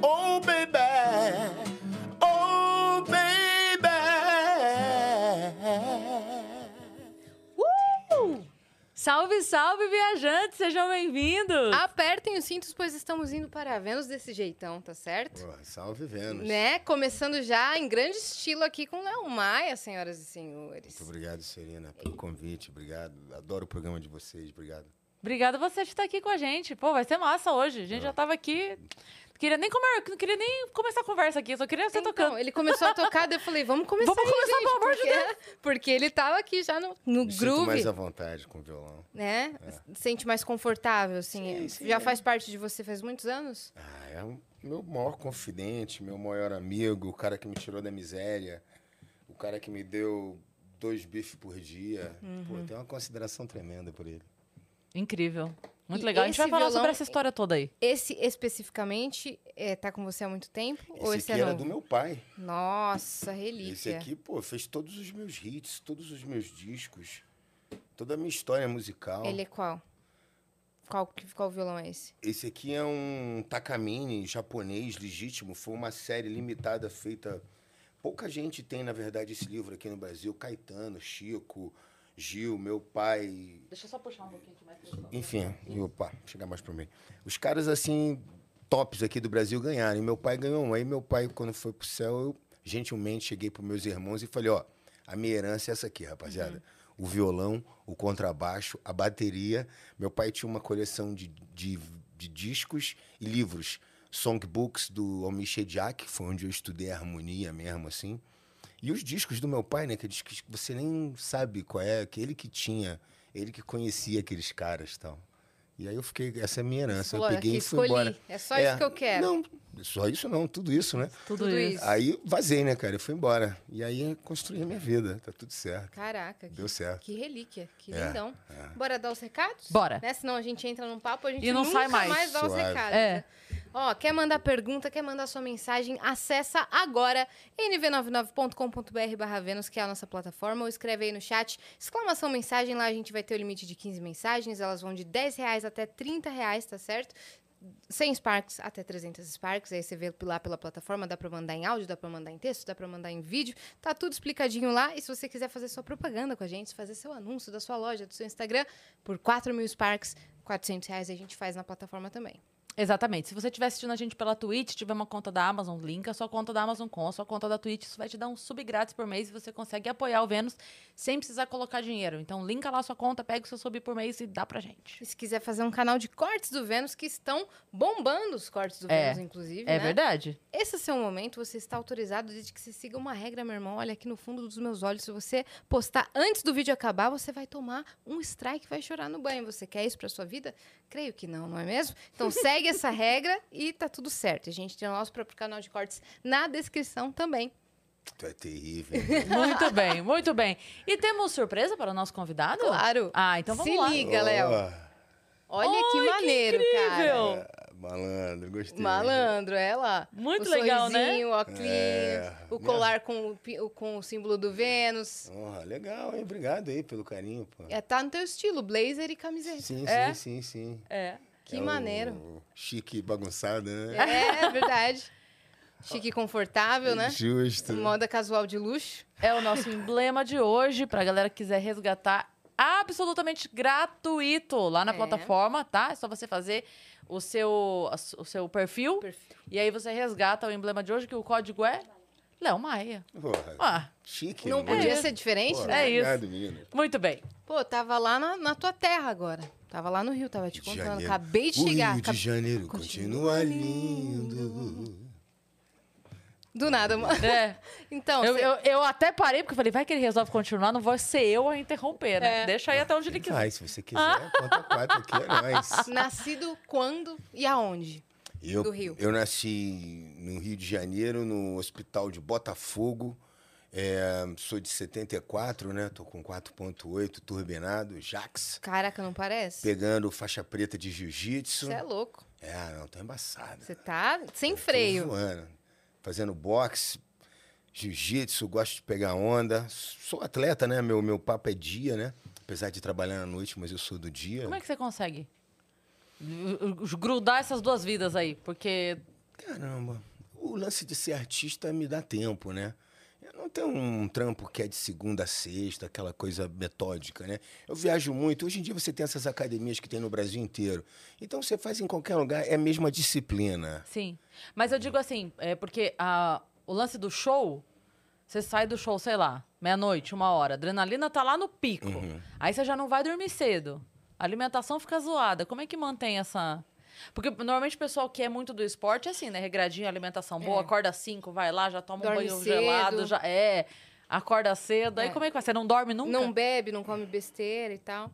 Oh, baby. Oh, baby. Uh! Salve, salve, viajantes! Sejam bem-vindos! Apertem os cintos, pois estamos indo para Vênus desse jeitão, tá certo? Pô, salve Vênus. Né? Começando já em grande estilo aqui com Léo Maia, senhoras e senhores. Muito obrigado, Serena, pelo convite. Obrigado. Adoro o programa de vocês. Obrigado. Obrigada você de estar aqui com a gente. Pô, vai ser massa hoje. A gente já tava aqui. Não queria nem, comer, não queria nem começar a conversa aqui, só queria você Então, tocando. ele começou a tocar, daí eu falei, vamos começar Vamos aí, começar, gente, pelo amor de porque, Porque ele tava aqui já no, no Me sinto groove, mais à vontade com o violão. né? Sente mais confortável, assim. Sim, sim, já é. faz parte de você faz muitos anos? Ah, é o meu maior confidente, meu maior amigo, o cara que me tirou da miséria, o cara que me deu dois bifes por dia. Uhum. Pô, tem uma consideração tremenda por ele. Incrível. Muito E legal. A gente vai esse falar violão- sobre essa história toda aí. Esse especificamente é, tá com você há muito tempo? ou Esse esse aqui é era novo? do meu pai. Nossa, relíquia. Esse aqui, pô, fez todos os meus hits, todos os meus discos, toda a minha história musical. Ele é qual? Qual, que- qual violão é esse? Esse aqui é um Takamine japonês legítimo. Foi uma série limitada feita. Pouca gente tem, na verdade, esse livro aqui no Brasil. Caetano, Chico, Gil, meu pai. Deixa eu só puxar um pouquinho aqui mais. Enfim, e opa, chegar mais para mim. Os caras, assim, tops aqui do Brasil ganharam. E meu pai ganhou um. Aí meu pai, quando foi pro céu, eu gentilmente cheguei pros meus irmãos e falei, ó, a minha herança é essa aqui, rapaziada. O violão, o contrabaixo, a bateria. Meu pai tinha uma coleção de, de, de discos e livros. Songbooks do Almir Shediak, que foi onde eu estudei a harmonia mesmo, assim. E os discos do meu pai, né? Que discos que você nem sabe qual é, que ele que tinha, ele que conhecia aqueles caras e tal. E aí eu fiquei, essa é a minha herança. Eu peguei e fui escolhi. embora. É só isso que eu quero. Não, só isso não, tudo isso, né? Tudo, Tudo isso. Aí vazei, né, cara? Eu fui embora. E aí construí a minha vida, tá tudo certo. Caraca, que, Deu certo. que relíquia, que É, lindão. Bora dar os recados? Bora. Né? Senão a gente entra num papo, a gente E não nunca sai mais. dá os recados. É. né? Ó, quer mandar pergunta, quer mandar sua mensagem, acessa agora nv99.com.br barra Vênus, que é a nossa plataforma, ou escreve aí no chat, exclamação mensagem, lá a gente vai ter o limite de 15 mensagens, elas vão de 10 reais até 30 reais, tá certo? 100 Sparks até 300 Sparks, aí você vê lá pela plataforma, dá pra mandar em áudio, dá pra mandar em texto, dá pra mandar em vídeo, tá tudo explicadinho lá. E se você quiser fazer sua propaganda com a gente, fazer seu anúncio da sua loja, do seu Instagram, por 4 mil Sparks, 400 reais a gente faz na plataforma também. Exatamente. Se você estiver assistindo a gente pela Twitch, tiver uma conta da Amazon, linka a sua conta da Amazon com a sua conta da Twitch. Isso vai te dar um sub grátis por mês e você consegue apoiar o Vênus sem precisar colocar dinheiro. Então, linka lá a sua conta, pega o seu sub por mês e dá pra gente. E se quiser fazer um canal de cortes do Vênus, que estão bombando os cortes do É. Vênus, inclusive, É né? verdade? Esse é o seu momento, você está autorizado desde que você siga uma regra, meu irmão. Olha aqui no fundo dos meus olhos. Se você postar antes do vídeo acabar, você vai tomar um strike e vai chorar no banho. Você quer isso pra sua vida? Creio que não, não é mesmo? Então segue essa regra e tá tudo certo. A gente tem o nosso próprio canal de cortes na descrição também. Tu é terrível. Muito bem, muito bem. E temos surpresa para o nosso convidado? Claro. Ah, então vamos Se lá. liga, Léo. Olha que Ai, que maneiro, incrível. cara. é, malandro, gostei. Malandro, é lá. Muito o legal, né? sorrisinho, O óculos, É, o minha- colar com com o símbolo do Vênus. Ó, legal, hein? Obrigado aí pelo carinho, pô. É, tá no teu estilo, blazer e camiseta. Sim, É? sim, sim, sim. É. Que É o maneiro. Chique bagunçado, né? É, verdade. Chique e confortável, né? Justo. Moda casual de luxo. É o nosso emblema de hoje, pra galera que quiser resgatar absolutamente gratuito lá na É. plataforma, tá? É só você fazer o seu, o seu perfil, Perfil. e aí você resgata o emblema de hoje, que o código é Léo Maia. Porra, Ah, chique. Não né? podia isso. ser diferente, Pô, né? É isso. Obrigado, muito bem. Pô, tava lá na, na tua terra agora. Tava lá no Rio, tava te contando. Janeiro. Acabei de o chegar. Rio de acab- Janeiro Continua continua lindo. Do nada, mano. É. Então, Eu, cê- eu, eu até parei, porque eu falei, vai que ele resolve continuar, não vou ser eu a interromper, né? É. Deixa aí até onde ele quiser. Vai, se você quiser, conta quatro aqui, é nóis. nascido quando e aonde? Eu, Do Rio. Eu nasci no Rio de Janeiro, no hospital de Botafogo. É, sou de 74, né? Tô com 4.8 turbinado, Jax. Caraca, não parece? Pegando faixa preta de jiu-jitsu. Você é louco. É, não, tô embaçado. Você tá sem freio. voando. Fazendo boxe, jiu-jitsu, gosto de pegar onda. Sou atleta, né? Meu, meu papo é dia, né? Apesar de trabalhar na noite, mas eu sou do dia. Como é que você consegue grudar essas duas vidas aí? Porque Caramba, o lance de ser artista me dá tempo, né? Eu não tenho um trampo que é de segunda a sexta, aquela coisa metódica, né? Eu viajo muito. Hoje em dia você tem essas academias que tem no Brasil inteiro. Então você faz em qualquer lugar, é a mesma disciplina. Sim. Mas eu digo assim, é porque a, o lance do show, você sai do show, sei lá, meia-noite, uma hora, a adrenalina tá lá no pico. Aí você já não vai dormir cedo. A alimentação fica zoada. Como é que mantém essa. Porque normalmente o pessoal que é muito do esporte é assim, né? Regradinho, alimentação boa, É. acorda às 5, vai lá, já toma Dorme um banho cedo. gelado, já é. Acorda cedo. Aí É. como é que vai? Você não dorme nunca? Não bebe, não come besteira e tal.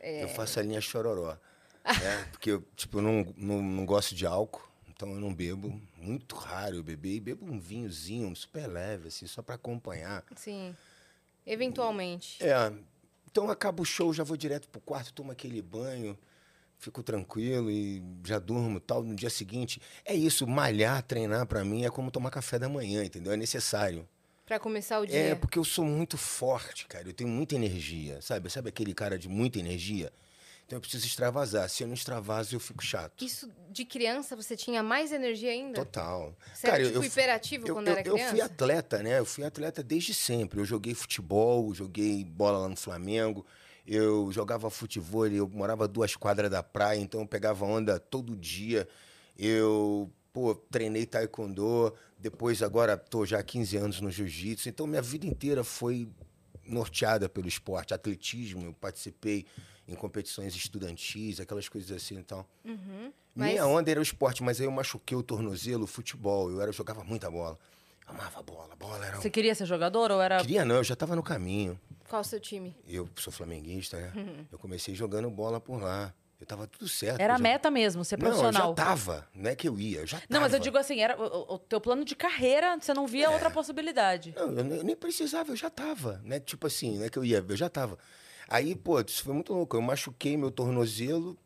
Eu faço a linha chororó. né? Porque eu, tipo, eu não, não, não gosto de álcool, então eu não bebo. Muito raro eu beber. E bebo um vinhozinho super leve, assim, só para acompanhar. Sim. Eventualmente. É, então acaba o show, já vou direto pro quarto, tomo aquele banho, fico tranquilo e já durmo tal. No dia seguinte, é isso, malhar, treinar pra mim é como tomar café da manhã, entendeu? É necessário. Pra começar o É, dia. porque eu sou muito forte, cara. Eu tenho muita energia, sabe? Sabe aquele cara de muita energia? Então eu preciso extravasar. Se eu não extravaso, eu fico chato. Isso de criança você tinha mais energia ainda? Total. Você era tipo hiperativo eu, quando eu, era eu criança? fui atleta, né? Eu fui atleta desde sempre. Eu joguei futebol, joguei bola lá no Flamengo. Eu jogava futebol, eu morava duas quadras da praia, então eu pegava onda todo dia. Eu, pô, treinei taekwondo, depois agora tô já há 15 anos no jiu-jitsu. Então minha vida inteira foi norteada pelo esporte, atletismo, eu participei em competições estudantis, aquelas coisas assim, então. Uhum. Mas- Minha onda era o esporte, mas aí eu machuquei o tornozelo, o futebol. Eu era, eu jogava muita bola. Amava bola, bola era. um Você queria ser jogador ou era. Queria não, eu já estava no caminho. Qual o seu time? Eu sou flamenguista, né? Eu comecei jogando bola por lá. Eu tava tudo certo. Era a já- meta mesmo, ser Não, eu profissional. já tava. Não é que eu ia, eu já tava. Não, mas eu digo assim, era o, o teu plano de carreira, você não via outra possibilidade. Não, eu nem, eu nem precisava, eu já tava, né? Tipo assim, não é que eu ia, eu já tava. Aí, pô, isso foi muito louco. Eu machuquei meu tornozelo,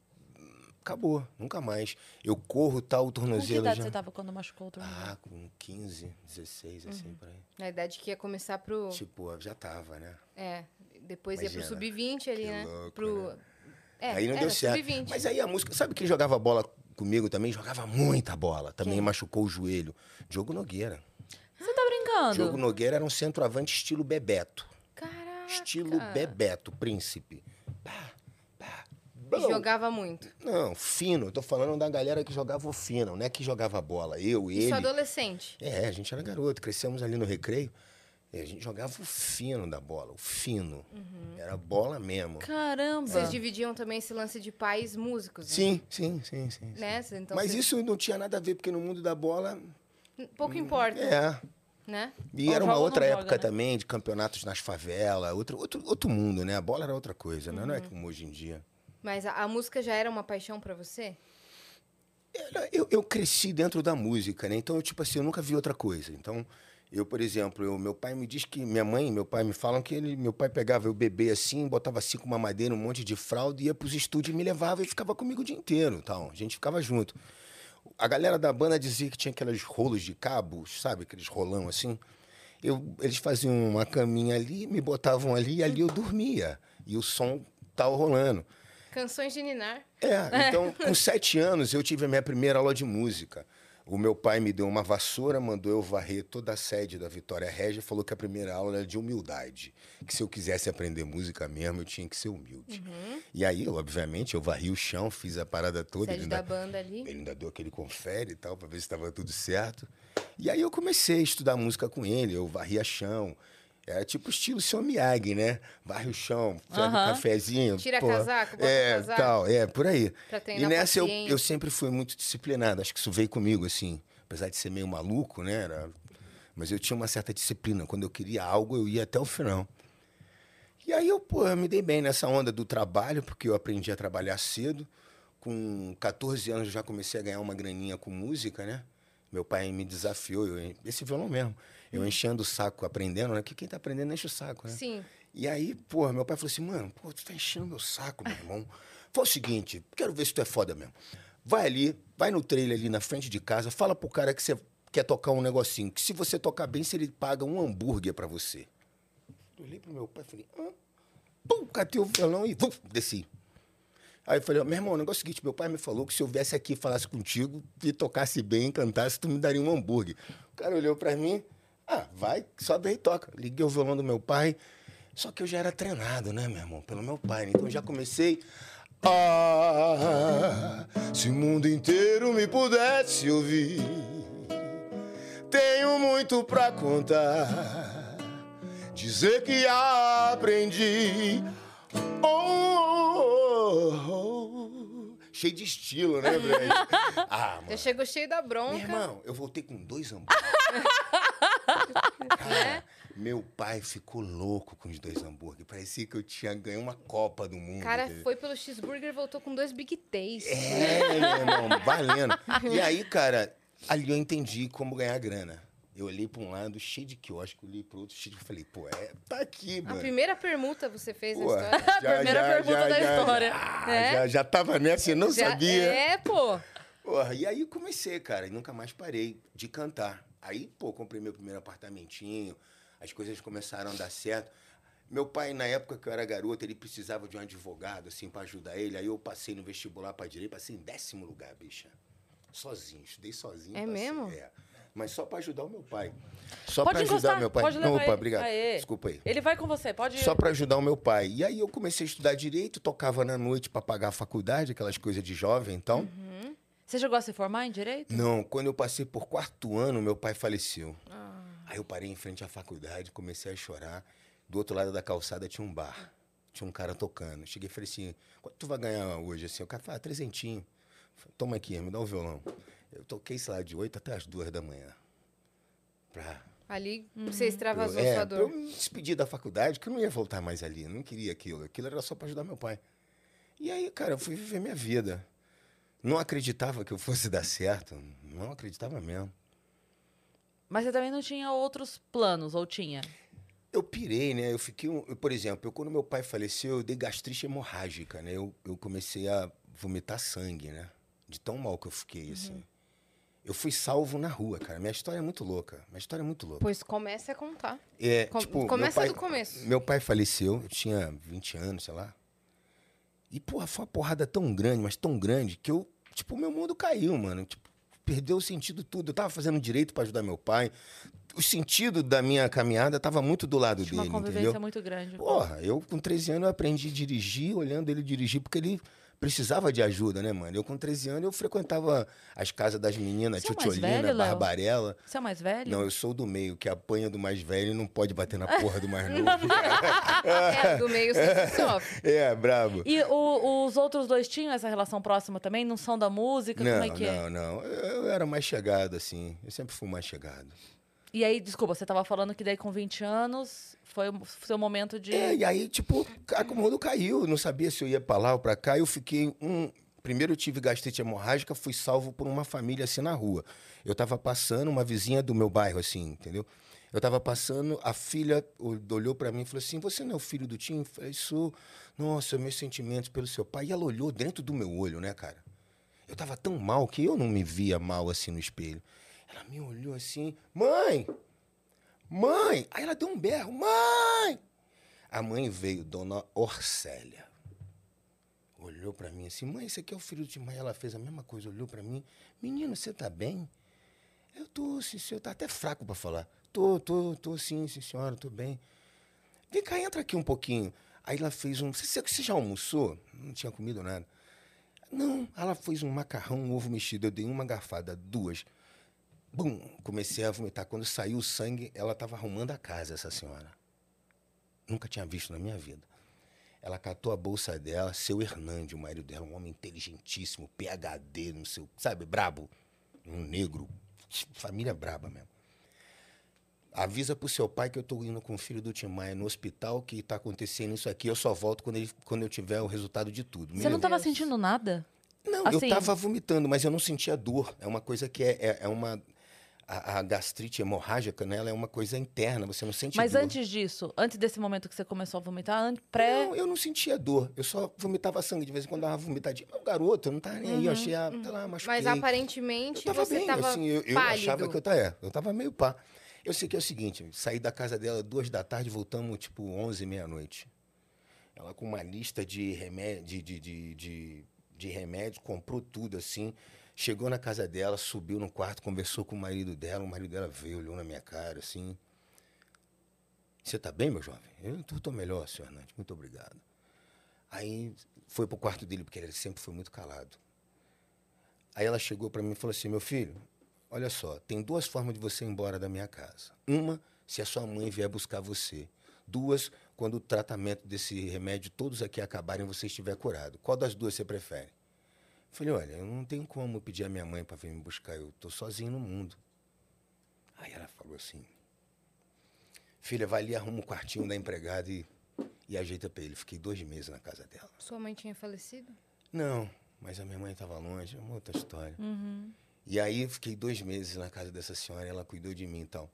acabou, nunca mais. Eu corro tal, o Com que tornozelo idade já... você tava quando machucou o tornozelo? Ah, com 15, 16, assim, por aí. Na idade que ia começar pro. Tipo, já tava, né? É. Depois ia pro Imagina. sub-20 ali, Que né? louco, pro. né? É, aí não era deu certo. sub-20. Mas aí a música. Sabe quem jogava bola comigo também? Jogava muita bola. Também Quem? machucou o joelho. Diogo Nogueira. Você tá brincando? Diogo Nogueira era um centroavante estilo Bebeto. Caraca. Estilo Bebeto, príncipe. Pá, blum. Jogava muito. Não, fino. Eu tô falando da galera que jogava o fino, não é que jogava bola. Eu, ele. Isso adolescente. É, a gente era garoto, crescemos ali no recreio. E a gente jogava o fino da bola, o fino. Uhum. Era bola mesmo. Caramba. Vocês dividiam também esse lance de pais músicos, né? Sim, sim, sim, sim. sim. Né? Então, Mas isso não tinha nada a ver, porque no mundo da bola. Pouco importa, É. né? E Ou era uma outra não época joga, né? também, de campeonatos nas favelas, outro, outro, outro mundo, né? A bola era outra coisa, né? Não Uhum. é como hoje em dia. Mas a, a música já era uma paixão pra você? Eu, eu cresci dentro da música, né? Então, eu, tipo assim, eu nunca vi outra coisa. Então, eu, por exemplo, eu, meu pai me diz que. Minha mãe e meu pai me falam que ele, meu pai pegava eu bebê assim, botava assim com uma madeira, um monte de fralda, ia pros estúdios e me levava e ficava comigo o dia inteiro. Tal. A gente ficava junto. A galera da banda dizia que tinha aqueles rolos de cabos, sabe? Aqueles rolão assim. Eu, eles faziam uma caminha ali, me botavam ali e ali eu dormia. E o som tava rolando. Canções de Ninar. É, então, com sete anos, eu tive a minha primeira aula de música. O meu pai me deu uma vassoura, mandou eu varrer toda a sede da Vitória Régia e falou que a primeira aula era de humildade. Que se eu quisesse aprender música mesmo, eu tinha que ser humilde. E aí, obviamente, eu varri o chão, fiz a parada toda. Sede ele da ainda- banda ali. ele ainda deu aquele confere e tal, pra ver se estava tudo certo. E aí eu comecei a estudar música com ele, eu varria chão. Era tipo estilo seu Miyagi, né? Varre o chão, Aham. um cafezinho. Tira pô. casaco, bota É, casaco. tal, é, por aí. E nessa eu, eu sempre fui muito disciplinado, acho que isso veio comigo, assim. Apesar de ser meio maluco, né? Era... Mas eu tinha uma certa disciplina. Quando eu queria algo, eu ia até o final. E aí eu, pô, eu me dei bem nessa onda do trabalho, porque eu aprendi a trabalhar cedo. Com 14 anos eu já comecei a ganhar uma graninha com música, né? Meu pai me desafiou, eu, esse violão mesmo. Eu enchendo o saco aprendendo, né? Que quem tá aprendendo enche o saco, né? Sim. E aí, porra, meu pai falou assim, mano, pô, tu tá enchendo meu saco, meu irmão. Foi o seguinte, quero ver se tu é foda mesmo. Vai ali, vai no trailer ali na frente de casa, fala pro cara que você quer tocar um negocinho, que se você tocar bem, se ele paga um hambúrguer pra você. Eu olhei pro meu pai e falei, hã? Pum, catei o violão e vum, desci. Aí eu falei, meu irmão, o negócio é o seguinte, meu pai me falou que se eu viesse aqui e falasse contigo e tocasse bem, cantasse, tu me daria um hambúrguer. O cara olhou pra mim, ah, vai, sobe aí e toca. Liguei o violão do meu pai, só que eu já era treinado, né, meu irmão, pelo meu pai. né? Então já comecei. Ah, se o mundo inteiro me pudesse ouvir, tenho muito pra contar. Dizer que aprendi. Oh, oh, oh. Cheio de estilo, né, velho? Ah, mano. Já chegou cheio da Meu bronca. irmão, eu voltei com dois hambúrgueres. Cara, meu pai ficou louco com os dois hambúrgueres. Parecia que eu tinha ganho uma Copa do Mundo. O cara entendeu? foi pelo cheeseburger e voltou com dois Big Taste. É, meu irmão, valendo. E aí, cara, ali eu entendi como ganhar grana. Eu olhei pra um lado cheio de quiosque, olhei pro outro cheio de... Falei, pô, é, tá aqui, A mano. primeira permuta você fez Pô, na história. já, primeira pergunta da história. Já, É? já, já tava nessa e não Já- sabia. É, pô. Porra, e aí eu comecei, cara, e nunca mais parei de cantar. Aí, pô, comprei meu primeiro apartamentinho, as coisas começaram a dar certo. Meu pai, na época que eu era garoto, ele precisava de um advogado, assim, pra ajudar ele. Aí eu passei no vestibular pra direito, passei em décimo lugar, bicha. Sozinho, estudei sozinho. É passei, mesmo? É. Mas só pra ajudar o meu pai. Só pra ajudar o meu pai. pode Não, opa, ele. obrigado. Aê. Desculpa aí. Ele vai com você, pode ir. Só pra ajudar o meu pai. E aí eu comecei a estudar direito, tocava na noite pra pagar a faculdade, aquelas coisas de jovem, então. Você chegou a se formar em direito? Não, quando eu passei por quarto ano, meu pai faleceu. Ah. Aí eu parei em frente à faculdade, comecei a chorar. Do outro lado da calçada tinha um bar. Tinha um cara tocando. Cheguei e falei assim: quanto tu vai ganhar hoje? Assim, o cara falou: ah, trezentinho. Falei, Toma aqui, me dá o violão. Eu toquei, sei lá, de 8 até as 2 da manhã. Pra. Ali você extravasou eu, é, sua pra eu dor. me despedir da faculdade, que eu não ia voltar mais ali. Eu não queria aquilo. Aquilo era só pra ajudar meu pai. E aí, cara, eu fui viver minha vida. Não acreditava que eu fosse dar certo. Não acreditava mesmo. Mas você também não tinha outros planos, ou tinha? Eu pirei, né? Eu fiquei, um- eu, por exemplo, eu, quando meu pai faleceu, eu dei gastrite hemorrágica, né? Eu, eu comecei a vomitar sangue, né? De tão mal que eu fiquei, assim. Eu fui salvo na rua, cara. Minha história é muito louca. Minha história é muito louca. Pois comece a contar. É, Com- tipo, começa pai- do começo. Meu pai faleceu, eu tinha 20 anos, sei lá. E, porra, foi uma porrada tão grande, mas tão grande, que eu, tipo, meu mundo caiu, mano. Tipo, perdeu o sentido tudo. Eu tava fazendo direito pra ajudar meu pai. O sentido da minha caminhada tava muito do lado Tinha uma dele, convivência entendeu? muito grande. Porra, eu com 13 anos eu aprendi a dirigir, olhando ele dirigir, porque ele precisava de ajuda, né, mano? Eu com 13 anos eu frequentava as casas das meninas, Você é Tchotcholina, velho, Léo? Barbarella. Você é o mais velho? Não, eu sou do meio, que apanha do mais velho e não pode bater na porra do mais novo. É, do meio você sofre. é, brabo. E o- os outros dois tinham essa relação próxima também? Não são da música? Não, Como é que é? não, não. Eu, eu era mais chegado, assim. Eu sempre fui mais chegado. E aí, desculpa, você tava falando que daí com 20 anos foi o seu momento de. É, e aí, tipo, a mundo caiu. Não sabia se eu ia pra lá ou pra cá. Eu fiquei um. Primeiro eu tive gastrite hemorrágica, fui salvo por uma família assim na rua. Eu tava passando, uma vizinha do meu bairro, assim, entendeu? Eu tava passando, a filha ol- olhou pra mim e falou assim: Você não é o filho do Tim? Eu falei: Sou. Nossa, meus sentimentos pelo seu pai. E ela olhou dentro do meu olho, né, cara? Eu tava tão mal que eu não me via mal assim no espelho. Ela me olhou assim: Mãe! Mãe! Aí ela deu um berro: Mãe! A mãe veio, dona Orcélia. Olhou pra mim assim, mãe, esse aqui é o filho de mãe. Ela fez a mesma coisa, olhou pra mim. Menino, você tá bem? Eu tô, sim, senhor. Tá até fraco pra falar. Tô, tô, tô sim, sim, senhora, tô bem. Vem cá, entra aqui um pouquinho. Aí ela fez um. Você, você já almoçou? Não tinha comido nada. Não, ela fez um macarrão, um ovo mexido. Eu dei uma garfada, duas. Bum, comecei a vomitar. Quando saiu o sangue, ela estava arrumando a casa, essa senhora. Nunca tinha visto na minha vida. Ela catou a bolsa dela, seu Hernande, o marido dela, um homem inteligentíssimo, PhD, não sei, o- sabe, brabo. Um negro, família braba mesmo. Avisa pro seu pai que eu tô indo com o filho do Tim Maia no hospital, que tá acontecendo isso aqui. Eu só volto quando, ele, quando eu tiver o resultado de tudo. Me Você não levou- tava sentindo nada? não, Assim- eu tava vomitando, mas eu não sentia dor. É uma coisa que é, é, é uma. A, a gastrite hemorrágica, né? Ela é uma coisa interna, você não sente Mas dor. antes disso, antes desse momento que você começou a vomitar, an- pré. Não, eu não sentia dor. Eu só vomitava sangue. De vez em quando dava vomitadinha. Meu garoto, eu não tava nem aí. Eu achei, ah, tá lá, machuquei. Mas aparentemente eu tava você bem, tava assim, eu, eu achava que eu tava, é, eu tava meio pá. Eu sei que é o seguinte, saí da casa dela duas da tarde, voltamos tipo onze, meia-noite. Ela com uma lista de remédio, de, de, de, de, de remédio, comprou tudo assim. Chegou na casa dela, subiu no quarto, conversou com o marido dela. O marido dela veio, olhou na minha cara assim. Você tá bem, meu jovem? Eu tô, tô melhor, senhor Hernandes. Muito obrigado. Aí foi pro quarto dele, porque ele sempre foi muito calado. Aí ela chegou para mim e falou assim: Meu filho, olha só, tem duas formas de você ir embora da minha casa. Uma, se a sua mãe vier buscar você. Duas, quando o tratamento desse remédio todos aqui acabarem e você estiver curado. Qual das duas você prefere? Falei, olha, eu não tenho como pedir a minha mãe para vir me buscar, eu tô sozinho no mundo. Aí ela falou assim: Filha, vai ali, arruma um quartinho da empregada e, e ajeita para ele. Fiquei dois meses na casa dela. Sua mãe tinha falecido? Não, mas a minha mãe estava longe, é uma outra história. Uhum. E aí eu fiquei dois meses na casa dessa senhora, ela cuidou de mim e tal.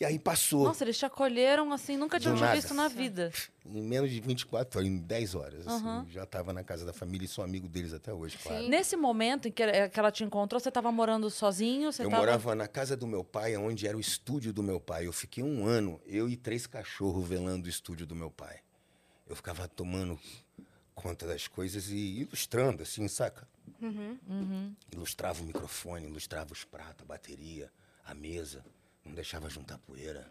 E aí passou. Nossa, eles te acolheram assim, nunca tinham visto na vida. Em menos de 24 horas, em 10 horas. assim, Aham. já estava na casa da família e sou amigo deles até hoje, claro. Sim. Nesse momento em que, ela te encontrou, você estava morando sozinho? Eu tava... morava na casa do meu pai, onde era o estúdio do meu pai. Eu fiquei um ano, eu e três cachorros velando o estúdio do meu pai. Eu ficava tomando conta das coisas e ilustrando, assim, saca? Uhum. Ilustrava o microfone, ilustrava os pratos, a bateria, a mesa. Não deixava juntar poeira.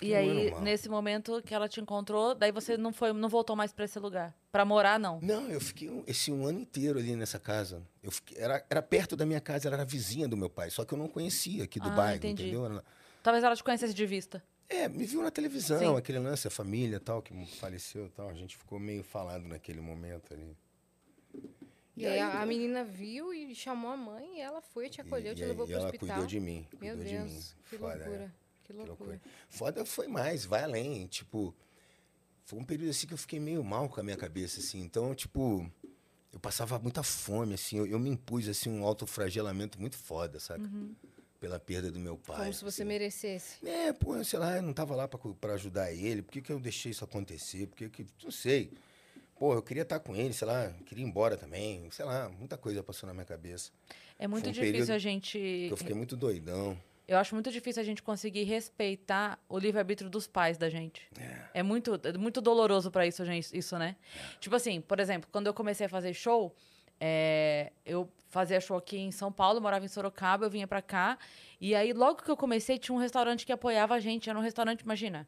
E um aí, nesse momento que ela te encontrou, daí você não foi, não voltou mais pra esse lugar? Pra morar, não? Não, eu fiquei um- esse um ano inteiro ali nessa casa. Eu fiquei- era, era perto da minha casa, ela era vizinha do meu pai, só que eu não conhecia aqui do Ah, bairro, entendi. entendeu? Ela- Talvez ela te conhecesse de vista. É, me viu na televisão, Sim. aquele lance, a família tal, que faleceu e tal. A gente ficou meio falado naquele momento ali. E aí a, a menina viu e chamou a mãe e ela foi, te acolheu, e, te e- levou e pro ela hospital. cuidou de mim. Meu cuidou Deus, de mim. que Foda, é. loucura. Que Que loucura. loucura. Foda foi mais, vai além. Tipo, foi um período assim que eu fiquei meio mal com a minha cabeça, assim. Então, tipo, eu passava muita fome, assim. Eu, eu me impus, assim, um autofragelamento muito foda, saca? Pela perda do meu pai. Como se você assim. merecesse. É, pô, sei lá, eu não tava lá pra ajudar ele. Por que, que eu deixei isso acontecer? Por que que... Não sei. Pô, eu queria estar com ele, sei lá, queria ir embora também. Sei lá, muita coisa passou na minha cabeça. É muito um difícil a gente. Eu fiquei muito doidão. Eu acho muito difícil a gente conseguir respeitar o livre-arbítrio dos pais da gente. É, muito, é muito doloroso pra isso, gente, isso, né? Tipo assim, por exemplo, quando eu comecei a fazer show, é, eu fazia show aqui em São Paulo, morava em Sorocaba, eu vinha pra cá. E aí, logo que eu comecei, tinha um restaurante que apoiava a gente. Era um restaurante, imagina.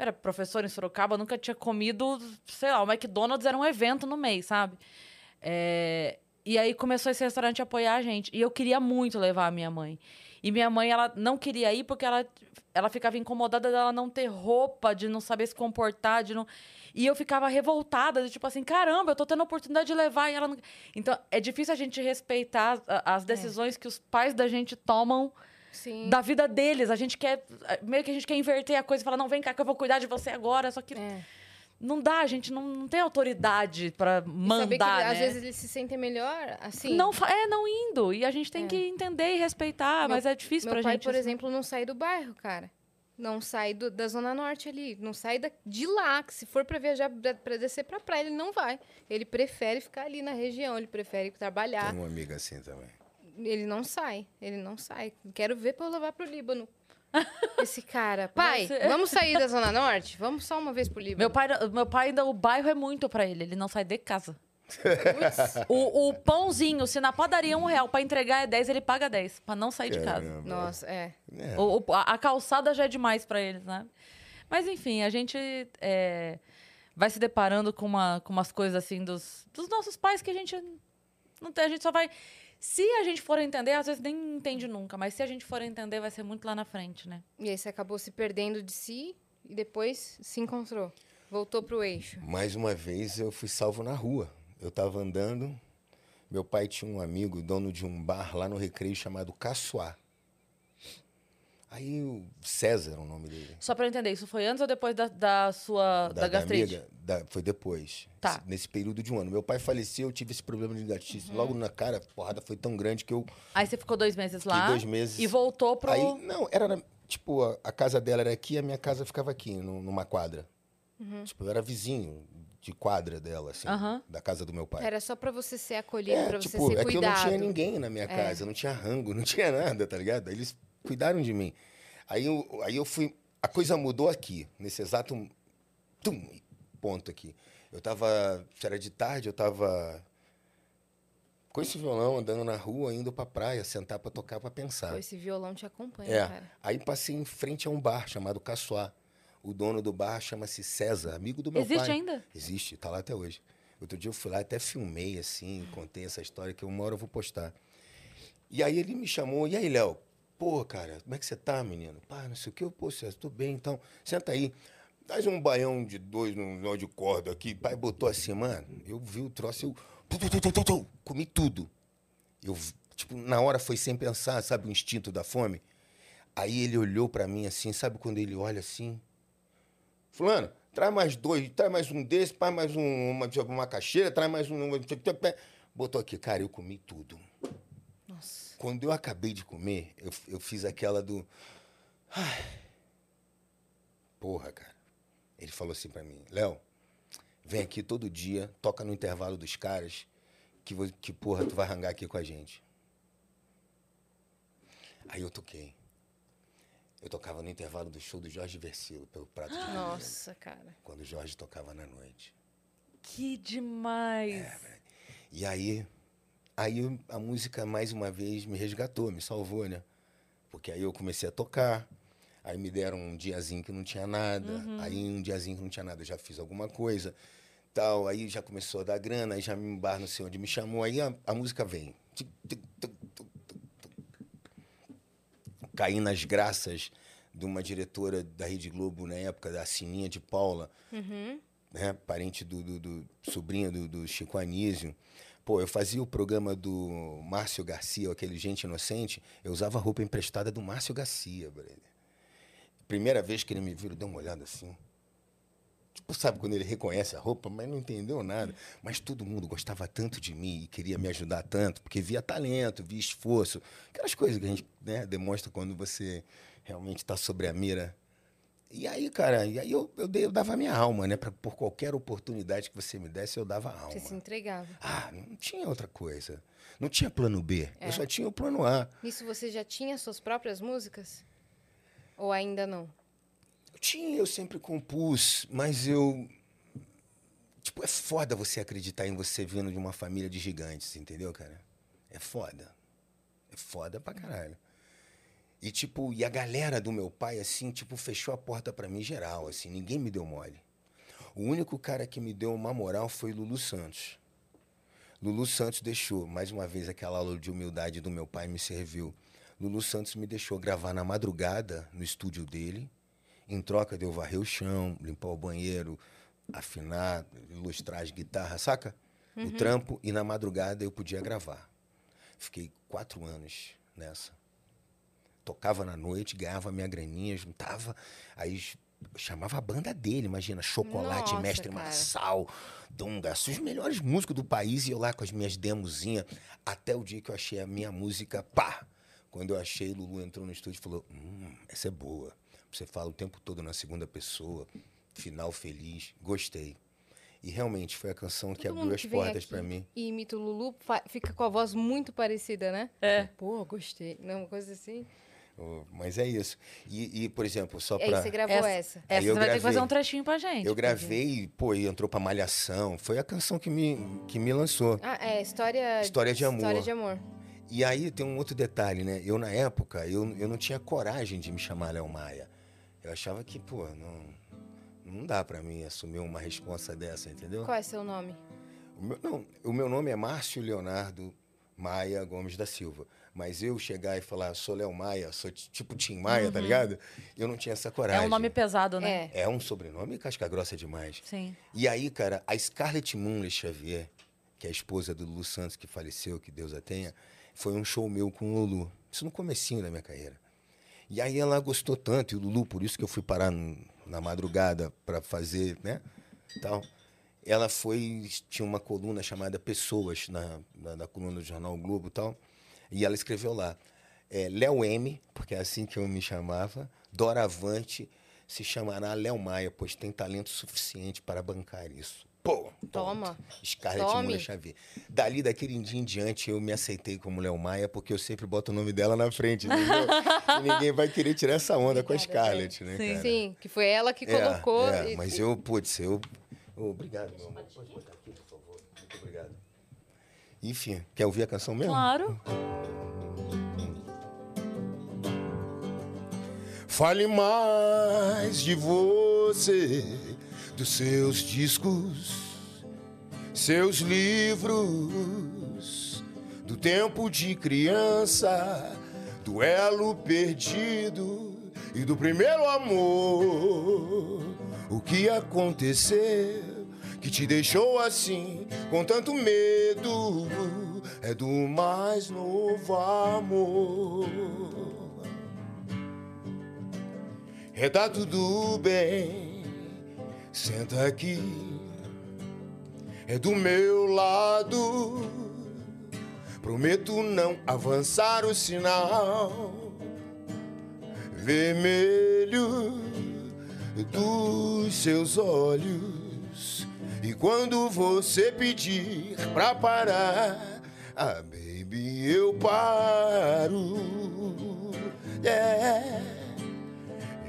Era professor em Sorocaba, nunca tinha comido, sei lá, o McDonald's era um evento no mês, sabe? É, e aí começou esse restaurante a apoiar a gente. E eu queria muito levar a minha mãe. E minha mãe, ela não queria ir porque ela, ela ficava incomodada dela não ter roupa, de não saber se comportar, de não... E eu ficava revoltada, de tipo assim, caramba, eu tô tendo a oportunidade de levar e ela não... Então, é difícil a gente respeitar a- as decisões que os pais da gente tomam Sim. da vida deles. A gente quer... Meio que a gente quer inverter a coisa e falar, não, vem cá que eu vou cuidar de você agora. Só que É. não dá, a gente não, não tem autoridade pra E mandar, saber que né? às vezes eles se sentem melhor assim. Não, é, não indo. E a gente tem É. que entender e respeitar, Meu- mas é difícil Meu pra pai, gente. por isso. exemplo, não sai do bairro, cara. Não sai do- da Zona Norte ali. Não sai da- de lá. Que se for pra viajar, pra, pra descer pra praia, ele não vai. Ele prefere ficar ali na região. Ele prefere trabalhar. Tem uma amiga assim também. Ele não sai. Ele não sai. Quero ver pra eu levar pro Líbano. Esse cara. Pai, Você- vamos sair da Zona Norte? Vamos só uma vez pro Líbano. Meu pai, meu pai ainda, o bairro é muito pra ele, ele não sai de casa. O, o pãozinho, se na padaria um real pra entregar é 10, ele paga 10, pra não sair de casa. Nossa, é. É. O- o- a, a calçada já é demais pra eles, né? Mas enfim, a gente é, vai se deparando com, uma, com umas coisas assim dos, dos nossos pais que a gente não tem, a gente só vai. Se a gente for entender, às vezes nem entende nunca, mas se a gente for entender, vai ser muito lá na frente, né? E aí você acabou se perdendo de si e depois se encontrou. Voltou pro eixo. Mais uma vez eu fui salvo na rua. Eu tava andando, meu pai tinha um amigo, dono de um bar lá no Recreio chamado Caçoá. Aí o César, é o nome dele. Só pra eu entender, isso foi antes ou depois da, da sua da, gastrite? amiga, da- foi depois. Tá. Esse- Nesse período de um ano. Meu pai faleceu, eu tive esse problema de gastrite. Uhum. Logo na cara, a porrada foi tão grande que eu Aí você ficou dois meses lá dois meses. e voltou pro. Aí, não, era, tipo, a, a casa dela era aqui, a minha casa ficava aqui, nu- numa quadra. Tipo, eu era vizinho de quadra dela, assim, Aham. da casa do meu pai. Era só pra você ser acolhido, É, pra você tipo, ser é que eu cuidado. não tinha ninguém na minha É. casa, não tinha rango, não tinha nada, tá ligado? Aí Eles cuidaram de mim. Aí eu, aí eu fui. A coisa mudou aqui, nesse exato. Tum, ponto aqui. Eu tava. Era de tarde, eu tava. Com esse violão, andando na rua, indo pra praia, sentar pra tocar, pra pensar. Pô, esse violão te acompanha, É. cara. Aí passei em frente a um bar chamado Caçoá. O dono do bar chama-se César, amigo do meu Existe pai. ainda? Existe, tá lá até hoje. Outro dia eu fui lá, até filmei assim, contei essa história que uma hora eu vou postar. E aí ele me chamou, e aí, Léo? Pô, cara, como é que você tá, menino? Pá, não sei o que, eu, pô, César, tô bem, então, senta aí. Traz um baião de dois num nó de corda aqui. Pai botou assim, mano, eu vi o troço, eu tu, tu, tu, comi tudo. Eu, tipo, na hora foi sem pensar, sabe, o instinto da fome. Aí ele olhou pra mim assim, sabe quando ele olha assim? Fulano, traz mais dois, traz mais um desse, traz mais um, uma, uma traz mais um. Botou aqui, cara, eu comi tudo. Nossa. Quando eu acabei de comer, eu, eu fiz aquela do. Ai. Porra, cara. Ele falou assim pra mim: Léo, vem aqui todo dia, toca no intervalo dos caras, que, que porra, tu vai rangar aqui com a gente. Aí eu toquei. Eu tocava no intervalo do show do Jorge Versilo, pelo Prato de Nossa, cara. quando o Jorge tocava na noite. Que demais. E aí, aí a música mais uma vez me resgatou, me salvou, né? Porque aí eu comecei a tocar, aí me deram um diazinho que não tinha nada, aí um diazinho que não tinha nada, já fiz alguma coisa, tal, aí já começou a dar grana, aí já me bar não sei onde me chamou, aí a, a música vem. Caí nas graças de uma diretora da Rede Globo na época, da Sininha de Paula, Uhum. né, parente do, do, do sobrinho do, do Chico Anísio. Pô, eu fazia o programa do Márcio Garcia, aquele Gente Inocente, eu usava roupa emprestada do Márcio Garcia, brother. Primeira vez que ele me viu, deu uma olhada assim. Tipo, sabe quando ele reconhece a roupa, mas não entendeu nada. Mas todo mundo gostava tanto de mim e queria me ajudar tanto, porque via talento, via esforço. Aquelas coisas que a gente né, demonstra quando você realmente está sobre a mira. E aí, cara, e aí eu, eu, dei- eu dava a minha alma, né? Pra, por qualquer oportunidade que você me desse, eu dava a alma. Você se entregava. Ah, não tinha outra coisa. Não tinha plano B. É. Eu só tinha o plano A. Nisso você já tinha suas próprias músicas? Ou ainda não? Eu tinha, eu sempre compus, mas eu. Tipo, é foda você acreditar em você vindo de uma família de gigantes, entendeu, cara? É foda. É foda pra caralho. E, tipo, e a galera do meu pai, assim, tipo, fechou a porta pra mim geral, assim, ninguém me deu mole. O único cara que me deu uma moral foi Lulu Santos. Lulu Santos deixou, mais uma vez, aquela aula de humildade do meu pai me serviu. Lulu Santos me deixou gravar na madrugada no estúdio dele. Em troca de eu varrer o chão, limpar o banheiro, afinar, ilustrar as guitarras, saca? O trampo e na madrugada eu podia gravar. Fiquei quatro anos nessa. Tocava na noite, ganhava minha graninha, juntava, aí chamava a banda dele, imagina, Chocolate, Nossa, Mestre cara. Marçal, Dunga, os melhores músicos do país, e eu lá com as minhas demozinhas, até o dia que eu achei a minha música, pá! Quando eu achei, Lulu entrou no estúdio e falou, hum, essa é boa. Você fala o tempo todo na segunda pessoa, final feliz, gostei. E realmente foi a canção que Todo abriu mundo as que portas pra mim. E imita o Lulu, fica com a voz muito parecida, né? É. Pô, gostei. Não, uma coisa assim. Mas é isso. E, e, por exemplo, só aí pra. você gravou Essa- essa. Essa você vai ter que fazer gravei. um trechinho pra gente. Eu gravei, pô, e entrou pra Malhação. Foi a canção que me, que me lançou. Ah, é, história... História de amor. História de amor. E aí tem um outro detalhe, né? Eu, na época, eu, eu não tinha coragem de me chamar Léo Maia. Eu achava que, pô, não, não dá pra mim assumir uma responsa dessa, entendeu? Qual é seu nome? O meu, não, o meu nome é Márcio Leonardo Maia Gomes da Silva. Mas eu chegar e falar, sou Léo Maia, sou ti- tipo Tim Maia, tá ligado? Eu não tinha essa É coragem. um nome pesado, né? É. É um sobrenome casca grossa demais. Sim. E aí, cara, a Scarlett Moonley Xavier, que é a esposa do Lulu Santos, que faleceu, que Deus a tenha, foi um show meu com o Lulu. Isso no comecinho da minha carreira. E aí ela gostou tanto, e o Lulu, por isso que eu fui parar na madrugada para fazer, né, tal. Ela foi, tinha uma coluna chamada Pessoas, na, na, na coluna do Jornal Globo e tal, e ela escreveu lá, é, Léo M, porque é assim que eu me chamava, doravante se chamará Léo Maia, pois tem talento suficiente para bancar isso. Pô, Toma. Scarlett. Moonley Xavier. Dali, daquele dia em diante, eu me aceitei como Léo Maia, porque eu sempre boto o nome dela na frente, entendeu? e ninguém vai querer tirar essa onda com a Scarlett, né, Sim. cara? Sim, que foi ela que É, colocou. é, e- mas eu, putz, eu, obrigado, meu amor. Pode botar aqui, por favor. Muito obrigado. Enfim, quer ouvir a canção mesmo? Claro. Fale mais de você, dos seus discos, seus livros, do tempo de criança, do elo perdido e do primeiro amor. O que aconteceu que te deixou assim, com tanto medo? É do mais novo amor. É tá tudo bem, senta aqui, é do meu lado. Prometo não avançar o sinal vermelho dos seus olhos. E quando você pedir pra parar, ah, baby, eu paro. Yeah.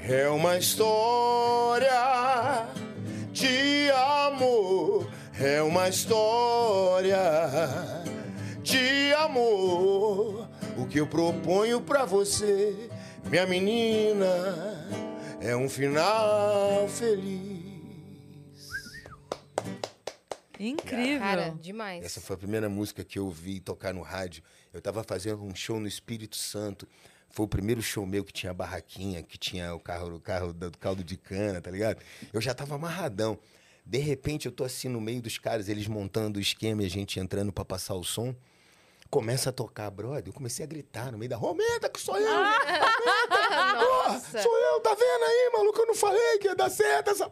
É uma história de amor, é uma história de amor. O que eu proponho pra você, minha menina, é um final feliz. Incrível. Cara, demais. Essa foi a primeira música que eu ouvi tocar no rádio. Eu estava fazendo um show no Espírito Santo. Foi o primeiro show meu que tinha barraquinha, que tinha o carro, o carro do caldo de cana, tá ligado? Eu já tava amarradão. De repente, eu tô assim no meio dos caras, eles montando o esquema e a gente entrando para passar o som. Começa a tocar, brother. Eu comecei a gritar no meio da rua: Aumenta que sou eu! Porra, Nossa. sou eu, tá vendo aí, maluco? Eu não falei que ia dar certo essa.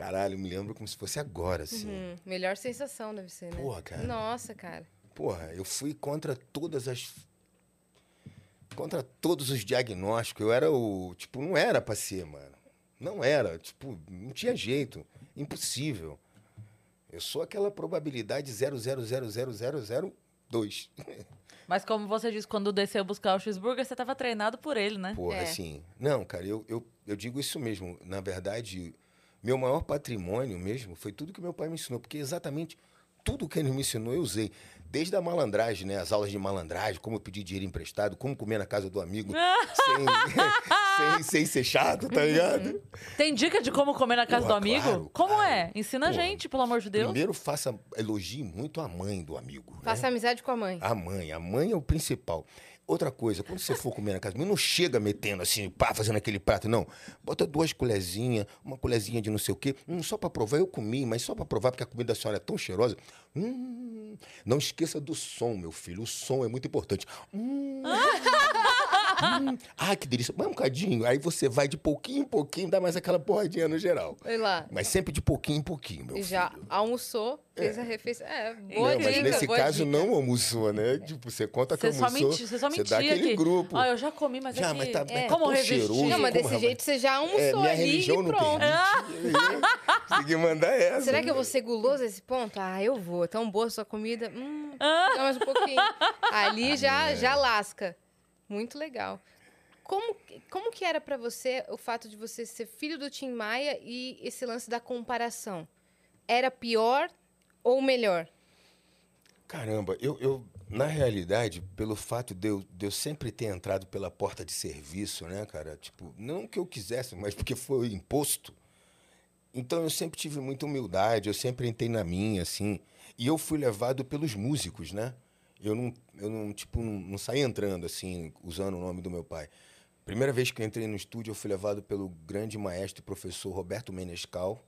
Porra." Caralho, me lembro como se fosse agora, assim. Hum, melhor sensação deve ser, né? Porra, cara. Nossa, cara. Porra, eu fui contra todas as. Contra todos os diagnósticos. Eu era o. Tipo, não era pra ser, mano. Não era. Tipo, não tinha jeito. Impossível. Eu sou aquela probabilidade 0,00002. Mas como você disse, quando desceu buscar o cheeseburger, você tava treinado por ele, né? Porra, É. assim. Não, cara, eu, eu, eu digo isso mesmo. Na verdade, meu maior patrimônio mesmo foi tudo que meu pai me ensinou. Porque exatamente tudo que ele me ensinou eu usei. Desde a malandragem, né? As aulas de malandragem, como pedir dinheiro emprestado, como comer na casa do amigo sem, sem, sem ser chato, tá ligado? Tem dica de como comer na casa Porra, do amigo? claro, como claro. é? Ensina a gente, pelo amor de Deus. Primeiro, faça, elogie muito a mãe do amigo. né? Faça amizade com a mãe. A mãe, a mãe é o principal. Outra coisa, quando você for comer na casa, não chega metendo assim, pá, fazendo aquele prato, não. Bota duas colherzinhas, uma colherzinha de não sei o quê, hum, só pra provar. Eu comi, mas só pra provar, porque a comida da senhora é tão cheirosa. Hum, não esqueça do som, meu filho. O som é muito importante. Hum, hum, ah, que delícia. Mais um cadinho. Aí você vai de pouquinho em pouquinho, dá mais aquela porradinha no geral. Olha lá. Mas sempre de pouquinho em pouquinho, meu E filho. já almoçou, fez a refeição. É, boa Não, dica, mas nesse boa caso dica. não almoçou, né? Tipo, você conta que Você só, almoçou, menti, você só você mentia dá aquele aqui. grupo. Ah, eu já comi, mas Já, é que... mas tá, mas é. tá Como cheiroso. Não, mas como, desse jeito você já É, almoçou minha ali religião e não pronto. Tem que mandar essa. Será que eu vou ser guloso nesse ponto? Ah, eu vou. É tão boa a sua comida. Hum, Ah. dá mais um pouquinho. Ali É. já, já lasca. Muito legal. Como, como que era pra você o fato de você ser filho do Tim Maia e esse lance da comparação? Era pior ou melhor? Caramba, eu, eu, na realidade, pelo fato de eu, de eu sempre ter entrado pela porta de serviço, né, cara? Tipo, não que eu quisesse, mas porque foi imposto. Então eu sempre tive muita humildade, eu sempre entrei na minha, assim. E eu fui levado pelos músicos, né? Eu não, eu não tipo, não, não saí entrando, assim, usando o nome do meu pai. Primeira vez que eu entrei no estúdio, eu fui levado pelo grande maestro e professor Roberto Menescal.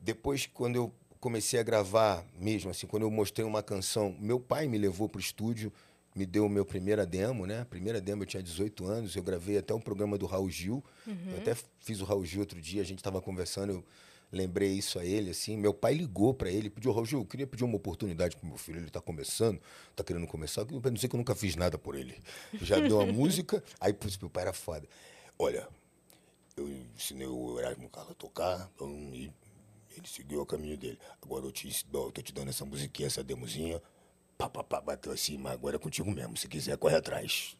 Depois, quando eu comecei a gravar mesmo, assim, quando eu mostrei uma canção, meu pai me levou para o estúdio, me deu o meu primeira demo, né? A primeira demo eu tinha 18 anos, eu gravei até um programa do Raul Gil. Eu até fiz o Raul Gil outro dia, a gente estava conversando, eu lembrei isso a ele, assim. Meu pai ligou para ele, pediu, Raul Gil, eu queria pedir uma oportunidade pro meu filho, ele está começando, está querendo começar, eu não sei que eu nunca fiz nada por ele. Já deu a música, aí putz, meu pai era foda. Olha, eu ensinei o Erasmo Carlos a tocar, hum, e ele seguiu o caminho dele. Agora eu te, eu tô te dando essa musiquinha, essa demozinha, pá, pá, pá, bateu assim, mas agora é contigo mesmo, se quiser, corre atrás.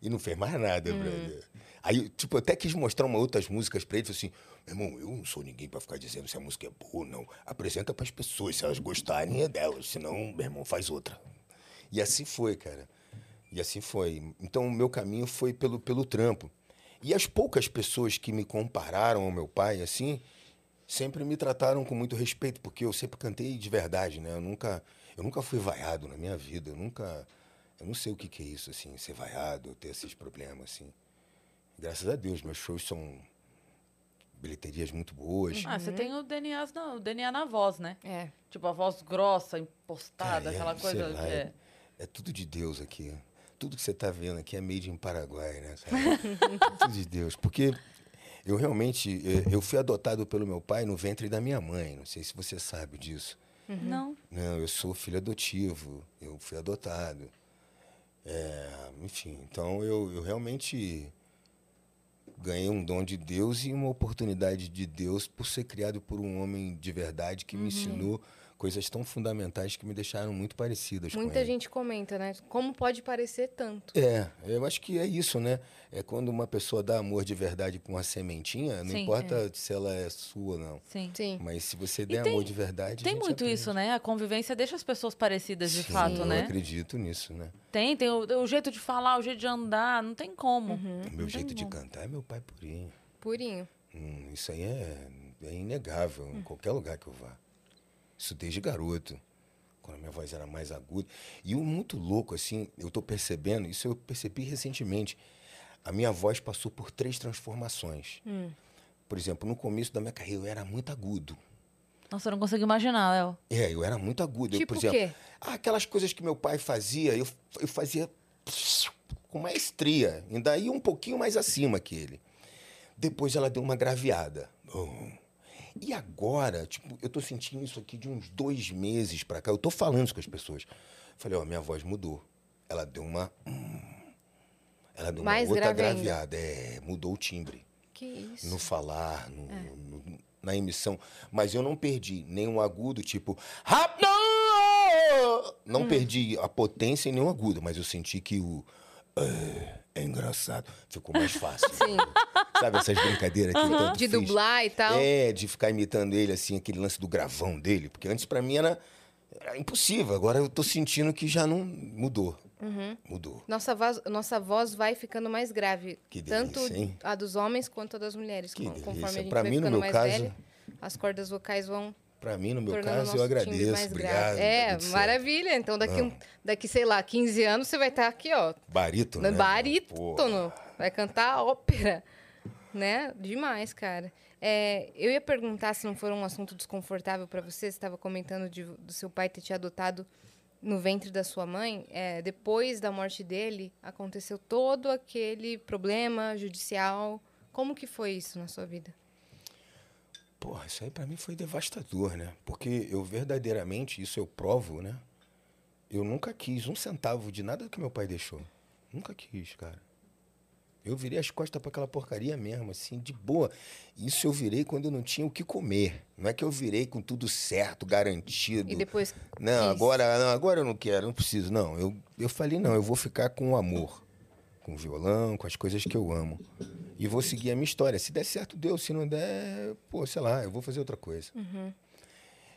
E não fez mais nada, brother. Aí, tipo, eu até quis mostrar uma outras músicas pra ele, falei assim, meu irmão, eu não sou ninguém pra ficar dizendo se a música é boa ou não. Apresenta pras pessoas, se elas gostarem é delas, senão, meu irmão, faz outra. E assim foi, cara. E assim foi. Então, o meu caminho foi pelo, pelo trampo. E as poucas pessoas que me compararam ao meu pai, assim, sempre me trataram com muito respeito, porque eu sempre cantei de verdade, né? Eu nunca, eu nunca fui vaiado na minha vida. Eu nunca. Eu não sei o que, que é isso, assim, ser vaiado, ter esses problemas, assim. Graças a Deus, meus shows são bilheterias muito boas. Ah, você tem o DNA, na, o DNA na voz, né? É. Tipo, a voz grossa, impostada, Cara, é, aquela sei coisa lá, é, é... é tudo de Deus aqui. Tudo que você está vendo aqui é made in Paraguai, né? cara? tudo de Deus. Porque eu realmente, eh, eu fui adotado pelo meu pai no ventre da minha mãe. Não sei se você sabe disso. Não. Não, eu sou filho adotivo. Eu fui adotado. É, enfim, então eu, eu realmente ganhei um dom de Deus e uma oportunidade de Deus por ser criado por um homem de verdade que me ensinou coisas tão fundamentais que me deixaram muito parecidas com Muita ele. gente comenta, né? Como pode parecer tanto? É, eu acho que é isso, né? É quando uma pessoa dá amor de verdade com uma sementinha, não Sim, importa se ela é sua ou não. Sim. Sim. Mas se você der tem- amor de verdade. Tem muito aprende. isso, né? A convivência deixa as pessoas parecidas de Sim, fato, eu né? acredito nisso, né? Tem, tem o, o jeito de falar, o jeito de andar, não tem como. O meu jeito de como. cantar é meu pai purinho. Purinho. Hum, isso aí é, é inegável Hum. em qualquer lugar que eu vá. Isso desde garoto, quando a minha voz era mais aguda. E o muito louco, assim, eu tô percebendo, isso eu percebi recentemente. A minha voz passou por três transformações. Hum. Por exemplo, no começo da minha carreira eu era muito agudo. Nossa, eu não consigo imaginar, Léo. É, eu era muito agudo. Eu, Tipo por o exemplo, quê? ah, aquelas coisas que meu pai fazia, eu, eu fazia com maestria. Ainda ia um pouquinho mais acima que ele. Depois ela deu uma graveada. Bum. E agora, tipo, eu tô sentindo isso aqui de uns dois meses pra cá. Eu tô falando isso com as pessoas. Falei, ó, minha voz mudou. Ela deu uma. hum, Ela deu Mais uma outra graveada. É, mudou o timbre Que isso? no falar, no- É. no- na emissão. Mas eu não perdi nenhum agudo, tipo. Rápido! Hum. Não perdi a potência e nenhum agudo, mas eu senti que o. "É, é engraçado. Ficou mais fácil. Sim. Sabe essas brincadeiras que eu tanto De fiz? dublar e tal. É, de ficar imitando ele, assim, aquele lance do gravão dele. Porque antes pra mim era, era impossível. Agora eu tô sentindo que já não mudou. Uhum. Mudou. Nossa voz, nossa voz vai ficando mais grave. Que tanto delícia, hein? a dos homens quanto a das mulheres. Que Com- Conforme delícia. a gente Pra vai mim, no meu mais caso- velha, as cordas vocais vão Pra mim, no meu caso, eu agradeço. Obrigado. tá É, certo. maravilha. Então daqui, um, daqui, sei lá, 15 anos você vai estar aqui, ó. Barítono, né? Barítono. Vai cantar ópera. Né? Demais, cara. É, eu ia perguntar se não for um assunto desconfortável para você. Você estava comentando de- do seu pai ter te adotado no ventre da sua mãe. É, depois da morte dele, aconteceu todo aquele problema judicial. Como que foi isso na sua vida? Porra, isso aí pra mim foi devastador, né? Porque eu verdadeiramente, isso eu provo, né? Eu nunca quis um centavo de nada que meu pai deixou. Nunca quis, cara. Eu virei as costas pra aquela porcaria mesmo, assim, de boa. Isso eu virei quando eu não tinha o que comer. Não é que eu virei com tudo certo, garantido. E depois. Não, quis. agora, não, agora eu não quero, não preciso. Não, eu, eu falei, não, eu vou ficar com o amor. Com violão, com as coisas que eu amo. E vou seguir a minha história. Se der certo, deu. Se não der, pô, sei lá, eu vou fazer outra coisa.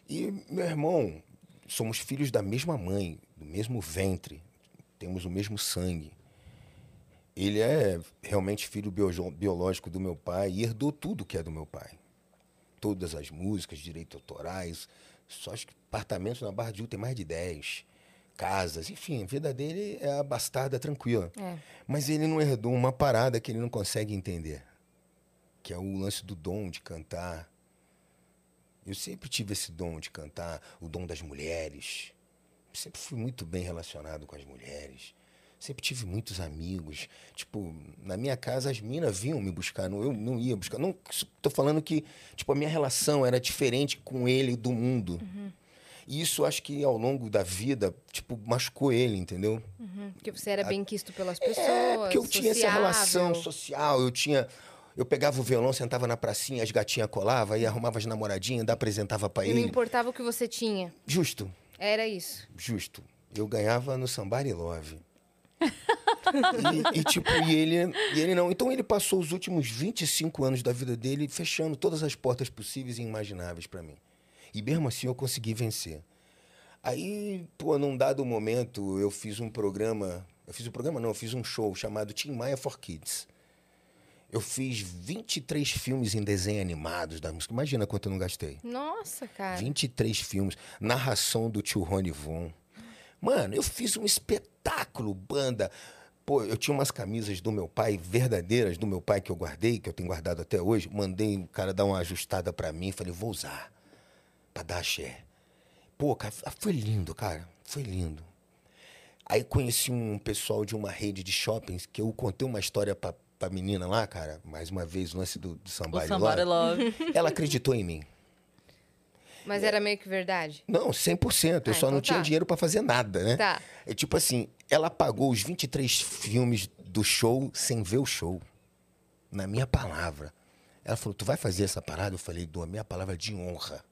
E meu irmão, somos filhos da mesma mãe, do mesmo ventre. Temos o mesmo sangue. Ele é realmente filho biológico do meu pai e herdou tudo que é do meu pai todas as músicas, direitos autorais. Só acho que apartamentos na Barra de Ju tem mais de 10. Casas, enfim, a vida dele é a bastarda tranquila. É. Mas ele não herdou uma parada que ele não consegue entender. Que é o lance do dom de cantar. Eu sempre tive esse dom de cantar, o dom das mulheres. Sempre fui muito bem relacionado com as mulheres. Sempre tive muitos amigos. Tipo, na minha casa as minas vinham me buscar, não- eu não ia buscar. Não, tô falando que, tipo, a minha relação era diferente com ele do mundo. E isso acho que ao longo da vida, tipo, machucou ele, entendeu? Uhum, Porque você era bem quisto pelas pessoas. É, porque eu tinha essa sociável. relação social, eu tinha. Eu pegava o violão, sentava na pracinha, as gatinhas colavam, aí arrumava as namoradinhas, ainda apresentava pra E não ele. importava o que você tinha. Justo, Era isso. justo. eu ganhava no Somebody Love. e, e, tipo, e ele, e ele não. Então ele passou os últimos 25 anos da vida dele fechando todas as portas possíveis e imagináveis para mim. E mesmo assim eu consegui vencer. Aí, pô, num dado momento, eu fiz um programa. Eu fiz um programa, não, eu fiz um show chamado Tim Maia for Kids. Eu fiz 23 filmes em desenho animados da música. Imagina quanto eu não gastei. Nossa, cara. 23 filmes. Narração do tio Rony Von. Mano, eu fiz um espetáculo, banda. Pô, eu tinha umas camisas do meu pai, verdadeiras, do meu pai que eu guardei, que eu tenho guardado até hoje. Mandei o cara dar uma ajustada pra mim. Falei, vou usar. Pra dar axé. Pô, cara, foi lindo, cara. Foi lindo. Aí conheci um pessoal de uma rede de shoppings que eu contei uma história pra, pra menina lá, cara. Mais uma vez, o lance do, do O Somebody, Somebody Love. Love. Ela acreditou em mim. Mas era meio que verdade? Não, 100%. Eu Ah, só então não tinha tá. dinheiro pra fazer nada, né? Tá. É tipo assim, ela pagou os 23 filmes do show sem ver o show. Na minha palavra. Ela falou, tu vai fazer essa parada? Eu falei, dou a minha palavra de honra.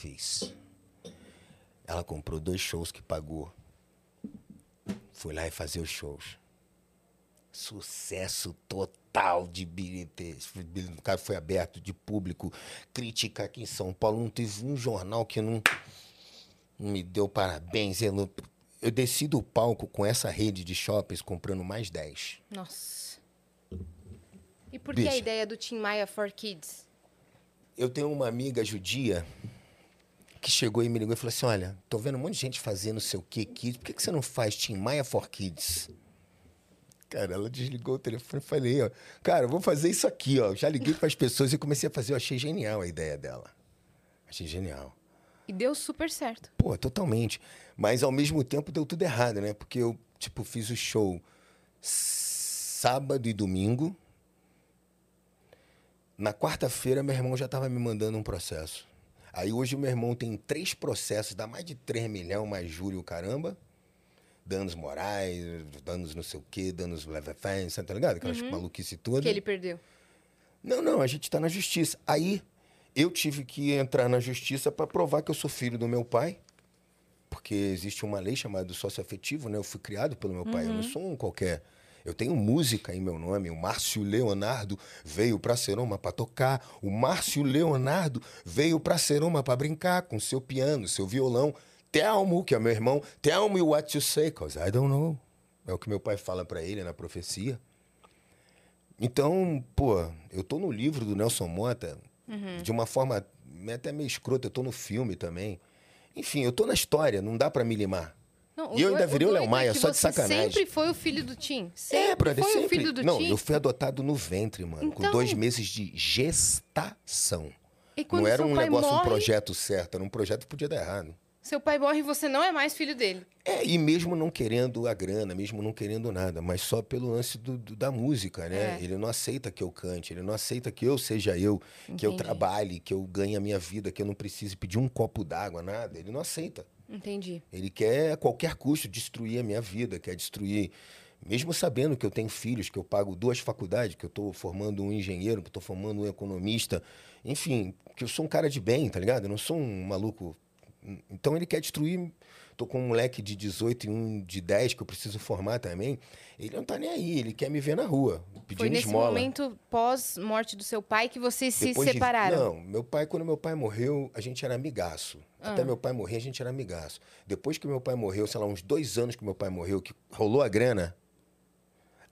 Fiz. Ela comprou dois shows que pagou. Fui lá e fazer os shows. Sucesso total de bilheteria. O cara foi aberto de público. Crítica aqui em São Paulo. Não teve um jornal que não, não me deu parabéns. Eu, não- eu desci do palco com essa rede de shoppings comprando mais 10. Nossa. E por que a ideia do Tim Maia for Kids? Eu tenho uma amiga judia que chegou e me ligou e falou assim: Olha, tô vendo um monte de gente fazendo não sei o que kids, por que, que você não faz Tim Maia for Kids? Cara, ela desligou o telefone e falei, ó, cara, eu vou fazer isso aqui, ó. Já liguei para as pessoas e comecei a fazer, eu achei genial a ideia dela. Achei genial. E deu super certo. Pô, totalmente. Mas ao mesmo tempo deu tudo errado, né? Porque eu, tipo, fiz o show sábado e domingo. Na quarta-feira, meu irmão já estava me mandando um processo. Aí hoje o meu irmão tem três processos, dá mais de 3 milhões, mais júri o caramba. Danos morais, danos não sei o quê, danos leve-fence, tá ligado? Aquelas maluquice todas. Que ele perdeu. Não, não, a gente está na justiça. Aí eu tive que entrar na justiça para provar que eu sou filho do meu pai, porque existe uma lei chamada sócio afetivo, né? Eu fui criado pelo meu pai, eu não sou um qualquer. Eu tenho música em meu nome. O Márcio Leonardo veio para Seroma para tocar. O Márcio Leonardo veio para Seroma para brincar com seu piano, seu violão. Telmo, que é meu irmão. Tell me what you say, cause I don't know. É o que meu pai fala para ele na profecia. Então, pô, eu tô no livro do Nelson Mota de uma forma até meio escrota, eu tô no filme também. Enfim, eu tô na história, não dá pra me limar. Não, E eu ainda virei o Léo doido Maia, é só de você sacanagem. sempre foi o filho do Tim. Sempre é, brother, foi sempre. o filho do não, Tim. eu fui adotado no ventre, mano, com Então- dois meses de gestação. E Não era um negócio, um morre, projeto certo, era um projeto que podia dar errado. seu pai morre e você não é mais filho dele. É, e mesmo não querendo a grana, mesmo não querendo nada, mas só pelo lance do- do- da música, né? É. Ele não aceita que eu cante, ele não aceita que eu seja eu, que eu Entendi. trabalhe, que eu ganhe a minha vida, que eu não precise pedir um copo d'água, nada. Ele não aceita. Entendi. Ele quer, a qualquer custo, destruir a minha vida, quer destruir. Mesmo sabendo que eu tenho filhos, que eu pago duas faculdades, que eu estou formando um engenheiro, que eu estou formando um economista, enfim, que eu sou um cara de bem, tá ligado? Eu não sou um maluco. Então ele quer destruir. Tô com um moleque de 18 e um de 10 que eu preciso formar também. Ele não tá nem aí, ele quer me ver na rua, pedindo Foi nesse esmola. momento pós-morte do seu pai que vocês se Depois de- separaram. Não, meu pai, quando meu pai morreu, a gente era amigaço. Ah. Até meu pai morrer, a gente era amigaço. Depois que meu pai morreu, sei lá, uns dois anos que meu pai morreu, que rolou a grana,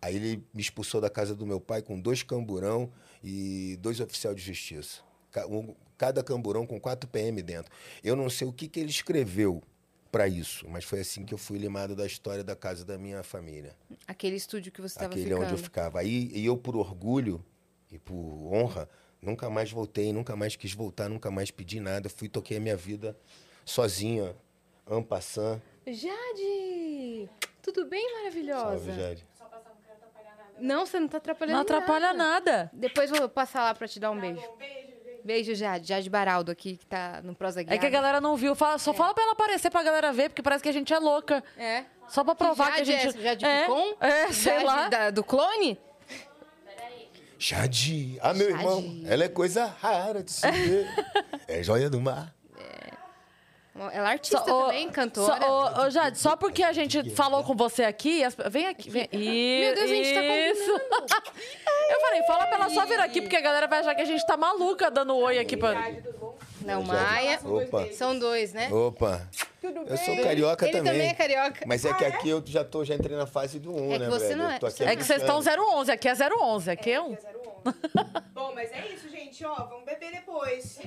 aí ele me expulsou da casa do meu pai com dois camburão e dois oficiais de justiça. Ca- um- Cada camburão com quatro PM dentro. Eu não sei o que, que ele escreveu para isso, mas foi assim que eu fui limado da história da casa da minha família. Aquele estúdio que você estava Aquele é ficando. onde eu ficava. Aí e eu, por orgulho e por honra, nunca mais voltei, nunca mais quis voltar, nunca mais pedi nada. Fui, toquei a minha vida sozinha, passant. Jade! Tudo bem, maravilhosa? Salve, Jade. Não, você não tá atrapalhando Não atrapalha nada. Depois eu vou passar lá pra te dar um beijo. Beijo, Jade. Jade Baraldo aqui, que tá no Prosa Guiada. É que a galera não viu. Fala- só fala pra ela aparecer pra galera ver, porque parece que a gente é louca. É. Só pra provar que, Jade a gente. é, Jade é, Picon? É, sei Jade lá. da- do clone? Jade! Ah, meu Jade. irmão, ela é coisa rara de se ver. é joia do mar. Ela é artista Só- também, cantora. Só, ô, ô, Jade, só porque a gente falou com você aqui, as- vem aqui. Vem, Meu Deus, a gente tá isso. Eu falei, fala pra ela só vir aqui, porque a galera vai achar que a gente tá maluca dando oi aqui pra. Não, Maia. Opa. São dois, né? Opa. Eu sou carioca Ele também. também é carioca. Mas é que aqui eu já tô, já entrei na fase do 1, É que né, você velho? não é- Eu tô aqui não É que vocês 20 estão anos. 011, aqui é 011, aqui é um. Bom, mas é isso, gente, ó. Vamos beber depois.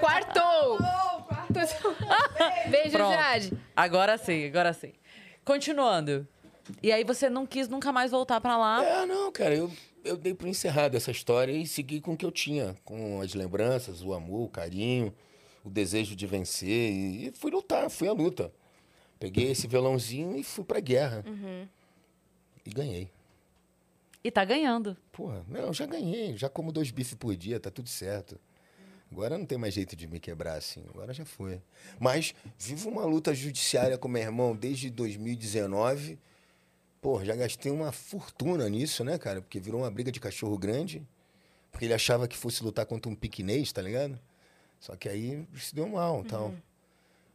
Quartou! Oh, quarto. Beijo, Pronto. Jade. Agora sim, agora sim. Continuando. E aí você não quis nunca mais voltar pra lá. É, não, cara, eu, eu dei por encerrado essa história e segui com o que eu tinha, com as lembranças, o amor, o carinho, o desejo de vencer e, fui lutar, fui à luta. Peguei esse violãozinho e fui pra guerra. E ganhei. E tá ganhando. Porra, não, já ganhei, já como dois bifes por dia, tá tudo certo. Agora não tem mais jeito de me quebrar assim, agora já foi. Mas vivo uma luta judiciária com meu irmão desde 2019. Pô, já gastei uma fortuna nisso, né, cara? Porque virou uma briga de cachorro grande. Porque ele achava que fosse lutar contra um piquinês, tá ligado? Só que aí se deu mal e tal.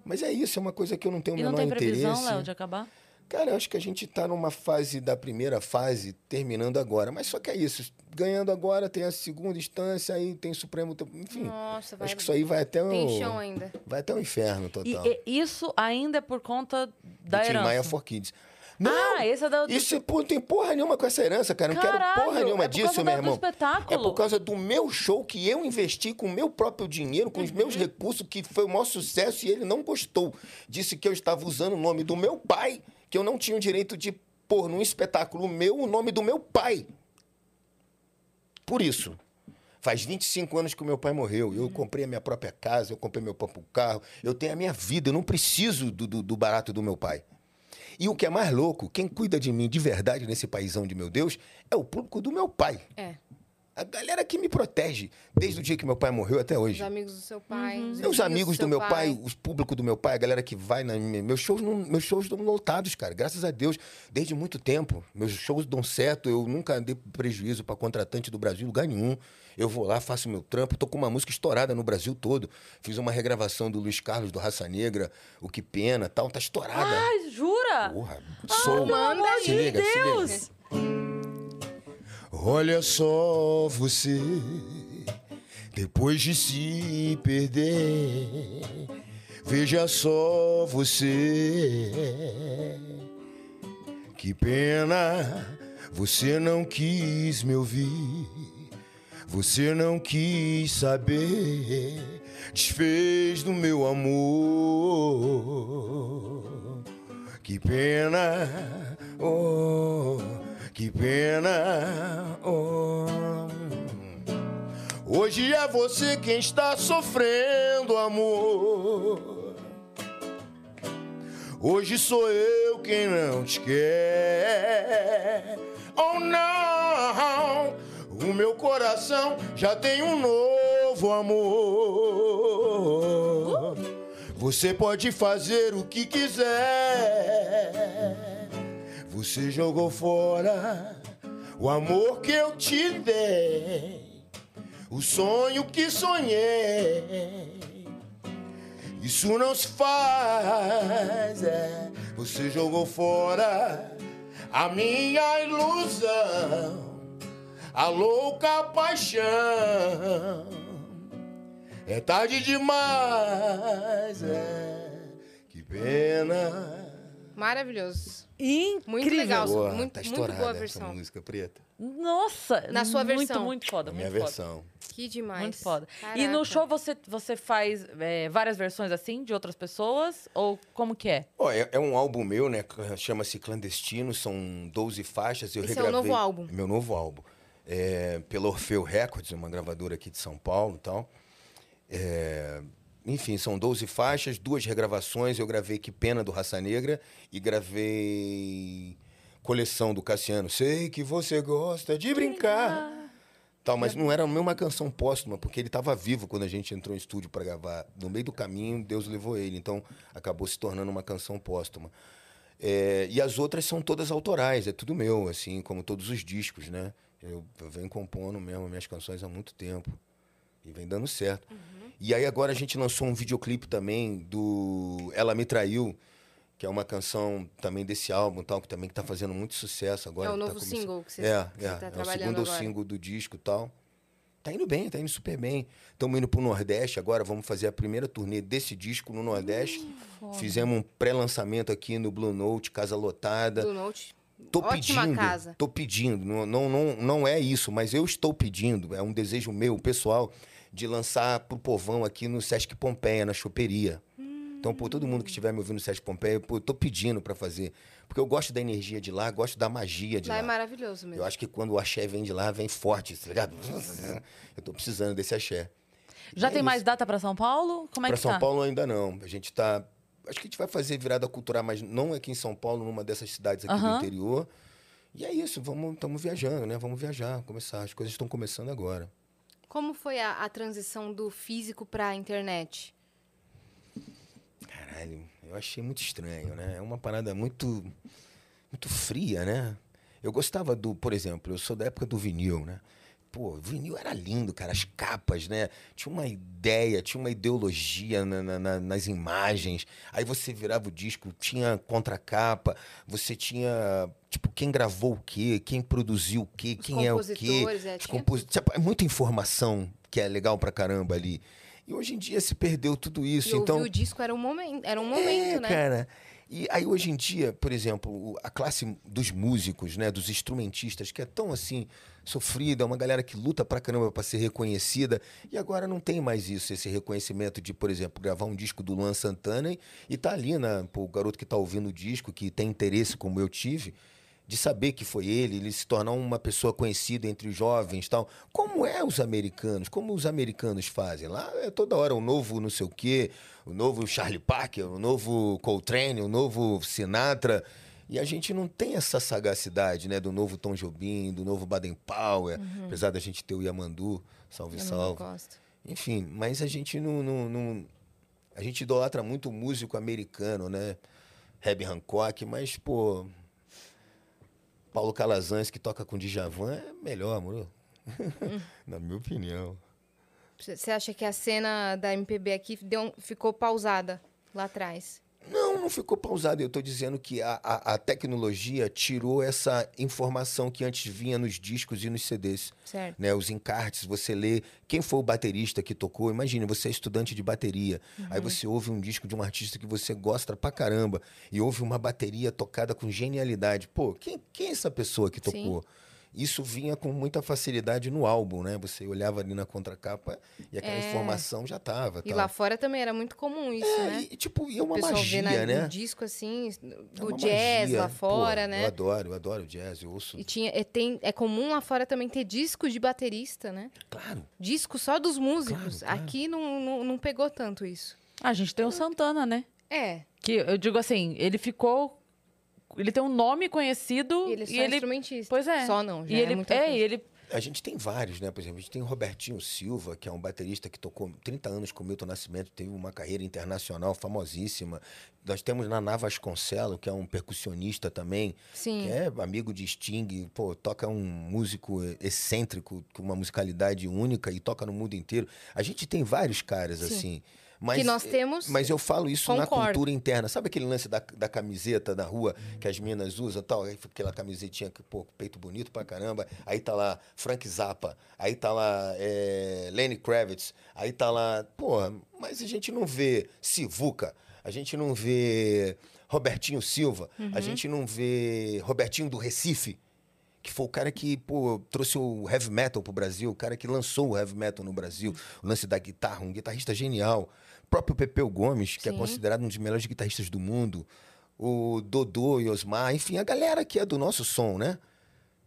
Mas é isso, é uma coisa que eu não tenho o E não menor tem previsão, interesse. Léo, de acabar? Cara, eu acho que a gente tá numa fase da primeira fase, terminando agora. Mas só que é isso. Ganhando agora, tem a segunda instância, aí tem Supremo. Enfim. Nossa, vai. acho que isso aí vai até o. Tem chão ainda. Vai até o inferno E, total. e isso ainda é por conta da do Tim herança. Maia for Kids. Não! Ah, esse é da, Isso pô, não tem porra nenhuma com essa herança, cara. Não quero Caralho, porra nenhuma é disso, meu irmão. espetáculo. É por causa do meu show que eu investi com o meu próprio dinheiro, com os Uhum. meus recursos, que foi o maior sucesso e ele não gostou. Disse que eu estava usando o nome do meu pai, que eu não tinha o direito de pôr num espetáculo meu o nome do meu pai. Por isso. Faz 25 anos que o meu pai morreu. Eu comprei a minha própria casa, eu comprei meu próprio carro, eu tenho a minha vida, eu não preciso do, do, do barato do meu pai. E o que é mais louco, quem cuida de mim de verdade nesse paizão de meu Deus é o público do meu pai. É. A galera que me protege desde o dia que meu pai morreu até Os hoje. amigos do seu pai. os Meus vizinhos amigos do seu meu pai, os públicos do meu pai, a galera que vai na minha, meus shows, não, meus shows dão lotados, cara. Graças a Deus, desde muito tempo. Meus shows dão certo, eu nunca dei prejuízo para contratante do Brasil, lugar nenhum. Eu vou lá, faço meu trampo, tô com uma música estourada no Brasil todo. Fiz uma regravação do Luiz Carlos do Raça Negra, o que pena, tal, tá estourada. Ai, jura? Porra, sou. manda aí. se liga, se liga. Olha só você, depois de se perder, veja só você. Que pena, você não quis me ouvir, você não quis saber, desfez do meu amor. Que pena, oh, que pena, oh. Hoje é você quem está sofrendo, amor. Hoje sou eu quem não te quer. Oh não, o meu coração já tem um novo amor. Você pode fazer o que quiser. Você jogou fora o amor que eu te dei, o sonho que sonhei. Isso não se faz, é. Você jogou fora a minha ilusão, a louca paixão. É tarde demais, é. Que pena. Maravilhoso. Incrível. Muito legal. Boa, muito, tá muito boa a essa versão. música preta. Nossa, Na sua muito, versão. muito foda, A muito minha foda. versão. Que demais. Muito foda. E Caraca. no show você, você faz é, várias versões assim, de outras pessoas? Ou como que é? Ó, é, é um álbum meu, né? Chama-se Clandestino, são 12 faixas. Eu Esse é o regravei. novo álbum? Meu novo álbum. É, pela Orfeu Records, uma gravadora aqui de São Paulo e tal. É, enfim, são 12 faixas, duas regravações. Eu gravei Que Pena do Raça Negra e gravei Coleção do Cassiano. Sei que você gosta de brincar. Tal, mas não era a mesma canção póstuma, porque ele estava vivo quando a gente entrou em estúdio para gravar. No meio do caminho, Deus levou ele. Então, acabou se tornando uma canção póstuma. É, e as outras são todas autorais, é tudo meu, assim, como todos os discos, né? Eu, eu venho compondo mesmo minhas canções há muito tempo. E vem dando certo. E aí agora a gente lançou um videoclipe também do Ela Me Traiu, que é uma canção também desse álbum, tal, que também que tá fazendo muito sucesso agora. É o tá novo começando- single que você, É, que é, tá é o trabalhando segundo agora. single do disco tal. Tá indo bem, tá indo super bem. Estamos indo pro Nordeste agora, vamos fazer a primeira turnê desse disco no Nordeste. Hum, Fizemos um pré-lançamento aqui no Blue Note, Casa Lotada. Blue Note. Tô Ótima pedindo, casa. tô pedindo. Não, não, não, não é isso, mas eu estou pedindo. É um desejo meu, pessoal, de lançar pro povão aqui no Sesc Pompeia, na choperia. Então, pô, todo mundo que estiver me ouvindo no Sesc Pompeia, pô, eu tô pedindo pra fazer. Porque eu gosto da energia de lá, gosto da magia de Lá lá. é maravilhoso mesmo. Eu acho que quando o axé vem de lá, vem forte, tá ligado? Eu tô precisando desse axé. Já É tem isso. mais data pra São Paulo? Como é Pra que São tá? Paulo ainda não. A gente tá. Acho que a gente vai fazer virada cultural, mas não aqui em São Paulo, numa dessas cidades aqui Aham. do interior. E é isso, vamos, estamos viajando, né? Vamos viajar, começar. As coisas estão começando agora. Como foi a, a transição do físico pra internet? Caralho, eu achei muito estranho, né? É uma parada muito, muito fria, né? Eu gostava do, por exemplo, eu sou da época do vinil, né? Pô, o vinil era lindo, cara, as capas, né? Tinha uma ideia, tinha uma ideologia na- na- na- nas imagens. Aí você virava o disco, tinha contracapa, você tinha, tipo, quem gravou o quê, quem produziu o quê, Os quem é o quê. é, Os compos- Tipo, É muita informação que é legal pra caramba ali. E hoje em dia se perdeu tudo isso. E então, o disco era um momento, era um é, momento, né? cara. E aí hoje em dia, por exemplo, a classe dos músicos, né, dos instrumentistas, que é tão assim sofrida, uma galera que luta pra caramba pra ser reconhecida, e agora não tem mais isso, esse reconhecimento de, por exemplo, gravar um disco do Luan Santana e, tá ali, né, pô, o garoto que tá ouvindo o disco, que tem interesse como eu tive, de saber que foi ele, ele se tornar uma pessoa conhecida entre os jovens tal. Como é os americanos? Como os americanos fazem? Lá é toda hora o novo não sei o quê, o novo Charlie Parker, o novo Coltrane, o novo Sinatra. E a gente não tem essa sagacidade, né? Do novo Tom Jobim, do novo Baden Powell, apesar da gente ter o Yamandu, salve, Eu salve. gosto. Enfim, mas a gente não, não, não- A gente idolatra muito o músico americano, né? Herbie Hancock, mas, pô. Paulo Calazans, que toca com Djavan, é melhor, amor. Na minha opinião. Você acha que a cena da MPB aqui deu ficou pausada lá atrás? Não, não ficou pausado. Eu estou dizendo que a, a, a tecnologia tirou essa informação que antes vinha nos discos e nos CDs. Certo. né, os encartes, você lê quem foi o baterista que tocou. Imagine, você é estudante de bateria. Aí você ouve um disco de um artista que você gosta pra caramba e ouve uma bateria tocada com genialidade. Pô, quem, quem é essa pessoa que Sim. Isso vinha com muita facilidade no álbum, né? Você olhava ali na contracapa e aquela É. informação já tava. E tal. lá fora também era muito comum isso, É, né? e, tipo, e é O uma magia, vê na, né? no disco assim, É do uma jazz magia. lá fora, Pô, né? Eu adoro, eu adoro o jazz, eu ouço. E tinha, é, tem, é comum lá fora também ter discos de baterista, né? Claro. Disco só dos músicos. Claro, claro. Aqui não, não, não pegou tanto isso. Ah, a gente tem o Santana, né? É, Que eu digo assim, ele ficou. Ele tem um nome conhecido e ele é só e ele. instrumentista. Pois é. Só não, já e é ele, é, e ele. A gente tem vários, né? Por exemplo, a gente tem o Robertinho Silva, que é um baterista que tocou 30 anos com o Milton Nascimento, teve uma carreira internacional famosíssima. Nós temos Naná Vasconcelos, que é um percussionista também, Sim. que é amigo de Sting, pô, toca um músico excêntrico, com uma musicalidade única e toca no mundo inteiro. A gente tem vários caras Sim. assim. Mas, que nós temos. mas eu falo isso na Concordo. cultura interna. Sabe aquele lance da, da camiseta na rua que as minas usam tal? Aquela camisetinha que, pô, peito bonito pra caramba. Aí tá lá Frank Zappa. Aí tá lá é, Lenny Kravitz. Aí tá lá. Pô, mas a gente não vê Sivuca. A gente não vê Robertinho Silva. A gente não vê Robertinho do Recife. Que foi o cara que, pô, trouxe o heavy metal pro Brasil, o cara que lançou o heavy metal no Brasil, o lance da guitarra, um guitarrista genial. O próprio Pepeu Gomes, que é Sim. considerado um dos melhores guitarristas do mundo. O Dodô e Osmar, enfim, a galera que é do nosso som, né?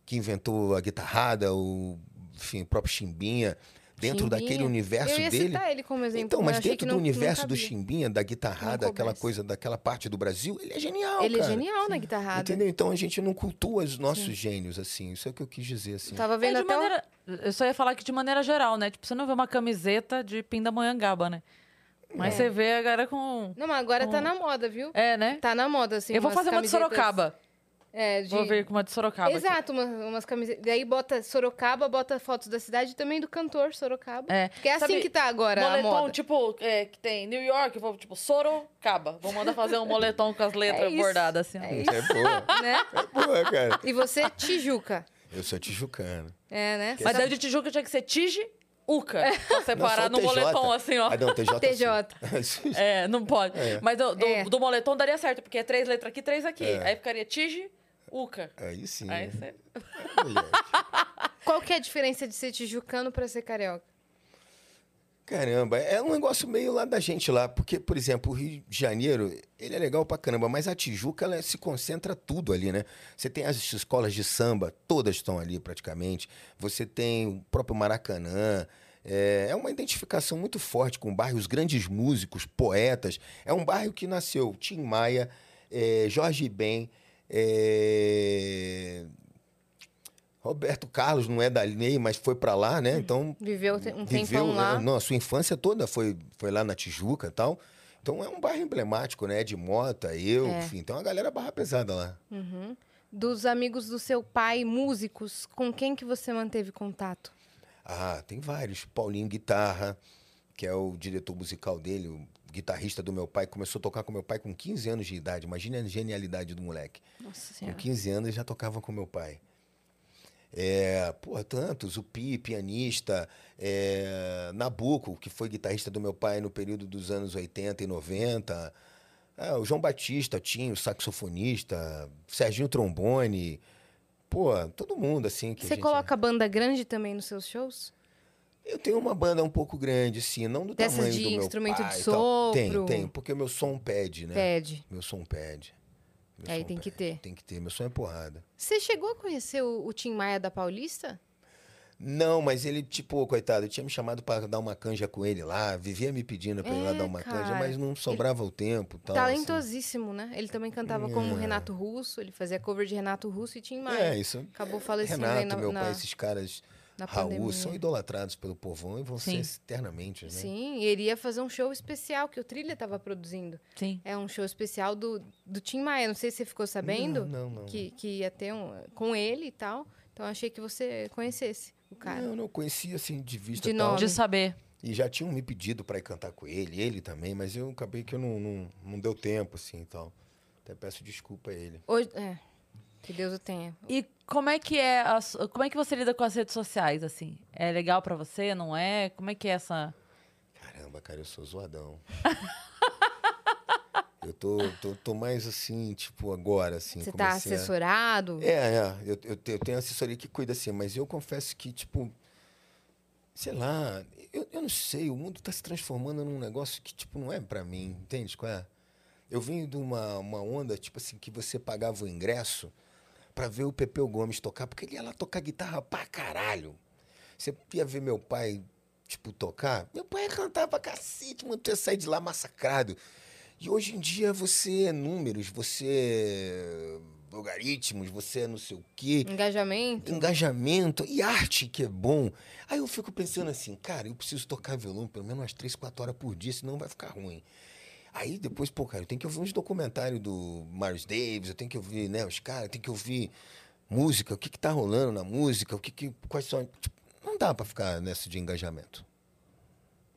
Que inventou a guitarrada, o, enfim, o próprio Chimbinha. Dentro Chimbinha. daquele universo Eu ia dele. citar ele como exemplo. Então, mas eu achei dentro do não- não universo do cabia. Chimbinha, da guitarrada, Não aquela coisa, daquela parte do Brasil, ele é genial, Ele é cara. genial na guitarrada. Entendeu? Então a gente não cultua os nossos gênios, assim. Isso é o que eu quis dizer, assim. Tava É, vendo de até o- maneira, eu só ia falar que de maneira geral, né? Tipo, você não vê uma camiseta de Pindamonhangaba, né? Mas É. você vê a galera com. Não, mas agora tá com- na moda, viu? É, né? Tá na moda, assim. eu vou umas fazer uma de camisetas- Sorocaba. É, de... Vou vir com uma de Sorocaba. Exato, uma- umas camisetas. Daí bota Sorocaba, bota fotos da cidade e também do cantor Sorocaba. É. Porque é assim Sabe, que tá agora a Moletom, moda. tipo, é, que tem New York, vou, tipo, Sorocaba. Vou mandar fazer um moletom com as letras É bordadas assim. ó. é isso. É boa. Né? É boa, cara. E você, Tijuca. Eu sou tijucano. É, né? Mas daí de Tijuca tinha que ser Tije Uca. Pra separar Não, no TJ. moletom, assim, ó. Ah, não, TJ. TJ. É, não pode. Mas do, do, É. do moletom daria certo, porque é três letras aqui, três aqui. É. Aí ficaria Tije Uca. Aí sim. Aí você... moleque. Qual que é a diferença de ser tijucano pra ser carioca? Caramba, é um negócio meio lá da gente lá, porque, por exemplo, o Rio de Janeiro, ele é legal pra caramba, mas a Tijuca, ela se concentra tudo ali, né? Você tem as escolas de samba, todas estão ali praticamente. Você tem o próprio Maracanã. É, é uma identificação muito forte com o bairro, os grandes músicos, poetas. É um bairro que nasceu Tim Maia, é, Jorge Ben, é, Roberto Carlos não é dali, mas foi pra lá, né? Então Viveu um viveu, tempão lá. né? Não, a sua infância toda foi, foi lá na Tijuca e tal. Então é um bairro emblemático, né? De Mota, eu, É. enfim. Então a galera barra pesada lá. Uhum. Dos amigos do seu pai, músicos, com quem que você manteve contato? Ah, tem vários. Paulinho Guitarra, que é o diretor musical dele, o guitarrista do meu pai. Começou a tocar com meu pai com 15 anos de idade. Imagina a genialidade do moleque. Nossa Com Senhora. 15 anos já tocava com meu pai. É, pô, tantos, o Pi, pianista, é, Nabuco, que foi guitarrista do meu pai no período dos anos 80 e 90, é, o João Batista, Tinho, saxofonista, Serginho Trombone, pô, todo mundo assim que Você gente- coloca banda grande também nos seus shows? Eu tenho uma banda um pouco grande, sim, não do Dessas tamanho de do meu instrumento de pai e tal. Tem, sopro? tem, porque o meu som pede, né? Pede. Meu som pede. Meu Aí som tem que pede. ter. Tem que ter, meu som é porrada. Você chegou a conhecer o, o Tim Maia da Paulista? Não, mas ele, tipo, coitado, tinha me chamado pra dar uma canja com ele lá, vivia me pedindo pra ir lá É, dar uma canja, cara. mas não sobrava o tempo tal. assim. Talentosíssimo, né? Ele também cantava como Renato Russo, ele fazia cover de Renato Russo e Tim assim. Maia. É, isso. Acabou falecendo aí Renato, na, meu na- pai, esses caras, na Raul, pandemia. são idolatrados pelo povão e vão Sim. ser eternamente, né? Sim, e ele ia fazer um show especial que o Trilha estava produzindo. Sim. É um show especial do, do Tim Maia. Não sei se você ficou sabendo Não, não, não. Que, que ia ter um com ele e tal. Então achei que você conhecesse o cara. Não, não conhecia assim de vista De e tal. nome. De saber. E já tinham me pedido pra ir cantar com ele, ele também, mas eu acabei que eu não, não, não deu tempo, assim, e tal. Até peço desculpa a ele. Hoje, é, que Deus o tenha. E como é que é, a como é que você lida com as redes sociais, assim? É legal pra você, não é? Como é que é essa... Caramba, cara, eu sou zoadão. eu tô, tô, tô mais assim, tipo, agora, assim. Você tá comecei a- assessorado? É, é. Eu, eu, eu tenho assessoria que cuida assim, mas eu confesso que, tipo, sei lá, eu, eu não sei, o mundo tá se transformando num negócio que, tipo, não é pra mim, entende qual é? Eu vim de uma, uma onda, tipo assim, que você pagava o ingresso pra ver o Pepeu Gomes tocar, porque ele ia lá tocar guitarra pra caralho. Você ia ver meu pai, tipo, tocar, meu pai ia cantar pra cacete, mano, tu ia sair de lá massacrado. E hoje em dia você é números, você é logaritmos, você é não sei o quê Engajamento? engajamento e arte que é bom. Aí eu fico pensando assim, cara, eu preciso tocar violão pelo menos umas três, quatro horas por dia, senão vai ficar ruim. Aí depois, pô, cara, eu tenho que ouvir uns documentários do Miles Davis, eu tenho que ouvir, né, os caras, eu tenho que ouvir música, o que que tá rolando na música, o que que, quais são... Tipo, não dá pra ficar nessa de engajamento.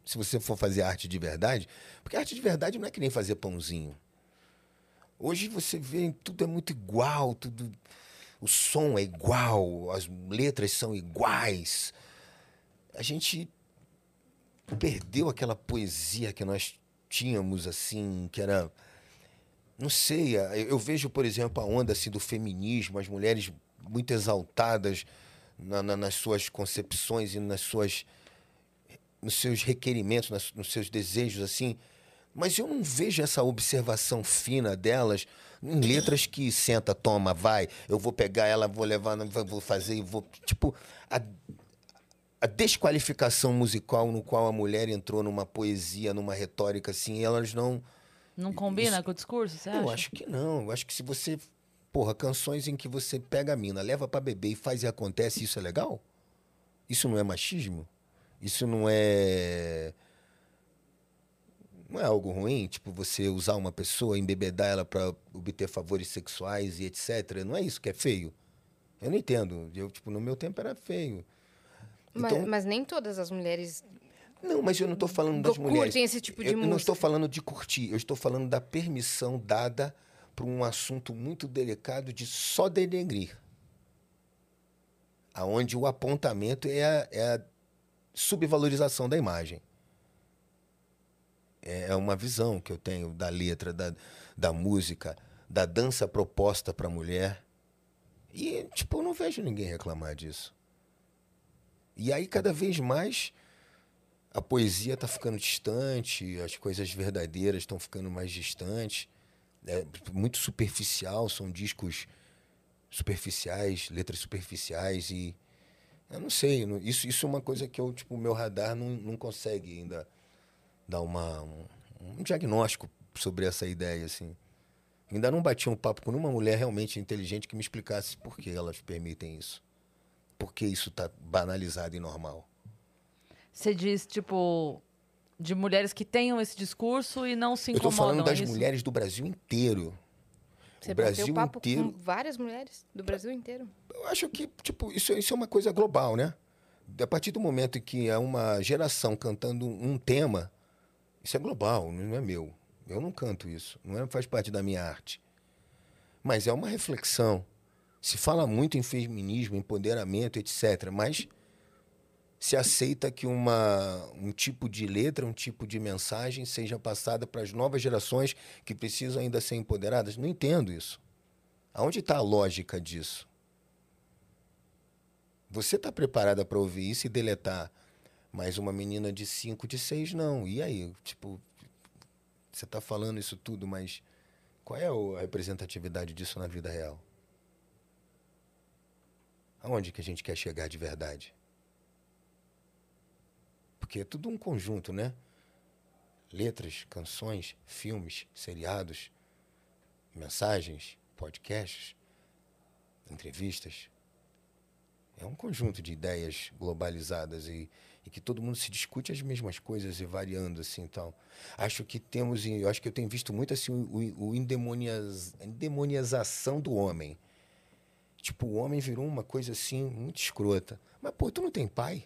Se você for fazer arte de verdade, porque arte de verdade não é que nem fazer pãozinho. Hoje você vê, tudo é muito igual, tudo o som é igual, as letras são iguais. A gente perdeu aquela poesia que nós tínhamos, assim, que era. Não sei, eu vejo, por exemplo, a onda assim, do feminismo, as mulheres muito exaltadas na- na- nas suas concepções e nas suas, nos seus requerimentos, nas- nos seus desejos, assim. Mas eu não vejo essa observação fina delas em letras que senta, toma, vai, eu vou pegar ela, vou levar, vou fazer vou. Tipo, a, a desqualificação musical no qual a mulher entrou numa poesia, numa retórica assim, elas não. Não combina Isso- com o discurso, você acha? Eu acho que não. Eu acho que se você. Porra, canções em que você pega a mina, leva pra beber e faz e acontece, isso é legal? Isso não é machismo? Isso não é. Não é algo ruim, tipo, você usar uma pessoa, embebedar ela para obter favores sexuais e etc. Não é isso que é feio. Eu não entendo. Eu, tipo, no meu tempo era feio. Mas, Então, mas nem todas as mulheres não, mas eu não estou falando das curtem mulheres. esse tipo de eu não música. estou falando de curtir, eu estou falando da permissão dada para um assunto muito delicado de só denegrir. Aonde o apontamento é a, é a subvalorização da imagem. É é uma visão que eu tenho da letra, da, da música, da dança proposta para a mulher. E, tipo, eu não vejo ninguém reclamar disso. E aí, cada vez mais, a poesia está ficando distante, as coisas verdadeiras estão ficando mais distantes. É muito superficial, são discos superficiais, letras superficiais e eu não sei, isso, isso é uma coisa que eu, tipo, o meu radar não, não consegue ainda dar uma, um, um diagnóstico sobre essa ideia, assim. Ainda não bati um papo com uma mulher realmente inteligente que me explicasse por que elas permitem isso. Por que isso está banalizado e normal. Você diz, tipo, de mulheres que tenham esse discurso e não se Eu estou incomodam. falando das é isso? mulheres do Brasil inteiro. Você o bateu Brasil papo inteiro. com várias mulheres do Brasil inteiro. Eu acho que, tipo, isso, isso é uma coisa global, né? A partir do momento que é uma geração cantando um tema, isso é global, não é meu. Eu não canto isso, não é, faz parte da minha arte. Mas é uma reflexão. Se fala muito em feminismo, empoderamento, etc. Mas se aceita que uma, um tipo de letra, um tipo de mensagem seja passada para as novas gerações que precisam ainda ser empoderadas. Não entendo isso. Aonde está a lógica disso? Você está preparada para ouvir isso e deletar? Mas uma menina de 5, de 6, não. E aí? Tipo, você está falando isso tudo, mas qual é a representatividade disso na vida real? Aonde que a gente quer chegar de verdade? Porque é tudo um conjunto, né? Letras, canções, filmes, seriados, mensagens, podcasts, entrevistas. É um conjunto de ideias globalizadas e, e que todo mundo se discute as mesmas coisas e variando assim então acho que temos eu acho que eu tenho visto muito assim o, o do homem tipo o homem virou uma coisa assim muito escrota mas pô tu não tem pai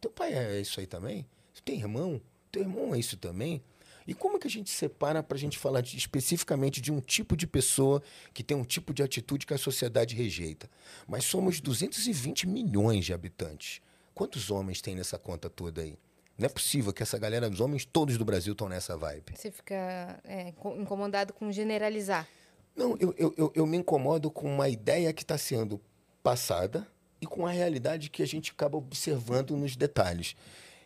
teu pai é isso aí também tu tem irmão teu irmão é isso também e como que a gente separa para a gente falar de- especificamente de um tipo de pessoa que tem um tipo de atitude que a sociedade rejeita? Mas somos 220 milhões de habitantes. Quantos homens tem nessa conta toda aí? Não é possível que essa galera, os homens todos do Brasil estão nessa vibe. Você fica é, co- incomodado com generalizar. Não, eu, eu, eu, me incomodo com uma ideia que está sendo passada e com a realidade que a gente acaba observando nos detalhes.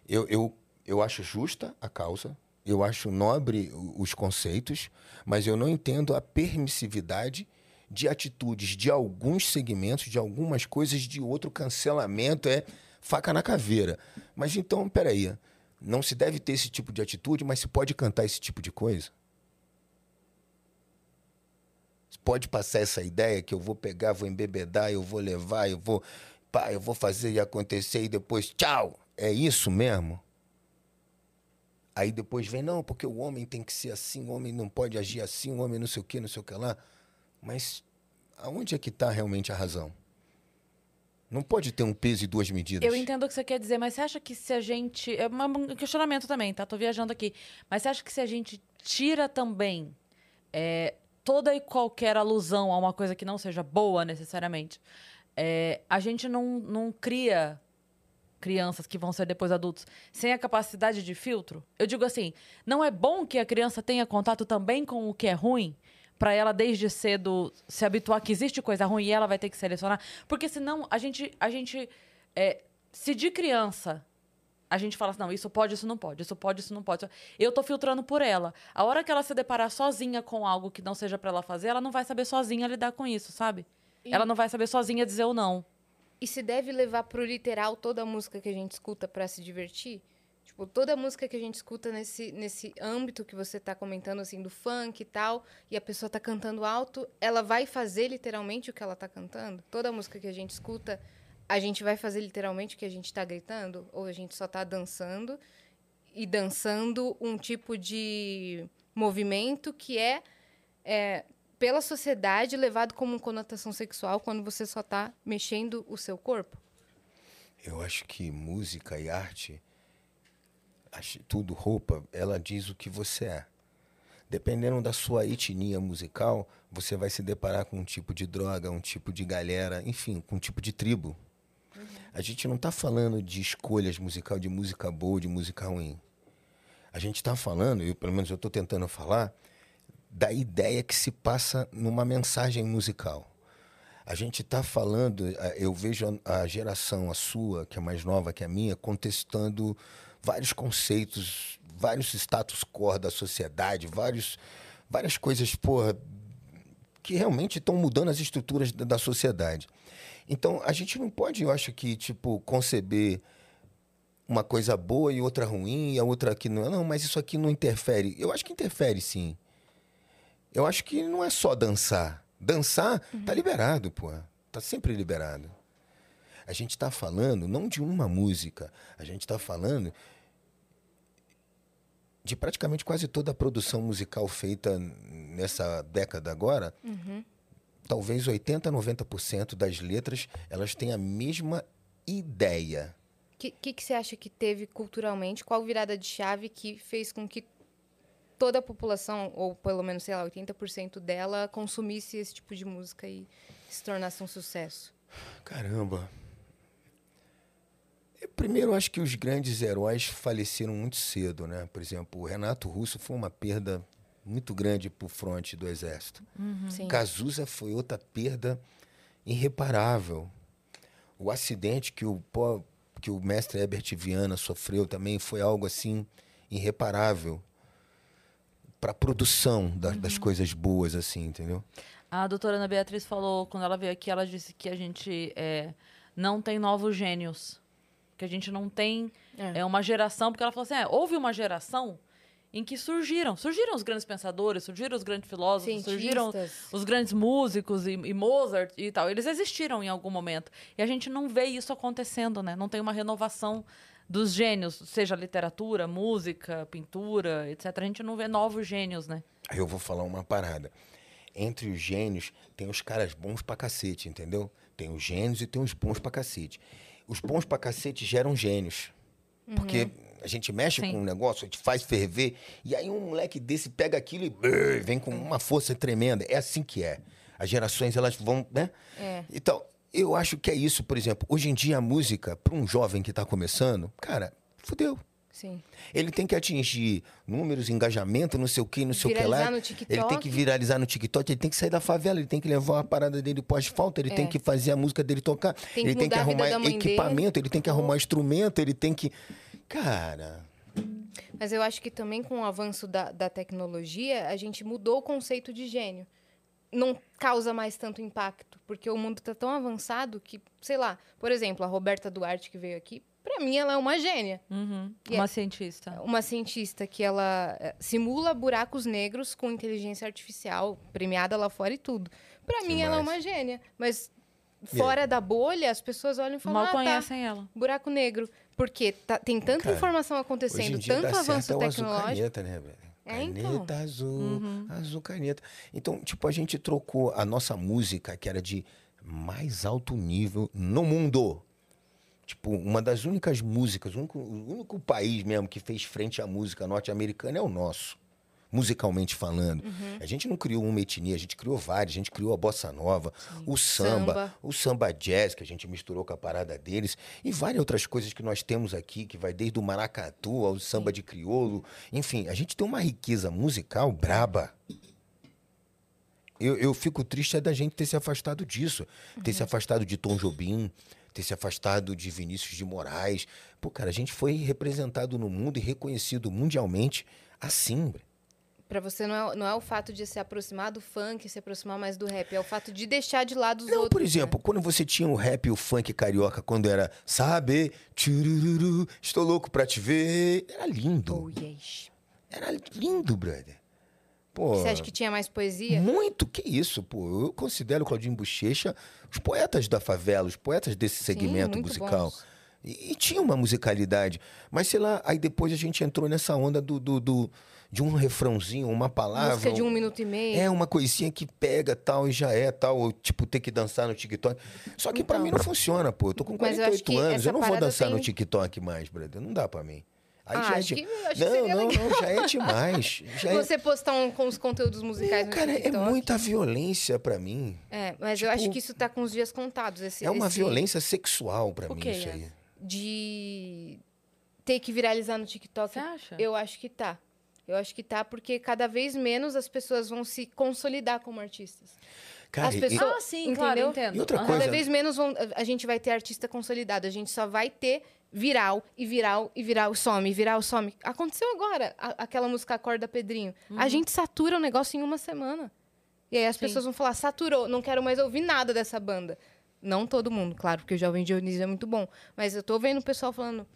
Eu, eu, eu acho justa a causa, eu acho nobre os conceitos, mas eu não entendo a permissividade de atitudes de alguns segmentos, de algumas coisas, de outro cancelamento, é faca na caveira. Mas então, peraí, não se deve ter esse tipo de atitude, mas se pode cantar esse tipo de coisa? Pode passar essa ideia que eu vou pegar, vou embebedar, eu vou levar, eu vou, pá, eu vou fazer e acontecer e depois tchau. É isso mesmo? Aí depois vem, não, porque o homem tem que ser assim, o homem não pode agir assim, o homem não sei o que, não sei o que lá. Mas aonde é que está realmente a razão? Não pode ter um peso e duas medidas. Eu entendo o que você quer dizer, mas você acha que se a gente. É um questionamento também, tá? Tô viajando aqui. Mas você acha que se a gente tira também é, toda e qualquer alusão a uma coisa que não seja boa necessariamente, é, a gente não, não cria crianças que vão ser depois adultos sem a capacidade de filtro? Eu digo assim, não é bom que a criança tenha contato também com o que é ruim? Pra ela, desde cedo, se habituar que existe coisa ruim e ela vai ter que selecionar? Porque senão a gente. A gente é, se de criança a gente fala assim, não, isso pode, isso não pode, isso pode, isso não pode. Eu tô filtrando por ela. A hora que ela se deparar sozinha com algo que não seja pra ela fazer, ela não vai saber sozinha lidar com isso, sabe? E- Ela não vai saber sozinha dizer o não. E se deve levar pro literal toda a música que a gente escuta pra se divertir? Tipo, toda a música que a gente escuta nesse, nesse âmbito que você tá comentando, assim, do funk e tal, e a pessoa tá cantando alto, ela vai fazer literalmente o que ela tá cantando? Toda a música que a gente escuta, a gente vai fazer literalmente o que a gente tá gritando? Ou a gente só tá dançando e dançando um tipo de movimento que é, é, pela sociedade levado como conotação sexual quando você só está mexendo o seu corpo? Eu acho que música e arte, tudo, roupa, ela diz o que você é. Dependendo da sua etnia musical, você vai se deparar com um tipo de droga, um tipo de galera, enfim, com um tipo de tribo. A gente não está falando de escolhas musical, de música boa, de música ruim. A gente está falando, eu, pelo menos eu estou tentando falar, da ideia que se passa numa mensagem musical. A gente está falando, eu vejo a, a geração, a sua, que é mais nova que a minha, contestando vários conceitos, vários status quo da sociedade, vários, várias coisas, porra, que realmente estão mudando as estruturas da, da sociedade. Então, a gente não pode, eu acho que, tipo, conceber uma coisa boa e outra ruim, e a outra que não é. Não, mas isso aqui não interfere. Eu acho que interfere, sim. Eu acho que não é só dançar. Dançar tá liberado, pô. Tá sempre liberado. A gente tá falando não de uma música, a gente tá falando de praticamente quase toda a produção musical feita nessa década agora. Talvez 80, 90% das letras, elas têm a mesma ideia. O que, que, que você acha que teve culturalmente? Qual virada de chave que fez com que toda a população, ou pelo menos, sei lá, 80% dela, consumisse esse tipo de música e se tornasse um sucesso? Caramba. Primeiro, acho que os grandes heróis faleceram muito cedo, né? Por exemplo, o Renato Russo foi uma perda muito grande para o fronte do Exército. Sim. Cazuza foi outra perda irreparável. O acidente que o, que o mestre Herbert Viana sofreu também foi algo assim irreparável para a produção da- das coisas boas, assim, entendeu? A doutora Ana Beatriz falou, quando ela veio aqui, ela disse que a gente é, não tem novos gênios. Que a gente não tem É. é. uma geração, porque ela falou assim: é, houve uma geração em que surgiram. Surgiram os grandes pensadores, surgiram os grandes filósofos, surgiram Cientistas. os grandes músicos e, e Mozart e tal. Eles existiram em algum momento. E a gente não vê isso acontecendo, né? Não tem uma renovação dos gênios, seja literatura, música, pintura, etc. A gente não vê novos gênios, né? Eu vou falar uma parada. Entre os gênios, tem os caras bons pra cacete, entendeu? Tem os gênios e tem os bons pra cacete. Os bons pra cacete geram gênios. Porque a gente mexe Sim. com um negócio, a gente faz ferver, e aí um moleque desse pega aquilo e brrr, vem com uma força tremenda. É assim que é. As gerações, elas vão, né? É. Então, eu acho que é isso, por exemplo. Hoje em dia, a música, para um jovem que tá começando, cara, fudeu. Sim. Ele tem que atingir números, engajamento, não sei o que, não sei o que lá. Viralizar no TikTok. Ele tem que viralizar no TikTok, ele tem que sair da favela, ele tem que levar a parada dele pro asfalto, ele tem que fazer a música dele tocar, É. Tem ele tem que arrumar equipamento, dele. ele tem que arrumar instrumento, ele tem que. Cara, Mas eu acho que também com o avanço da, da tecnologia, a gente mudou o conceito de gênio. Não causa mais tanto impacto, porque o mundo está tão avançado que, sei lá, por exemplo, a Roberta Duarte que veio aqui, para mim ela é uma gênia. Uhum. E Uma é- cientista. Uma cientista que ela eh, simula buracos negros com inteligência artificial, premiada lá fora e tudo. Para mim ela é uma gênia, mas fora da bolha, as pessoas olham e falam: Mal "Ah, tá, conhecem ela. buraco negro". Porque tá- tem tanta Cara, informação hoje acontecendo, em dia tanto dá avanço certo é o azul tecnológico. caneta, né, velho? É, então. Caneta azul, azul caneta. Então, tipo, a gente trocou a nossa música, que era de mais alto nível no mundo. Tipo, uma das únicas músicas, o único, o único país mesmo que fez frente à música norte-americana é o nosso, musicalmente falando. Uhum. A gente não criou uma etnia, a gente criou várias. A gente criou a bossa nova, o samba, Samba. o samba jazz, que a gente misturou com a parada deles, e várias outras coisas que nós temos aqui, que vai desde o maracatu ao samba de crioulo. Enfim, a gente tem uma riqueza musical braba. Eu, eu fico triste é da gente ter se afastado disso. Ter se afastado de Tom Jobim, ter se afastado de Vinícius de Moraes. Pô, cara, a gente foi representado no mundo e reconhecido mundialmente assim. Pra você não é, não é o fato de se aproximar do funk, se aproximar mais do rap, é o fato de deixar de lado os Não, outros. por né? exemplo, quando você tinha o rap e o funk carioca, quando era, sabe, tchurururu, estou louco pra te ver. Era lindo. Oh, yes. Era lindo, brother. Pô, Você acha que tinha mais poesia? Muito, que isso, pô. Eu considero o Claudinho Bochecha os poetas da favela, os poetas desse segmento muito musical. E, e tinha uma musicalidade. Mas sei lá, aí depois a gente entrou nessa onda do, do, do- de um refrãozinho, uma palavra. Música de um minuto e meio. É uma coisinha que pega tal e já é tal, ou, tipo, ter que dançar no TikTok. Só que pra Então. mim não funciona, pô. Eu tô com Mas eu acho 48 que anos, eu não vou dançar no tem- TikTok mais, brother. Não dá pra mim. Aí Ah, já é acho de- que- acho que não, seria não, legal. não, já é demais. Já é... Você postar um, com os conteúdos musicais no Cara, é TikTok. muita violência pra mim. É, mas eu Tipo, acho que isso tá com os dias contados. Esse, É uma esse violência sexual pra O mim isso aí. De ter que viralizar no TikTok. Você acha? Eu acho que tá. Eu acho que tá, porque cada vez menos as pessoas vão se consolidar como artistas. Cara, As e- pessoas- Ah, sim, Entendeu? claro, entendo. E outra Aham. coisa- Cada vez menos vão- a gente vai ter artista consolidado. A gente só vai ter viral e viral e viral some, viral some. Aconteceu agora, a- aquela música Acorda Pedrinho. A gente satura o negócio em uma semana. E aí as Sim. pessoas vão falar, saturou, não quero mais ouvir nada dessa banda. Não todo mundo, claro, porque o Jovem Dionísio é muito bom. Mas eu tô vendo o pessoal falando,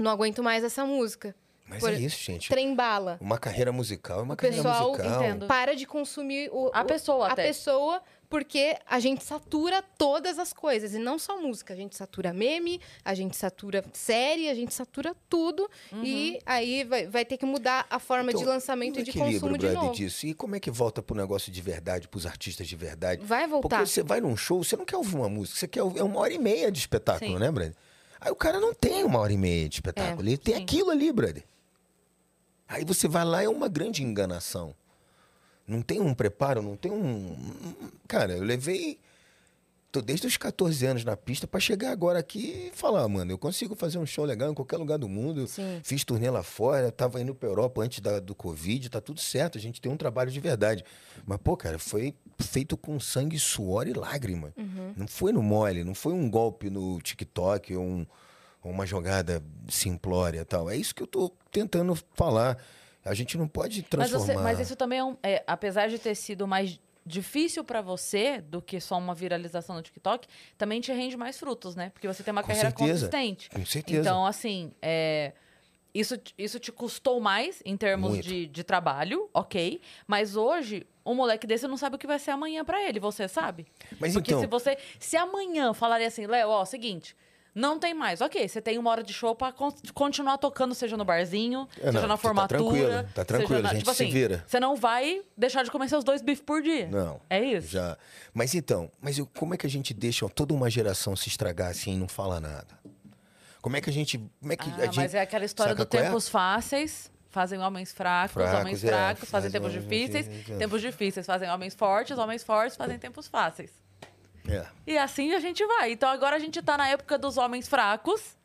não aguento mais essa música. Mas Por- é isso, gente. Trem bala. Uma carreira musical é uma O carreira pessoal musical. entendo. para de consumir o, A o- pessoa a até. pessoa porque a gente satura todas as coisas e não só música a gente satura meme a gente satura série a gente satura tudo e aí vai, vai ter que mudar a forma de Então, lançamento e de consumo de brother, novo disso? E como é que volta pro negócio de verdade, pros artistas de verdade? vai voltar Porque você vai num show, você não quer ouvir uma música, você quer ouvir é uma hora e meia de espetáculo, Sim. né, brother? Aí o cara não tem uma hora e meia de espetáculo, É, ele tem sim. aquilo ali, brother. Aí você vai lá, é uma grande enganação. Não tem um preparo, não tem um. Cara, eu levei. Tô desde os 14 anos na pista pra chegar agora aqui e falar, mano, eu consigo fazer um show legal em qualquer lugar do mundo. Sim. Fiz turnê lá fora, tava indo pra Europa antes da- do Covid, tá tudo certo, a gente tem um trabalho de verdade. Mas, pô, cara, foi feito com sangue, suor e lágrima. Uhum. Não foi no mole, não foi um golpe no TikTok ou um- uma jogada simplória tal. É isso que eu tô tentando falar. A gente não pode Mas, transformar. você- mas isso também é, um, é, apesar de ter sido mais difícil pra você do que só uma viralização no TikTok, também te rende mais frutos, né? Porque você tem uma Com carreira certeza. consistente. Com certeza. Então, assim, é, isso, te- isso te custou mais em termos de, de trabalho, ok. Mas hoje, um moleque desse não sabe o que vai ser amanhã pra ele, você sabe? Mas Porque então- se você. Se amanhã falarem assim, Léo, ó, seguinte. Não tem mais. Ok, você tem uma hora de show pra con- continuar tocando, seja no barzinho, É, seja não, na tá formatura. tranquilo, tá tranquilo, na- a gente tipo se assim, vira. Você não vai deixar de comer seus dois bifes por dia. Não. É isso? Já. Mas então, mas como é que a gente deixa toda uma geração se estragar assim e não fala nada? Como é que a gente. Como é que Ah, a gente, mas é aquela história do é? tempos fáceis. Fazem homens fracos, Fracos, homens é, fracos, fazem fazem tempos difíceis, é. tempos difíceis fazem homens fortes, homens fortes fazem tempos fáceis. É. E assim a gente vai. Então agora a gente tá na época dos homens fracos,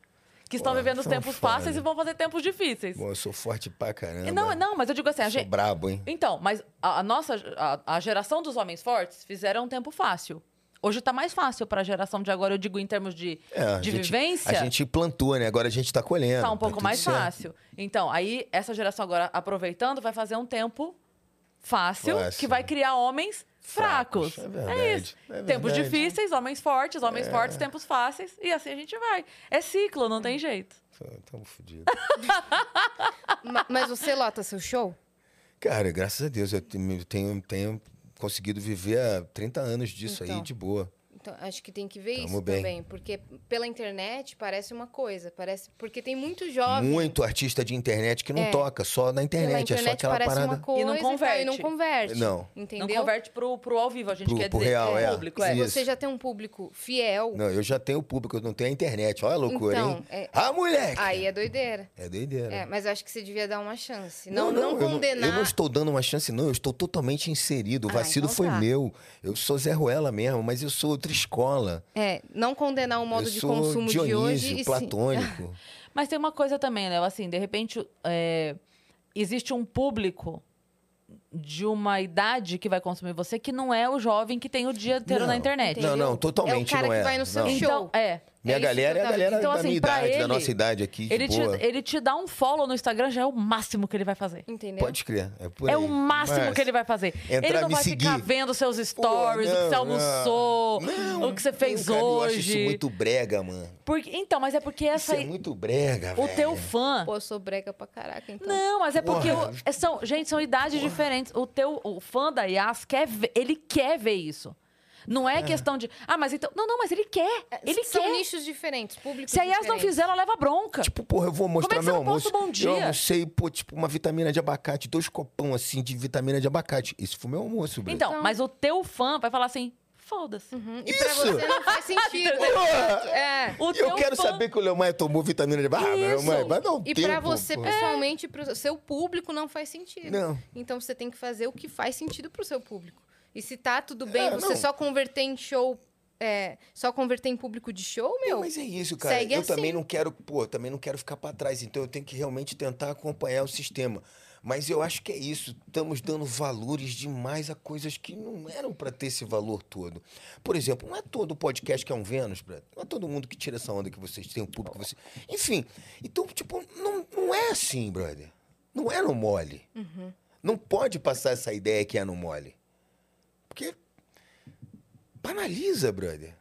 que estão vivendo os tempos foda. fáceis e vão fazer tempos difíceis. Bom, eu sou forte pra caramba. Não, não, mas eu digo assim, a Sou gente, brabo, hein? Então, mas a, a nossa, a, a geração dos homens fortes fizeram um tempo fácil. Hoje tá mais fácil pra geração de agora, eu digo em termos de, É, a de gente- vivência. A gente plantou, né? Agora a gente tá colhendo. tá um pouco tudo mais certo. fácil. Então, aí essa geração agora aproveitando vai fazer um tempo fácil, Fácil. que vai criar homens fracos. Fracos, é verdade, isso. é tempos difíceis, homens fortes, homens fortes, tempos fáceis e assim a gente vai. É ciclo, não tem jeito. Tamo fudido. Ma- Mas você lota seu show? Cara, graças a Deus, eu tenho, tenho, tenho conseguido viver há 30 anos disso aí Então. de boa. Então, acho que tem que ver Tamo isso bem. também, porque pela internet parece uma coisa, parece porque tem muito jovem. Muito artista de internet que não É. toca, só na Pela internet, é só internet aquela parece parada. uma coisa E não converte. e não converte. Não. Entendeu? Não converte pro, pro ao vivo, a gente Pro- quer pro dizer. real, é. público, Se é. Isso. você já tem um público fiel, Não, eu já tenho o público, eu não tenho a internet. Olha a loucura, Então, hein? é- Ah, moleque! aí é doideira. É doideira. É, mas eu acho que você devia dar uma chance. Não, Não, não, eu condenar. Eu não estou dando uma chance, não. Eu estou totalmente inserido. O Ah, vacilo então foi tá. meu. Eu sou Zé Ruela mesmo, mas eu sou outra escola. É, não condenar o modo eu de sou consumo de Dionísio, hoje. e sim- platônico. Mas tem uma coisa também, Léo, assim, de repente é, existe um público de uma idade que vai consumir você que não é o jovem que tem o dia inteiro Não, na internet. Não, não, É o totalmente cara não que é. vai no seu Não. show. Então, é. Minha É isso galera é a galera Então, da assim, minha idade, da ele, nossa idade aqui, Ele te, ele te dá um follow no Instagram, já é o máximo que ele vai fazer. Entendeu? Pode crer. É, por É o máximo Mas- que ele vai fazer. ele não vai ficar seguir. vendo seus stories, o que não, você almoçou, não. o que você fez Não, cara, Eu acho hoje. isso muito brega, mano. Porque, então, mas é porque Isso essa é aí- muito brega, o velho. teu fã. Pô, eu sou brega pra caraca, então. Não, mas é porque Porra. o- é, são, gente, são idades diferentes. O teu o fã da Yas quer ver, ele quer ver isso. Não é, questão de. Ah, mas então. Não, não, mas ele quer. Ele São quer. nichos diferentes, públicos Se a Yas não fizer, ela leva bronca. Tipo, porra, eu vou mostrar é que você meu almoço. bom dia? Eu almocei, pô, tipo, uma vitamina de abacate, dois copão assim de vitamina de abacate. Esse foi meu almoço, Bruno. então, Então- mas o teu fã vai falar assim: foda-se. Uhum. E pra Isso! você não faz sentido. É. O eu teu quero fã- saber que o Leomar tomou vitamina de! Leomar, vai dar um E tempo, pra você, pô. pessoalmente, pro seu público, não faz sentido. Não. Então você tem que fazer o que faz sentido pro seu público. E se tá tudo bem, É, você não. só converter em show. é, só converter em público de show, meu. Não, mas é isso, cara. segue eu assim. também não quero, pô, também não quero ficar pra trás. Então eu tenho que realmente tentar acompanhar o sistema. Mas eu acho que é isso. Estamos dando valores demais a coisas que não eram pra ter esse valor todo. Por exemplo, não é todo podcast que é um Vênus, brother. Não é todo mundo que tira essa onda que vocês têm, o público que vocês. Enfim. Então, tipo, não, não é assim, brother. Não é no mole. Uhum. Não pode passar essa ideia que é no mole. Porque banaliza, brother.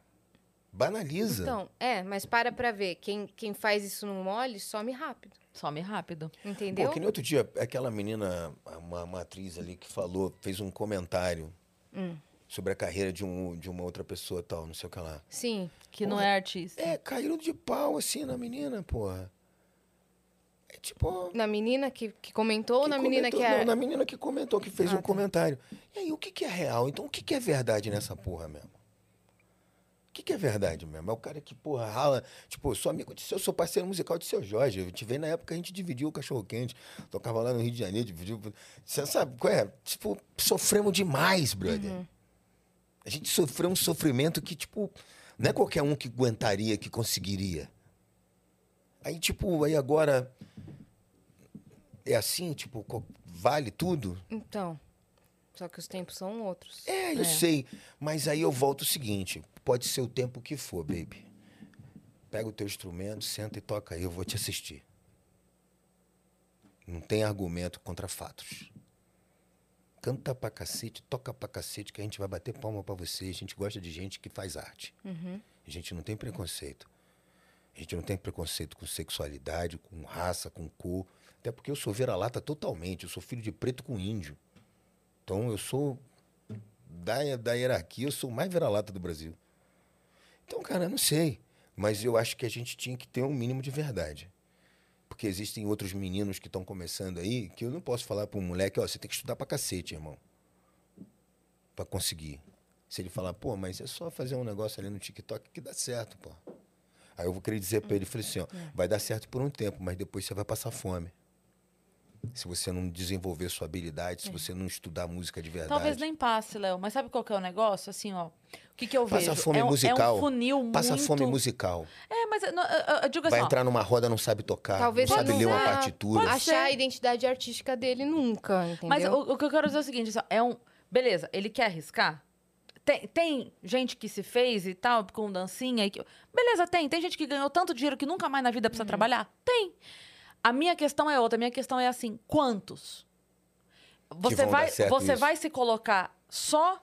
Banaliza. Então, é, mas para pra ver. Quem, quem faz isso no mole, some rápido. Some rápido. Entendeu? Pô, que nem outro dia, aquela menina, uma, uma atriz ali que falou, fez um comentário Hum. sobre a carreira de, um, de uma outra pessoa tal, não sei o que lá. Sim. Que não Porra. é artista. É, caíram de pau assim na menina, porra. É tipo. Na menina que, que comentou ou que na menina comentou- que é. Não, na menina que comentou, que fez Ah, um tá. comentário. E aí, o que, que é real? Então, o que, que é verdade nessa porra mesmo? O que, que é verdade mesmo? É o cara que, porra, rala. Tipo, eu sou amigo de seu, eu sou parceiro musical de seu Jorge. Eu te veio na época que a gente dividiu o cachorro quente. Tocava lá no Rio de Janeiro, dividiu. Você sabe qual é? Tipo, sofremos demais, brother. Uhum. A gente sofreu um sofrimento que, tipo, não é qualquer um que aguentaria, que conseguiria. Aí, tipo, aí agora. É assim, tipo, vale tudo? Então. Só que os tempos são outros. É, eu É. sei. Mas aí eu volto o seguinte: pode ser o tempo que for, baby. Pega o teu instrumento, senta e toca aí, eu vou te assistir. Não tem argumento contra fatos. Canta pra cacete, toca pra cacete, que a gente vai bater palma pra você. A gente gosta de gente que faz arte. Uhum. A gente não tem preconceito. A gente não tem preconceito com sexualidade, com raça, com cor. Até porque eu sou vira-lata totalmente. Eu sou filho de preto com índio. Então eu sou. Da, da hierarquia, eu sou o mais vira-lata do Brasil. Então, cara, não sei. Mas eu acho que a gente tinha que ter um mínimo de verdade. Porque existem outros meninos que estão começando aí que eu não posso falar para um moleque, ó, você tem que estudar pra cacete, irmão. Pra conseguir. Se ele falar, pô, mas é só fazer um negócio ali no TikTok que dá certo, pô. Aí eu vou querer dizer pra ele, falei assim, ó, vai dar certo por um tempo, mas depois você vai passar fome. Se você não desenvolver sua habilidade, se você não estudar música de verdade. Talvez nem passe, Léo. Mas sabe qual que é o negócio? Assim, ó. O que, que eu Passa vejo? fome é um, musical. É um funil Passa muito... fome musical. É, mas eu, eu, eu digo assim, Vai ó, entrar numa roda, não sabe tocar, Talvez não sabe ele ler uma não vá partitura. Pode achar a identidade artística dele nunca, entendeu? Mas o, o que eu quero dizer é o seguinte, assim, ó, é um... Beleza, ele quer arriscar? Tem, tem gente que se fez e tal, com dancinha e que... Beleza, tem. Tem gente que ganhou tanto dinheiro que nunca mais na vida Uhum. precisa trabalhar? Tem. A minha questão é outra. A minha questão é assim, quantos? Você vai, você vai se colocar só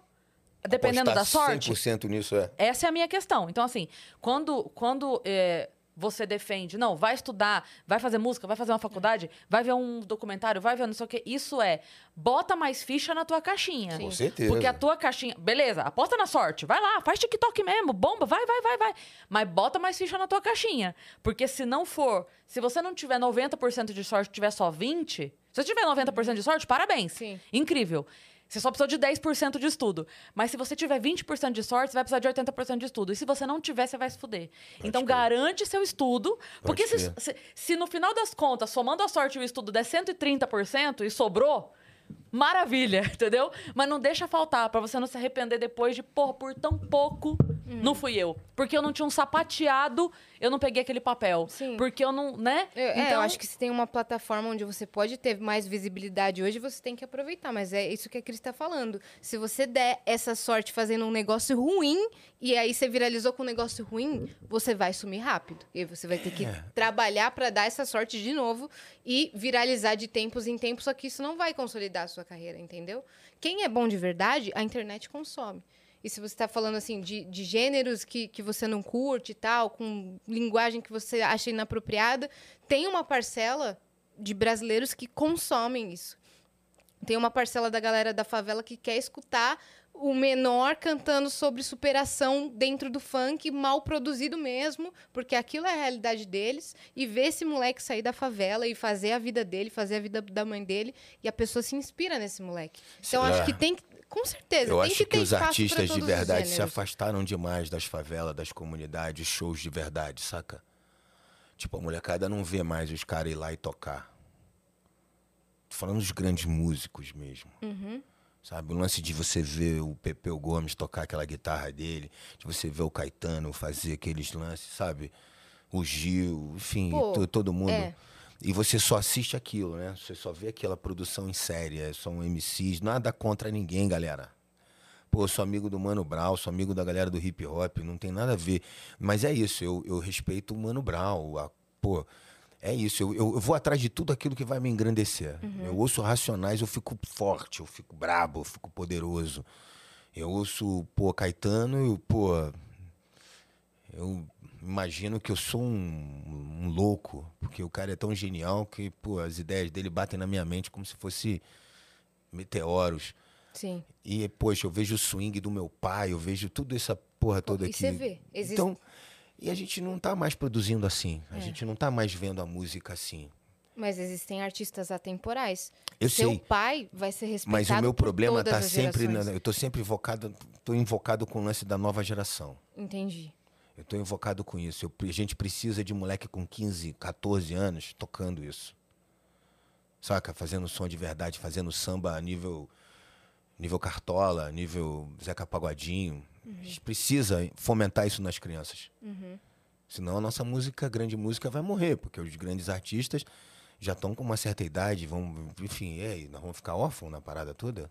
dependendo da Apostar sorte? 100% nisso é. Essa é a minha questão. Então, assim, quando, quando é, você defende, não, vai estudar, vai fazer música, vai fazer uma faculdade, vai ver um documentário, vai ver não sei o quê, isso é, bota mais ficha na tua caixinha. Com certeza. Porque a tua caixinha, beleza, aposta na sorte, vai lá, faz TikTok mesmo, bomba, vai, vai, vai, vai. Mas bota mais ficha na tua caixinha. Porque se não for, se você não tiver 90% de sorte, tiver só 20%, se você tiver 90% de sorte, parabéns. Sim. Incrível. Você só precisou de 10% de estudo. Mas se você tiver 20% de sorte, você vai precisar de 80% de estudo. E se você não tiver, você vai se fuder. então, crer. garante seu estudo. porque se, se, se no final das contas, somando a sorte e o estudo, der 130% e sobrou, maravilha, entendeu? Mas não deixa faltar, pra você não se arrepender depois de, porra, por tão pouco, não fui eu. Porque eu não tinha um sapateado, eu não peguei aquele papel. Sim. Porque eu não, né? Eu, é, eu Então- acho que se tem uma plataforma onde você pode ter mais visibilidade hoje, você tem que aproveitar. Mas é isso que a Cris está falando. Se você der essa sorte fazendo um negócio ruim, e aí você viralizou com um negócio ruim, você vai sumir rápido. E aí você vai ter que trabalhar para dar essa sorte de novo e viralizar de tempos em tempos, só que isso não vai consolidar a sua carreira, entendeu? Quem é bom de verdade, a internet consome. E se você está falando assim de, de gêneros que, que você não curte e tal, com linguagem que você acha inapropriada, tem uma parcela de brasileiros que consomem isso. Tem uma parcela da galera da favela que quer escutar o menor cantando sobre superação dentro do funk, mal produzido mesmo, porque aquilo é a realidade deles, e ver esse moleque sair da favela e fazer a vida dele, fazer a vida da mãe dele, e a pessoa se inspira nesse moleque. Então, É. acho que tem que, com certeza, Eu tem acho que que, os artistas de verdade se afastaram demais das favelas, das comunidades, shows de verdade, saca? Tipo, a molecada não vê mais os caras ir lá e tocar. Tô falando dos grandes músicos mesmo. Uhum. Sabe? O lance de você ver o Pepeu Gomes tocar aquela guitarra dele, de você ver o Caetano fazer aqueles lances, sabe? O Gil, enfim, Pô, to- todo mundo. é. E você só assiste aquilo, né? Você só vê aquela produção em série, é, são MCs, nada contra ninguém, galera. Pô, eu sou amigo do Mano Brown, sou amigo da galera do hip hop, não tem nada a ver. Mas é isso, eu, eu respeito o Mano Brown. a- pô, é isso, eu, eu, eu vou atrás de tudo aquilo que vai me engrandecer. Eu ouço Racionais, eu fico forte, eu fico brabo, eu fico poderoso. Eu ouço, pô, Caetano, eu, pô. Eu imagino que eu sou um, um louco, porque o cara é tão genial que, pô, as ideias dele batem na minha mente como se fosse meteoros. Sim. E, poxa, eu vejo o swing do meu pai, eu vejo tudo essa porra toda e aqui. você vê, existe- Então, e a gente não tá mais produzindo assim. É. A gente não tá mais vendo a música assim. Mas existem artistas atemporais. Eu Seu sei. pai vai ser respeitado Mas o meu problema tá as sempre. Na, eu tô sempre invocado. Tô invocado com o lance da nova geração. Entendi. Eu tô invocado com isso. Eu a gente precisa de moleque com 15, 14 anos tocando isso. Saca? Fazendo som de verdade, fazendo samba a nível. Nível Cartola, nível Zeca Pagodinho. A gente precisa fomentar isso nas crianças. Senão a nossa música, grande música, vai morrer, porque os grandes artistas já estão com uma certa idade, vão. Enfim, e aí, nós vamos ficar órfãos na parada toda?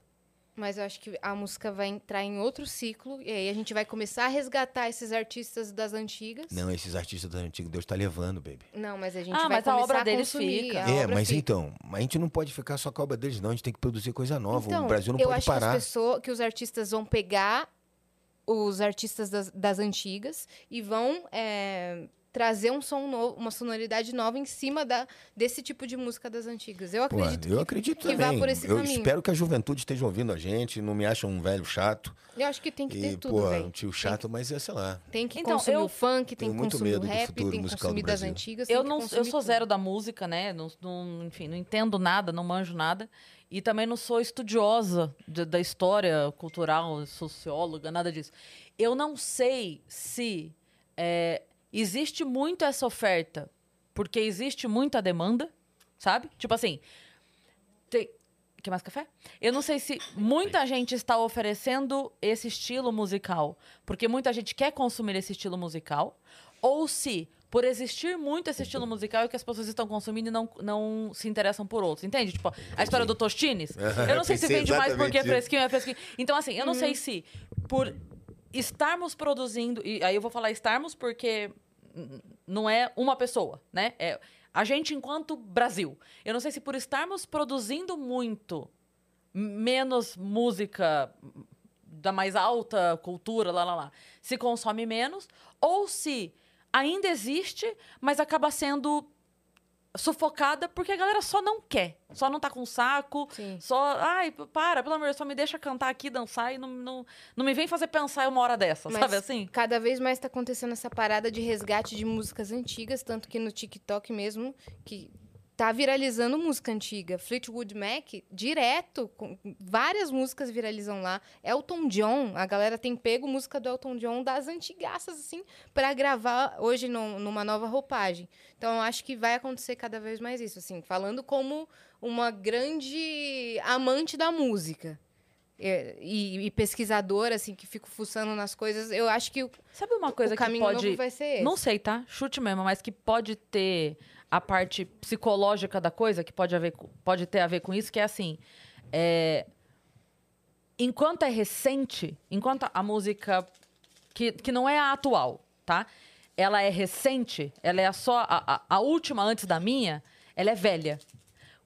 Mas eu acho que a música vai entrar em outro ciclo e aí a gente vai começar a resgatar esses artistas das antigas. Não, esses artistas das antigas, Deus tá levando, baby. Não, mas a gente Ah, vai mas a começar obra a deles consumir. fica. a é, obra mas fica. então, a gente não pode ficar só com a obra deles, não. A gente tem que produzir coisa nova. Então, o Brasil não eu pode acho parar. que as pessoas, que os artistas vão pegar os artistas das, das antigas e vão é, trazer um som novo, uma sonoridade nova em cima da, desse tipo de música das antigas. Eu Pô, acredito eu que, acredito que vá também. por esse eu caminho. espero que a juventude esteja ouvindo a gente, não me acham um velho chato. eu acho que tem que ter E, tudo, pô, um tio chato, mas é, sei lá. Tem que Então, consumir eu o funk, tem que muito consumir o medo do rap, futuro tem que consumir das antigas. Eu que não, eu sou tudo. zero da música, né? Não, não- enfim, não entendo nada, não manjo nada. E também não sou estudiosa de- da história cultural, socióloga, nada disso. Eu não sei se é, existe muito essa oferta porque existe muita demanda, sabe? Tipo assim, tem... Quer mais café? Eu não sei se muita gente está oferecendo esse estilo musical porque muita gente quer consumir esse estilo musical, ou se por existir muito esse estilo musical é que as pessoas estão consumindo e não, não se interessam por outros. Entende? Tipo, a história do Tostines. Eu não sei se vende mais porque é isso. fresquinho, é fresquinho. Então, assim, eu não sei se por estarmos produzindo. E aí eu vou falar estarmos porque não é uma pessoa, né? É a gente enquanto Brasil. Eu não sei se por estarmos produzindo muito menos música da mais alta cultura, lá, lá, lá, se consome menos, ou se ainda existe, mas acaba sendo sufocada porque a galera só não quer, só não tá com saco, Sim. só, ai, para, pelo amor de Deus, só me deixa cantar aqui, dançar e não, não, não me vem fazer pensar uma hora dessa, Mas sabe assim? Cada vez mais tá acontecendo essa parada de resgate de músicas antigas, tanto que no TikTok mesmo, que tá viralizando música antiga. Fleetwood Mac, direto, com várias músicas viralizam lá. Elton John, a galera tem pego música do Elton John das antigaças, assim, pra gravar hoje num- numa nova roupagem. Então, eu acho que vai acontecer cada vez mais isso, assim, falando como uma grande amante da música. É, E, e pesquisadora, assim, que fico fuçando nas coisas, eu acho que o, Sabe uma coisa o que caminho pode... novo vai ser esse. Não sei, tá? Chute mesmo, mas que pode ter a parte psicológica da coisa, que pode, haver, pode ter a ver com isso, que é assim. é, enquanto é recente, enquanto a música que, que não é a atual, tá? Ela é recente, ela é só a, a, a última antes da minha, ela é velha.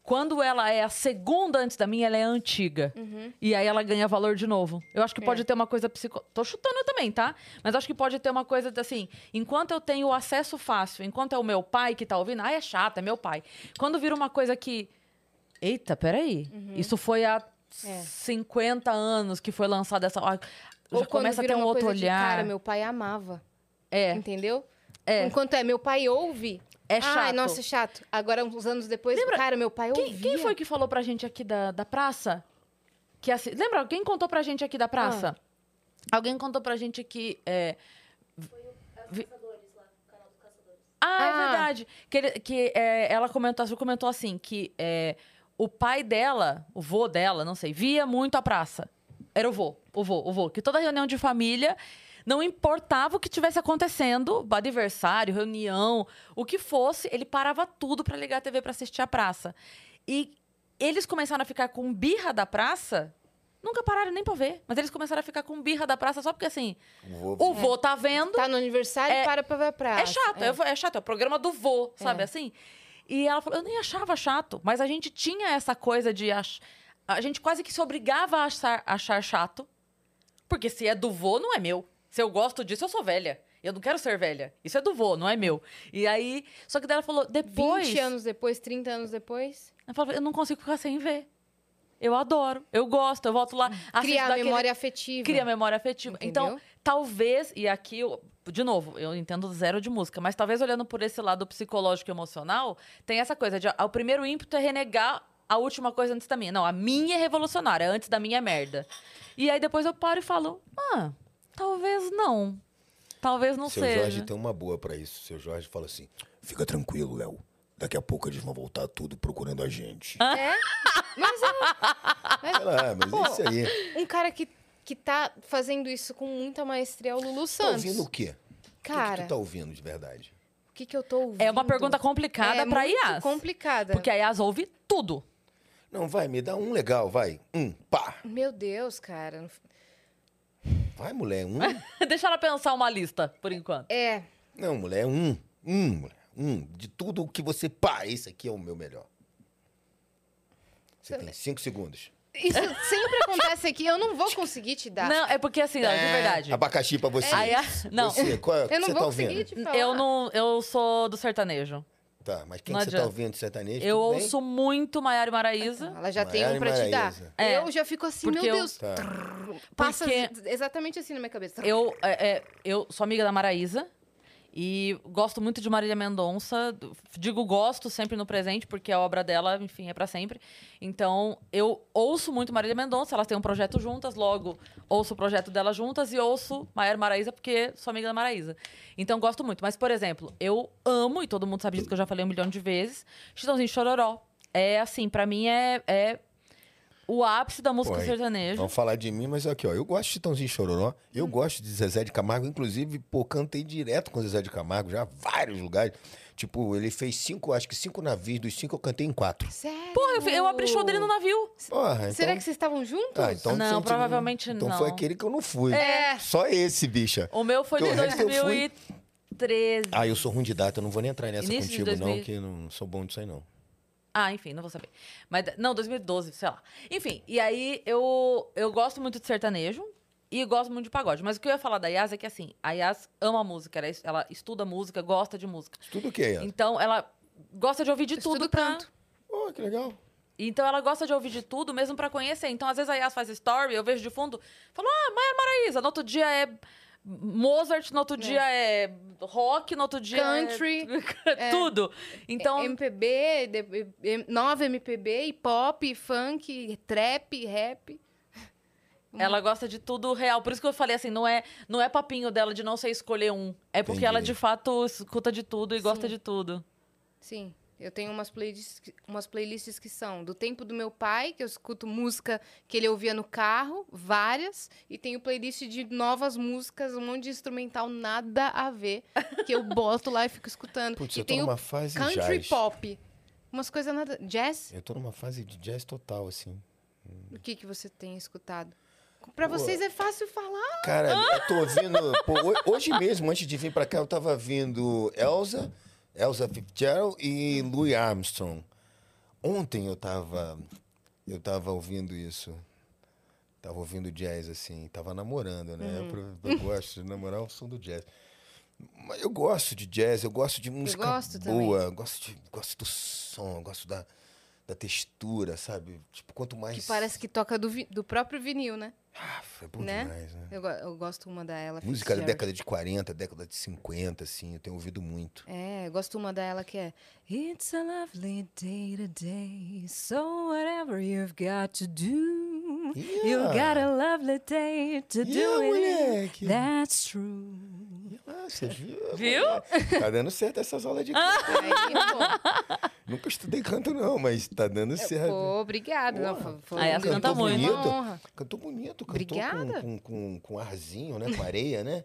Quando ela é a segunda antes da minha, ela é antiga. E aí ela ganha valor de novo. Eu acho que pode ter uma coisa psico... Tô chutando também, tá? Mas acho que pode ter uma coisa assim, enquanto eu tenho acesso fácil, enquanto é o meu pai que tá ouvindo, ah, é chato, é meu pai. Quando vira uma coisa que Eita, peraí. Isso foi há É. 50 anos que foi lançada essa. Ou Já começa a ter um outro coisa de, olhar. cara, meu pai amava. É, Entendeu? É. Enquanto é, meu pai ouve. É chato. Ai, nossa, chato. Agora, uns anos depois, cara, meu pai Quem, ouvia. quem foi que falou pra gente aqui da, da praça? Que assi... Lembra? Quem contou pra gente aqui da praça? Alguém contou pra gente que. É... vi- Ah, é Ah. verdade. Que, ele- que é, ela comentou, ela comentou assim: que é, o pai dela, o vô dela, não sei, via muito a praça. Era o vô, o vô, o vô. Que toda reunião de família, não importava o que tivesse acontecendo, aniversário, reunião, o que fosse, ele parava tudo pra ligar a TV pra assistir a praça. E eles começaram a ficar com birra da praça. Nunca pararam nem pra ver, mas eles começaram a ficar com birra da praça só porque assim, Vou- o vô tá vendo, Tá no aniversário, É- para pra ver a praça. é chato, é. é chato, é o programa do vô, sabe É. assim? E ela falou, eu nem achava chato, mas a gente tinha essa coisa de ach... a gente quase que se obrigava a achar, achar chato, porque se é do vô, não é meu. Se eu gosto disso, eu sou velha. Eu não quero ser velha. Isso é do vô, não é meu. E aí, só que daí ela falou, depois, 20 anos depois, 30 anos depois. ela falou, eu não consigo ficar sem ver. Eu adoro, eu gosto, eu volto lá, assisto Criar daquele- memória afetiva. Cria memória afetiva. Então, Entendeu? talvez, e aqui, eu- de novo, eu entendo zero de música, mas talvez olhando por esse lado psicológico e emocional, tem essa coisa de ah, o primeiro ímpeto é renegar a última coisa antes da minha. Não, a minha é revolucionária, antes da minha é merda. E aí depois eu paro e falo, ah, talvez não. Talvez não Seu seja. Jorge tem uma boa pra isso. Seu Jorge fala assim: fica tranquilo, Léo. Daqui a pouco eles vão voltar tudo procurando a gente. É? Mas é Sei lá, mas é isso aí. um cara que, que tá fazendo isso com muita maestria é o Lulu Tá Santos. ouvindo o quê? O que, que Cara, tu tá ouvindo de verdade? o que, que eu tô ouvindo? É uma pergunta complicada é pra muito Yas. complicada. Porque a Yas ouve tudo. Não, vai, me dá um legal, vai. Um, pá. Meu Deus, cara. Vai, mulher, um. Deixa ela pensar uma lista, por enquanto. É. Não, mulher, um. Um, mulher. Um. De tudo que você. Pá, esse aqui é o meu melhor. Você tem cinco segundos. Isso sempre acontece aqui. Eu não vou conseguir te dar. Não, é porque assim, ó, de É, verdade. Abacaxi pra você. A não, Você, qual é eu não você vou tá conseguir ouvindo? te falar. eu não, eu sou do sertanejo. Tá, mas quem que você tá ouvindo de sertanejo? Eu Tudo bem? ouço muito Maiara e Maraísa. Ela já tem um pra te dar. É. Eu já fico assim, Porque meu eu- Deus. Tá. Passa Porque- exatamente assim na minha cabeça. Eu, é, é, eu sou amiga da Maraísa e gosto muito de Marília Mendonça. Digo gosto sempre no presente, porque a obra dela, enfim, é pra sempre. Então, eu ouço muito Marília Mendonça, elas têm um projeto juntas, logo ouço o projeto dela juntas e ouço Maiara e Maraísa, porque sou amiga da Maraísa. Então, gosto muito. Mas, por exemplo, eu amo, e todo mundo sabe disso que eu já falei um milhão de vezes, Chitãozinho Chororó. É assim, pra mim é, é o ápice da música Pô, sertaneja. Vamos falar de mim, mas aqui, ó. Eu gosto de Chitãozinho Chororó. Eu Hum. gosto de Zezé de Camargo. Inclusive, pô, cantei direto com o Zezé de Camargo, já vários lugares. Tipo, ele fez cinco, acho que cinco navios. Dos cinco, eu cantei em quatro. Sério? Porra, eu, eu abri show dele no navio. Porra, então... Será que vocês estavam juntos? Ah, então Não, provavelmente então não. foi aquele que eu não fui. É. Só esse, bicha. O meu foi Porque de o resto eu fui. 2013. Ah, eu sou ruim de data. Eu não vou nem entrar nessa Início contigo, não, 2000. que não sou bom disso aí, não. Ah, enfim, não vou saber. Mas, não, 2012, sei lá. Enfim, e aí eu, eu gosto muito de sertanejo e gosto muito de pagode. Mas o que eu ia falar da Yas é que, assim, a Yas ama música, ela, ela estuda música, gosta de música. Tudo o que é? Então, ela gosta de ouvir de Estuda tudo pra... canto. Oh, que legal. Então, ela gosta de ouvir de tudo, mesmo pra conhecer. Então, às vezes, a Yas faz story, eu vejo de fundo, falo, ah, Maia Maraísa. No outro dia é Mozart, no outro dia é rock, no outro dia Country, é... tudo. Então, MPB, nova MPB, e pop, funk, trap, rap. Ela gosta de tudo real. Por isso que eu falei assim, não é, não é papinho dela de não sei escolher um. É porque Entendi. ela de fato escuta de tudo e gosta Sim. de tudo. Sim. Eu tenho umas playlists, que- umas playlists que são do tempo do meu pai, que eu escuto música que ele ouvia no carro, várias, e tenho playlist de novas músicas, um monte de instrumental nada a ver, que eu boto lá e fico escutando. Putz, e eu tô tenho numa fase country jazz. pop. Umas coisas nada. Jazz? Eu tô numa fase de jazz total, assim. O que, que você tem escutado? Pra vocês é fácil falar. Cara, eu tô ouvindo. pô, ho- hoje mesmo, antes de vir pra cá, eu tava vindo Elsa, Elsa Fitzgerald e Louis Armstrong. Ontem eu tava. Eu tava ouvindo isso. Tava ouvindo jazz, assim. Tava namorando, né? Eu, eu gosto de namorar o som do jazz. Mas eu gosto de jazz, eu gosto de música gosto boa, gosto, de, gosto do som, gosto da, da textura, sabe? Tipo, quanto mais. Que parece que toca do, vi- do próprio vinil, né? Ah, é bom né? demais, né? Eu, eu gosto uma da ela. Música da década de 40, década de 50, assim, eu tenho ouvido muito. É, eu gosto uma dela que é It's a lovely day today, so whatever you've got to do, you got a lovely day to do Yeah, it. moleque. That's true. Ah, você viu? Viu? Tá dando certo essas aulas de canto. Aí, Nunca estudei canto, não, mas tá dando certo. pô, obrigada. Não, Porra. foi- foi Aí ela grande- canta muito. honra. Cantou bonito, cantou Obrigada. com, com, com, com arzinho, né? Com areia, né?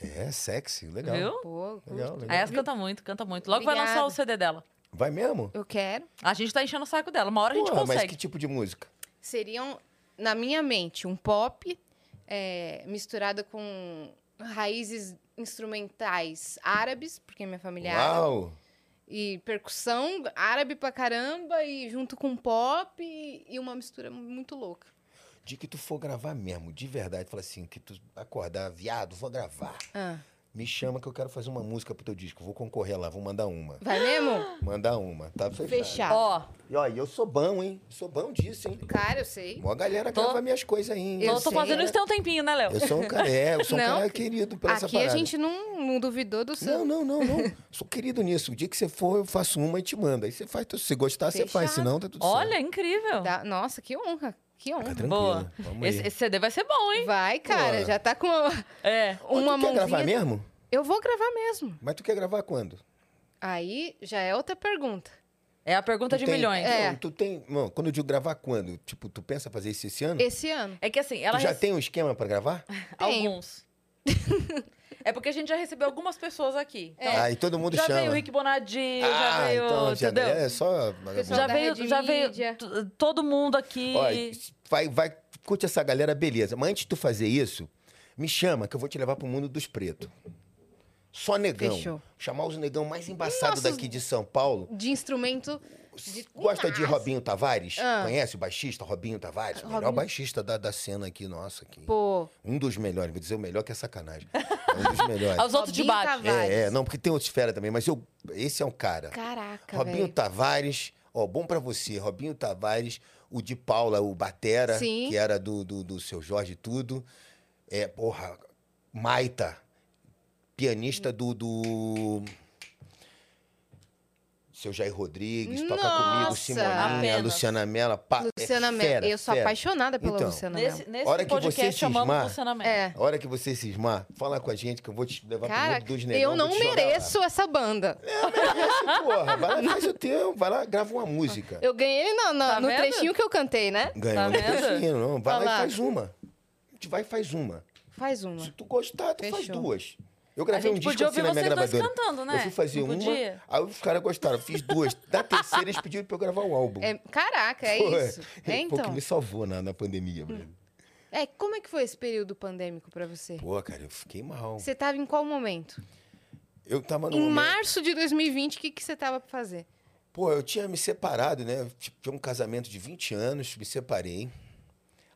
É, sexy, legal. Viu? Pô, Legal, Aí legal. ela canta muito, canta muito. Logo vai lançar o CD dela. Vai mesmo? eu quero. A gente tá enchendo o saco dela. Uma hora a gente Porra, mas consegue. que tipo de música? Seriam, na minha mente, um pop é, misturado com raízes instrumentais árabes, porque minha família é árabe. Uau! E percussão árabe pra caramba, e junto com pop, e, e uma mistura muito louca. De que tu for gravar mesmo, de verdade, fala assim, que tu acordar, viado, vou gravar. Ah, Me chama que eu quero fazer uma música pro teu disco. Vou concorrer lá, vou mandar uma. vai mesmo? Mandar uma, tá fechado. Fechado. Ó, E ó, e eu sou bom, hein? Sou bom disso, hein? Cara, eu sei. Mó galera Tô- grava minhas coisas aí, hein? Eu eu tô sei. fazendo isso tem um tempinho, né, Léo? Eu sou um cara, é, eu sou um Não, cara querido pela essa Aqui a parada. gente não, não duvidou do seu. Não, não, não, não. Sou querido nisso. O dia que você for, eu faço uma e te mando. Aí você faz, se você gostar, você faz. Fechado. Senão, tá tudo Olha, certo. incrível. Dá- Nossa, que honra. Que honra. Fica. Boa. Vamos Esse, esse CD vai ser bom, hein? Vai, cara, Pô. já tá com É. Uma tu quer gravar mesmo? Eu vou gravar mesmo. Mas tu quer gravar quando? Aí já é outra pergunta. É a pergunta Tu de tem- milhões. É. Não, tu tem... Não, quando eu digo gravar quando? Tipo, tu pensa fazer isso esse ano? Esse ano. É que assim, ela Tu já rece- tem um esquema pra gravar? Tenho. alguns. é porque a gente já recebeu algumas pessoas aqui. Então, Ah, e todo mundo já chama. veio o Rick Bonadinho, já ah, veio, então já entendeu? é só... Já veio, já veio todo mundo aqui. Ó, vai, vai, curte essa galera, beleza. Mas antes de tu fazer isso, me chama que eu vou te levar pro mundo dos pretos. Só negão. Fechou. Chamar os negão mais embaçados daqui de São Paulo. De instrumento. De... Gosta de. Robinho Tavares? Ah. Conhece o baixista Robinho Tavares? O melhor Robinho- baixista da, da cena aqui, nossa. Aqui. Pô, Um dos melhores, vou dizer o melhor que é sacanagem. É um dos melhores. Aos outros de baixo. É, é, não, porque tem outros fera também, mas eu, esse é um cara. caraca, Robinho velho. Tavares, ó, bom pra você. Robinho Tavares, o de Paula, o Batera, Sim. que era do, do, do seu Jorge e tudo. É, porra, Maita, pianista do. do... Seu Jair Rodrigues, toca comigo, Nossa! Simoninha, Apenas. Luciana Mello. pá, é Luciana Mello. fera, Eu sou fera. apaixonada pela Então, Luciana Nesse, Mello. nesse Hora que você cismar- Luciana Mello. É. A hora que você cismar, fala com a gente que eu vou te levar pro Cara, mundo dos negão. eu não jogar lá. mereço essa banda. Porra, vai lá, faz o teu, vai lá, grava uma música. Eu ganhei ele no, no- Tá no vendo? trechinho que eu cantei, né? Ganhou Tá um vendo? trechinho, não. Vai Olha lá lá. e faz uma. A gente vai e faz uma. Faz uma. Se tu gostar, tu faz Fechou. duas. Eu gravei um disco assim na minha gravadora. cantando, né? Eu fui fazer uma, aí os caras gostaram, fiz duas. Da terceira eles pediram pra eu gravar o álbum. É, caraca, é Pô, isso. É, o então. que me salvou na, na pandemia, Bruno. É, como é que foi esse período pandêmico pra você? Pô, cara, eu fiquei mal. Você tava em qual momento? Eu tava no Em momento- março de 2020, o que, que você tava pra fazer? Pô, eu tinha me separado, né? Eu Tinha um casamento de 20 anos, me separei.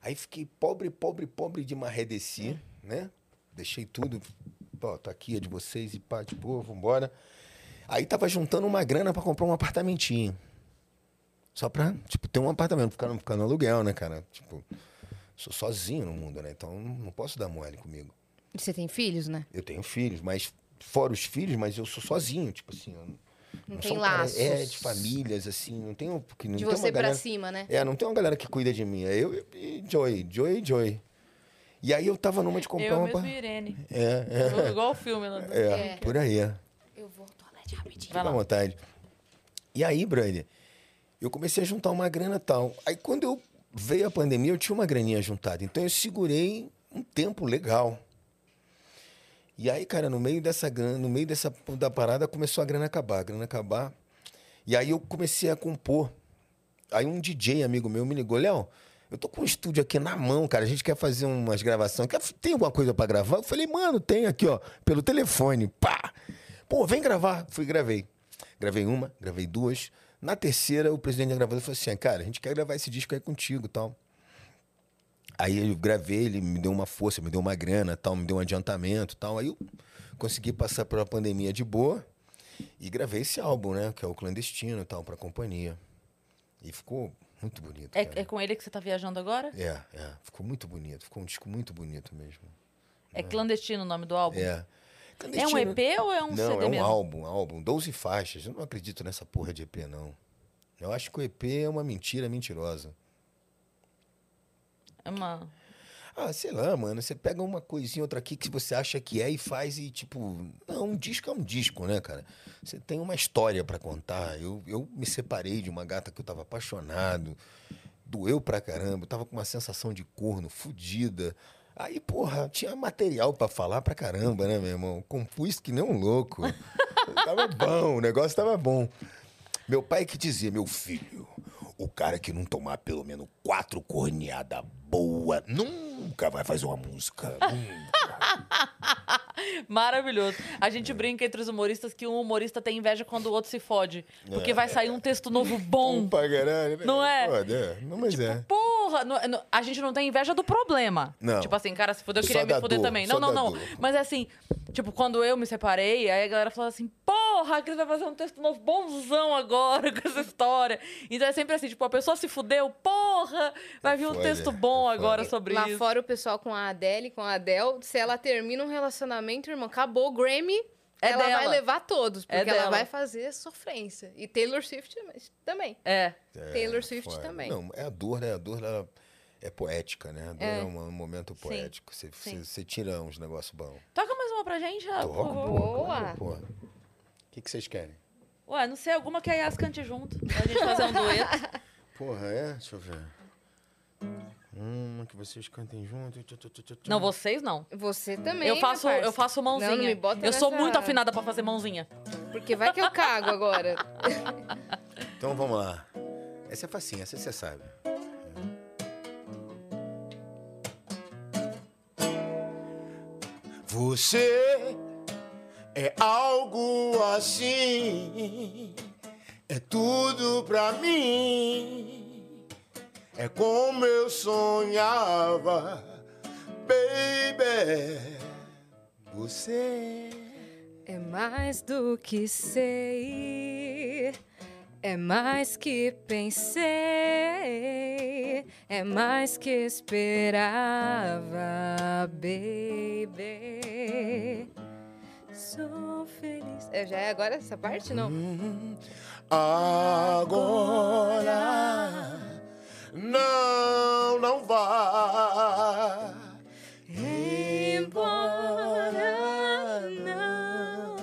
Aí fiquei pobre, pobre, pobre de marredeci, né? Deixei tudo. Ó, tá aqui, é de vocês e pá, de boa, vambora. Aí tava juntando uma grana pra comprar um apartamentinho. Só pra, tipo, ter um apartamento, ficar no, ficar no aluguel, né, cara? Tipo, sou sozinho no mundo, né? Então não posso dar mole comigo. Você tem filhos, né? Eu tenho filhos, mas fora os filhos, mas eu sou sozinho, tipo assim. eu Não, sou tem um cara- laços. É, de famílias, assim, não tenho. Porque não De tem você uma pra galera, cima, né? É, não tem uma galera que cuida de mim. É eu e Joy, Joy e Joy. E aí eu tava numa de comprar Eu uma. mesmo e Irene. É, Igual o filme. Né? é, é, É. por aí. é. Eu vou ao toalete rapidinho. Vai lá. vontade. E aí, brother, eu comecei a juntar uma grana e tal. Aí quando eu veio a pandemia, eu tinha uma graninha juntada. Então eu segurei um tempo legal. E aí, cara, no meio dessa grana, no meio dessa da parada, começou a grana acabar, a grana acabar. E aí eu comecei a compor. Aí um DJ amigo meu me ligou, Léo, eu tô com um estúdio aqui na mão, cara. A gente quer fazer umas gravações. Tem alguma coisa pra gravar? Eu falei, mano, tem aqui, ó, pelo telefone. Pá! Pô, vem gravar. Fui gravei. Gravei uma, gravei duas. Na terceira, o presidente da gravadora falou assim: cara, a gente quer gravar esse disco aí contigo tal. Aí eu gravei, ele me deu uma força, me deu uma grana, tal, me deu um adiantamento, tal. Aí eu consegui passar pela pandemia de boa e gravei esse álbum, né, que é o clandestino, tal, para companhia. E ficou muito bonito. É, é com ele que você tá viajando agora? É, é. Ficou muito bonito. Ficou um disco muito bonito mesmo. É clandestino o nome do álbum? É. É um EP ou é um Não, CD é um mesmo? álbum, um álbum. 12 faixas. Eu não acredito nessa porra de EP, não. Eu acho que o EP é uma mentira mentirosa. É uma... Ah, sei lá, mano. Você pega uma coisinha, outra aqui que você acha que é e faz e, tipo. Não, um disco é um disco, né, cara? Você tem uma história pra contar. Eu, eu me separei de uma gata que eu tava apaixonado. Doeu pra caramba. Eu tava com uma sensação de corno fodida. Aí, porra, tinha material pra falar pra caramba, né, meu irmão? Compus que nem um louco. tava bom, o negócio tava bom. Meu pai que dizia, meu filho, o cara que não tomar pelo menos quatro corneadas boa nunca vai fazer uma música. Maravilhoso. A gente brinca entre os humoristas que um humorista tem inveja quando o outro se fode. Porque vai sair um texto novo bom. pra caralho? Não é? Foda, é. Não, mas é. Porra, não- não- a gente não tem inveja do problema. Não. Tipo assim, cara, se fuder, eu queria me fuder dor, também. Não, não, não. dor. Mas é assim, tipo, quando eu me separei, aí a galera falou assim, porra, a Cris vai fazer um texto novo bonzão agora com essa história. Então é sempre assim, tipo, a pessoa se fudeu, porra, vai vir um texto bom é agora foda. sobre Lá isso. fora o pessoal com a Adele, com a Adele, se ela termina um relacionamento, irmão, acabou o Grammy, É ela dela. vai levar todos, É porque ela dela. vai fazer sofrência. E Taylor Swift também. É. Taylor Swift Foda. também. Não, é a dor, né? A dor ela é poética, né? A dor é, É. um, um momento Sim. poético. Você, Sim. você, você tira uns negócios bons. Toca mais uma pra gente, Toca. Boa. O que, que vocês querem? Ué, não sei, alguma que a Yas cante junto. Pra gente fazer um dueto. Porra, é? Deixa eu ver. Uma que vocês cantem junto. Não, vocês não. Você também. Eu faço, eu faço mãozinha. Não, não me bota eu sou nessa- muito afinada pra fazer mãozinha. Porque vai que eu cago agora. Então vamos lá. Essa é facinha, essa você sabe. Você é algo assim, é tudo pra mim, é como eu sonhava, baby. Você É mais do que sei, é mais que pensei, é mais que esperava, baby. Sou feliz. É, já é agora essa parte, não? Agora não, não vá embora, não.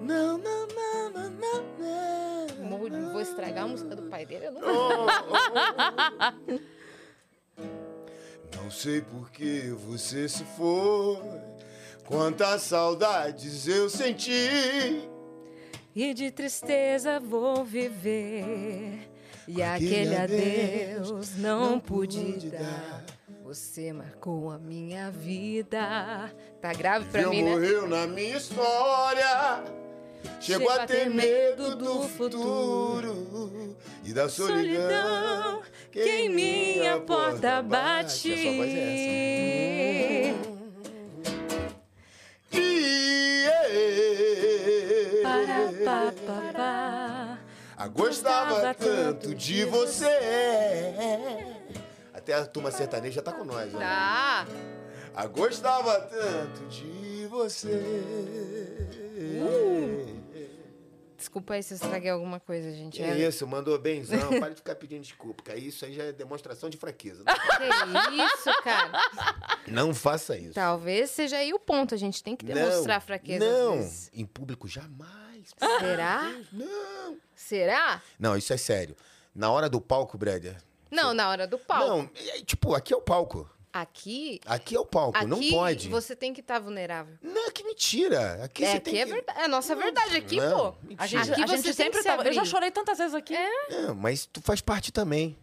Não, não, não, não, não, não. Morro de- Vou estragar a música do pai dele? Eu não Oh, oh. Não sei por que você se foi, quantas saudades eu senti. E de tristeza vou viver. E Aquele aquele adeus não, não pude dar. Você marcou a minha vida. Tá grave pra Viu, mim, né? morreu na minha história. Chegou a ter medo do futuro e da solidão Solidão que em minha porta bate. Ah, Gostava tanto de você. Até a turma sertaneja tá com nós, ó. Tá. Ah, gostava tanto de você. Desculpa aí se eu estraguei alguma coisa, gente. É- isso, mandou benzão. Para de ficar pedindo desculpa, que aí isso aí já é demonstração de fraqueza. Que isso, cara? Não faça isso. Talvez seja aí o ponto. A gente tem que Não, demonstrar fraqueza. às Não, em público jamais. Será? Não. Será? Não, isso é sério. Na hora do palco, brother. Não, na hora do palco. Não, é, tipo, aqui é o palco. Aqui. Aqui é o palco, Aqui não pode. você tem que estar vulnerável. Não, que mentira. Aqui é, você aqui tem é que... verdade. É a nossa verdade aqui, Não, pô. mentira. A gente, Aqui a você gente sempre que se tava. Eu já chorei tantas vezes aqui. Não, mas tu faz parte também.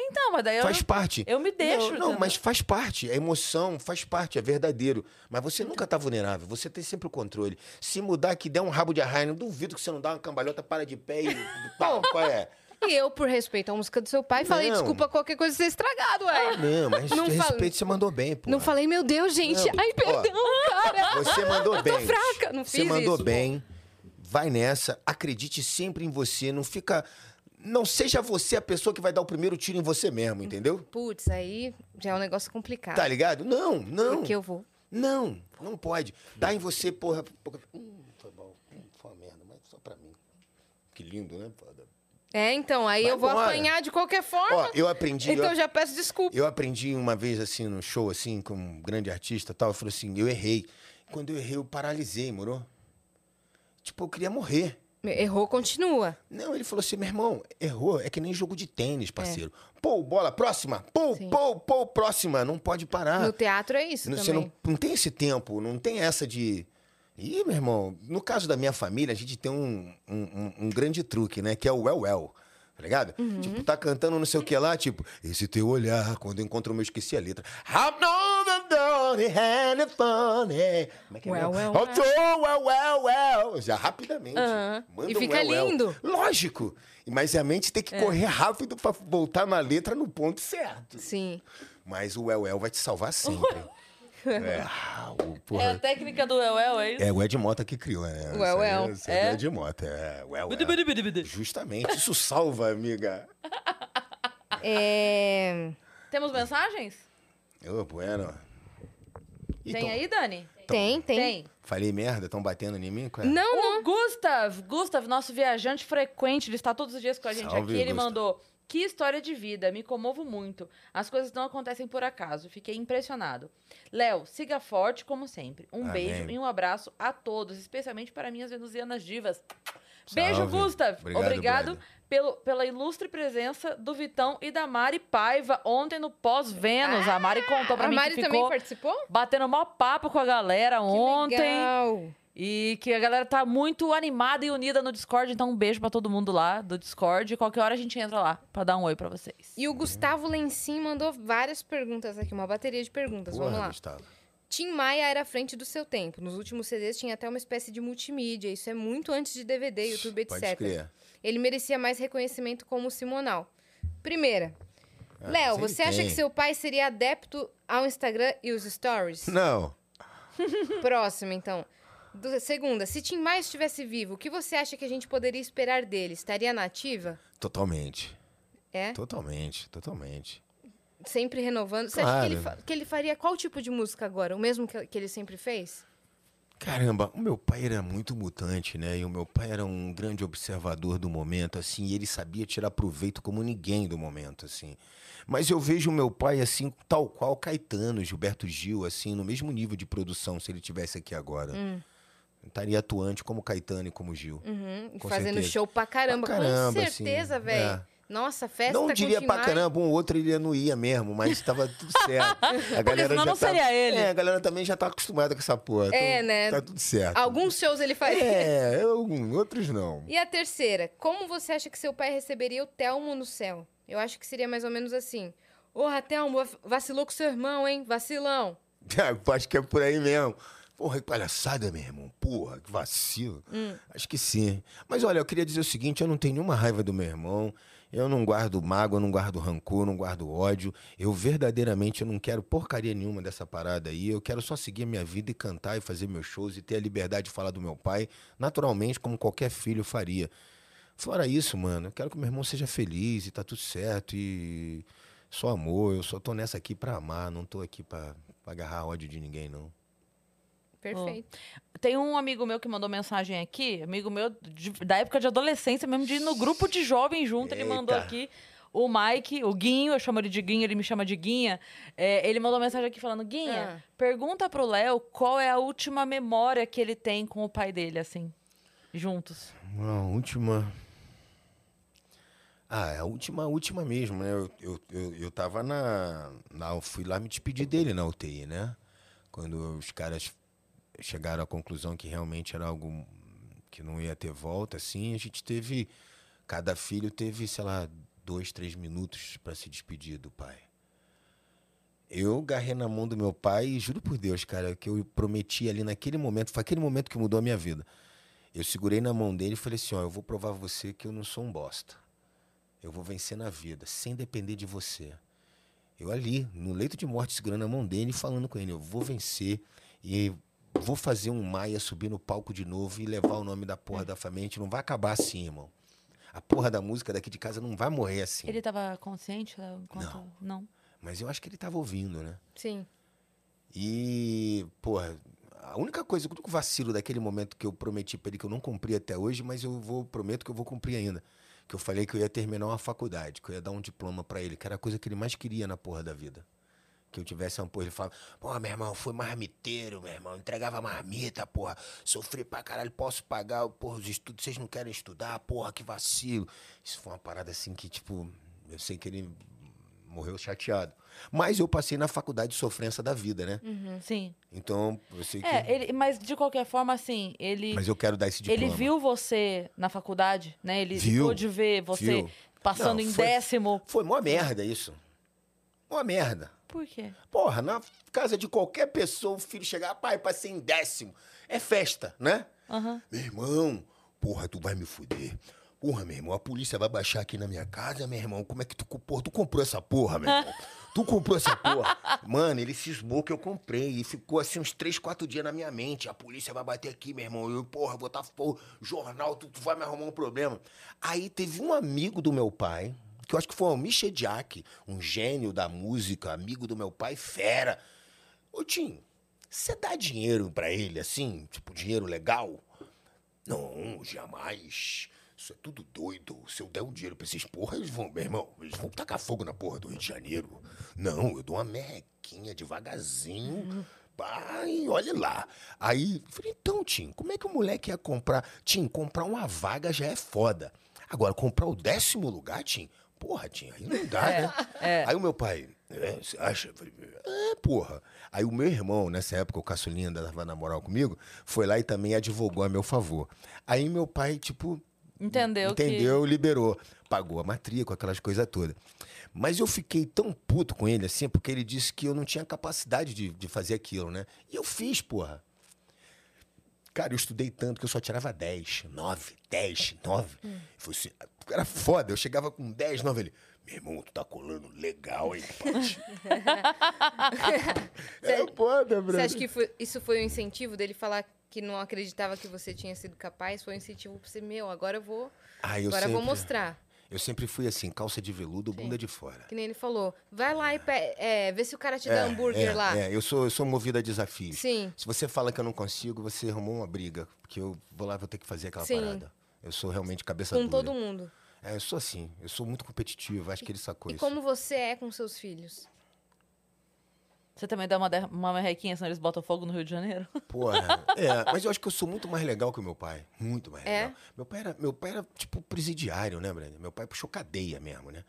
Então, mas daí eu, faz parte. eu me deixo. Não, não, mas faz parte. É emoção, faz parte, é verdadeiro. Mas você nunca tá vulnerável, você tem sempre o controle. Se mudar que der um rabo de arraia, não duvido que você não dá uma cambalhota, para de pé e. Pá, qual é? E eu, por respeito à música do seu pai, falei, Não. desculpa qualquer coisa ser estragado, ué. Não, mas Não respeito você mandou bem, pô. Não falei, meu Deus, gente. Não, Ai, ó, perdão, cara. Você mandou bem. fraca, não Você fiz mandou isso, pô. bem. vai nessa, acredite sempre em você, não fica. Não seja você a pessoa que vai dar o primeiro tiro em você mesmo, entendeu? Putz, aí já é um negócio complicado. Tá ligado? Não, não. Porque eu vou. Não, não pode. Dá em você, porra. porra. Hum, foi bom. Hum, foi uma merda, mas só pra mim. Que lindo, né? Foda. É, então, aí Vai eu vou embora. apanhar de qualquer forma. Ó, eu aprendi. então eu, já peço desculpa. eu aprendi uma vez, assim, no show, assim, com um grande artista e tal. Eu falei assim, eu errei. Quando eu errei, eu paralisei, moro? Tipo, eu queria morrer. Errou, continua. Não, ele falou assim, meu irmão, errou. É que nem jogo de tênis, parceiro. Pô, bola, próxima. Pô, Sim. pô, pô, próxima. Não pode parar. No teatro é isso Não- também. Você não, não tem esse tempo, não tem essa de. Ih, meu irmão, no caso da minha família, a gente tem um, um, um- um grande truque, né? Que é o well well. Tá ligado? Uhum. Tipo, tá cantando não sei o que lá, tipo, esse teu olhar, quando eu encontro o meu, esqueci a letra. How know the and it's funny. Como é que é? Well, mesmo? well, Oh, well, well, well. Já rapidamente. E um fica well, well. lindo. Lógico. Mas a mente tem que É. correr rápido pra voltar na letra no ponto certo. Sim. Mas o well, well vai te salvar sempre. É, o, porra. É a técnica do El El, é isso? É o Ed Mota que criou, né? O El El. É? é o Ed Mota, é. O El El. Justamente, isso salva, amiga. É... Temos mensagens? Ô, bueno. Ih, Tem aí, Dani? Tem, tem. Tem. Falei merda, estão batendo em mim? É? Não, não. O Gustav, Gustav, nosso viajante frequente, ele está todos os dias com a gente Salve, aqui. Ele Gustav. mandou: Que história de vida, me comovo muito. As coisas não acontecem por acaso. Fiquei impressionado. Léo, siga forte como sempre. Um Amém. beijo e um abraço a todos, especialmente para minhas venusianas divas. Beijo, Salve. Gustav. Obrigado, Obrigado, pelo, pela ilustre presença do Vitão e da Mari Paiva ontem no pós-Vênus. a Mari contou pra A mim Mari que também ficou participou? batendo mó papo com a galera Que ontem. legal. E que a galera tá muito animada e unida no Discord, então um beijo pra todo mundo lá do Discord. Qualquer hora a gente entra lá pra dar um oi pra vocês. E o Gustavo Lencim mandou várias perguntas aqui, uma bateria de perguntas. Vamos Porra, lá. Gustavo. Tim Maia era à frente do seu tempo. Nos últimos CDs tinha até uma espécie de multimídia. Isso é muito antes de DVD, YouTube, etc. Pode crer. Ele merecia mais reconhecimento como Simonal. Primeira. Léo, sempre você acha tem. que seu pai seria adepto ao Instagram e os stories? Não. Próximo, então. Do- segunda, se Tim Maia estivesse vivo, o que você acha que a gente poderia esperar dele? Estaria na ativa? Totalmente. É? Totalmente, totalmente. Sempre renovando. Você acha que ele, Claro. fa- que ele faria qual tipo de música agora? O mesmo que, que ele sempre fez? Caramba, o meu pai era muito mutante, né? E o meu pai era um grande observador do momento, assim, e ele sabia tirar proveito como ninguém do momento, assim. Mas eu vejo o meu pai, assim, tal qual Caetano, Gilberto Gil, assim, no mesmo nível de produção, se ele tivesse aqui agora. Estaria atuante como Caetano e como Gil. Uhum, Com fazendo certeza. show pra caramba. Pra caramba, Com certeza, assim, velho. é. Nossa, festa não diria pra caramba, um outro ele não ia mesmo, mas estava tudo certo. A galera senão não tá- seria ele. É, a galera também já tá acostumada com essa porra. É, então né? Tá tudo certo. Alguns shows ele faria. É, algum- outros não. E a terceira, como você acha que seu pai receberia o Telmo no céu? Eu acho que seria mais ou menos assim. Porra, Telmo, va- vacilou com seu irmão, hein? Vacilão. Acho que é por aí mesmo. Porra, que palhaçada, meu irmão. Porra, que vacilo. Hum. Acho que sim. Mas olha, eu queria dizer o seguinte: eu não tenho nenhuma raiva do meu irmão. Eu não guardo mágoa, eu não guardo rancor, não guardo ódio. Eu verdadeiramente eu não quero porcaria nenhuma dessa parada aí. Eu quero só seguir a minha vida e cantar e fazer meus shows e ter a liberdade de falar do meu pai, naturalmente, como qualquer filho faria. Fora isso, mano, eu quero que meu irmão seja feliz e tá tudo certo e só amor. Eu só tô nessa aqui pra amar, não tô aqui pra, pra agarrar ódio de ninguém, não. Perfeito. Tem um amigo meu que mandou mensagem aqui, amigo meu de- da época de adolescência, mesmo de ir no grupo de jovem junto, ele mandou Eita. aqui. O Mike, o Guinho, eu chamo ele de Guinho, ele me chama de Guinha. é, ele mandou mensagem aqui falando: Guinha, Ah. pergunta pro Léo qual é a última memória que ele tem com o pai dele, assim, juntos. A última. Ah, é a última, a última mesmo, né? Eu, eu, eu, eu tava na, na. Eu fui lá me despedir dele na UTI, né? Quando os caras chegaram à conclusão que realmente era algo que não ia ter volta, assim, a gente teve. Cada filho teve, sei lá, dois, três minutos para se despedir do pai. Eu agarrei na mão do meu pai e juro por Deus, cara, que eu prometi ali naquele momento, foi aquele momento que mudou a minha vida. Eu segurei na mão dele e falei assim: ó, eu vou provar a você que eu não sou um bosta. Eu vou vencer na vida, sem depender de você. Eu ali, no leito de morte, segurando a mão dele e falando com ele: eu vou vencer e vou fazer um Maia subir no palco de novo e levar o nome da porra da família. A gente não vai acabar assim, irmão. A porra da música daqui de casa não vai morrer assim. Ele tava consciente? enquanto- Não. Não. Mas eu acho que ele tava ouvindo, né? Sim. E, porra, a única coisa, o único vacilo daquele momento que eu prometi pra ele que eu não cumpri até hoje, mas eu vou, prometo que eu vou cumprir ainda. Que eu falei que eu ia terminar uma faculdade, que eu ia dar um diploma pra ele, que era a coisa que ele mais queria na porra da vida. Que eu tivesse uma porra. Ele falava, pô, meu irmão, fui marmiteiro, meu irmão, entregava marmita, porra, sofri pra caralho, posso pagar, porra, os estudos, vocês não querem estudar, porra, que vacilo. Isso foi uma parada assim que, tipo, eu sei que ele morreu chateado. Mas eu passei na faculdade de sofrência da vida, né? Sim. Então, eu sei que. É, ele, mas de qualquer forma, assim, ele. Mas eu quero dar esse diploma. Ele viu você na faculdade, né? Ele Viu, pôde ver você viu. passando Não, em foi- décimo. Foi mó merda isso. Mó merda. Por quê? Porra, na casa de qualquer pessoa, o filho chegar, pai, passei em décimo. É festa, né? Aham. Meu irmão, porra, tu vai me fuder. Porra, meu irmão, a polícia vai baixar aqui na minha casa, meu irmão. Como é que tu, porra, tu comprou essa porra, meu irmão? Tu comprou essa porra? Mano, ele cismou que eu comprei e ficou assim uns três, quatro dias na minha mente. A polícia vai bater aqui, meu irmão. Eu, porra, botar pô, jornal, tu, tu vai me arrumar um problema. Aí teve um amigo do meu pai, que eu acho que foi o Michel Diak, um gênio da música, amigo do meu pai, fera. Ô, Tim, você dá dinheiro pra ele assim, tipo, dinheiro legal? Não, jamais. Isso é tudo doido. Se eu der um dinheiro pra esses porra, eles vão, meu irmão, eles vão tacar fogo na porra do Rio de Janeiro. Não, eu dou uma merrequinha devagarzinho. Pai, olha lá. Aí, falei, então, Tim, como é que o moleque ia comprar? Tim, comprar uma vaga já é foda. Agora, comprar o décimo lugar, Tim? Porra, Tim, aí não dá, né? Aí o meu pai, é, você acha? Falei, É, porra. Aí o meu irmão, nessa época, o caçulinha dava na moral comigo, foi lá e também advogou a meu favor. Aí meu pai, tipo, Entendeu, Entendeu, liberou. Pagou a matrícula, aquelas coisas todas. Mas eu fiquei tão puto com ele, assim, porque ele disse que eu não tinha capacidade de, de fazer aquilo, né? E eu fiz, porra. Cara, eu estudei tanto que eu só tirava 10, 9, 10, 9. Foi assim, era foda, eu chegava com 10, 9, ele... Meu irmão, tu tá colando legal, hein, Paty? é foda, Você brother. acha que foi- isso foi um incentivo dele falar que não acreditava que você tinha sido capaz? Foi um incentivo pra você, meu, agora eu vou. Ah, eu agora eu vou sempre- mostrar. Eu sempre fui assim, calça de veludo, bunda de fora. Que nem ele falou. Vai lá e é, vê se o cara te dá hambúrguer é, lá. É, eu sou, eu sou movido a desafios. Sim. Se você fala que eu não consigo, você arrumou uma briga. Porque eu vou lá e vou ter que fazer aquela Sim. parada. Eu sou realmente cabeça Com dura. todo mundo. É, eu sou assim. Eu sou muito competitivo. Acho que ele sacou E isso. como você é com seus filhos? Você também dá uma, uma merrequinha, senão eles botam fogo no Rio de Janeiro? Porra. É, mas eu acho que eu sou muito mais legal que o meu pai. Muito mais É? legal. Meu pai era, meu pai era tipo presidiário, né, Brenda? Meu pai puxou cadeia mesmo, né?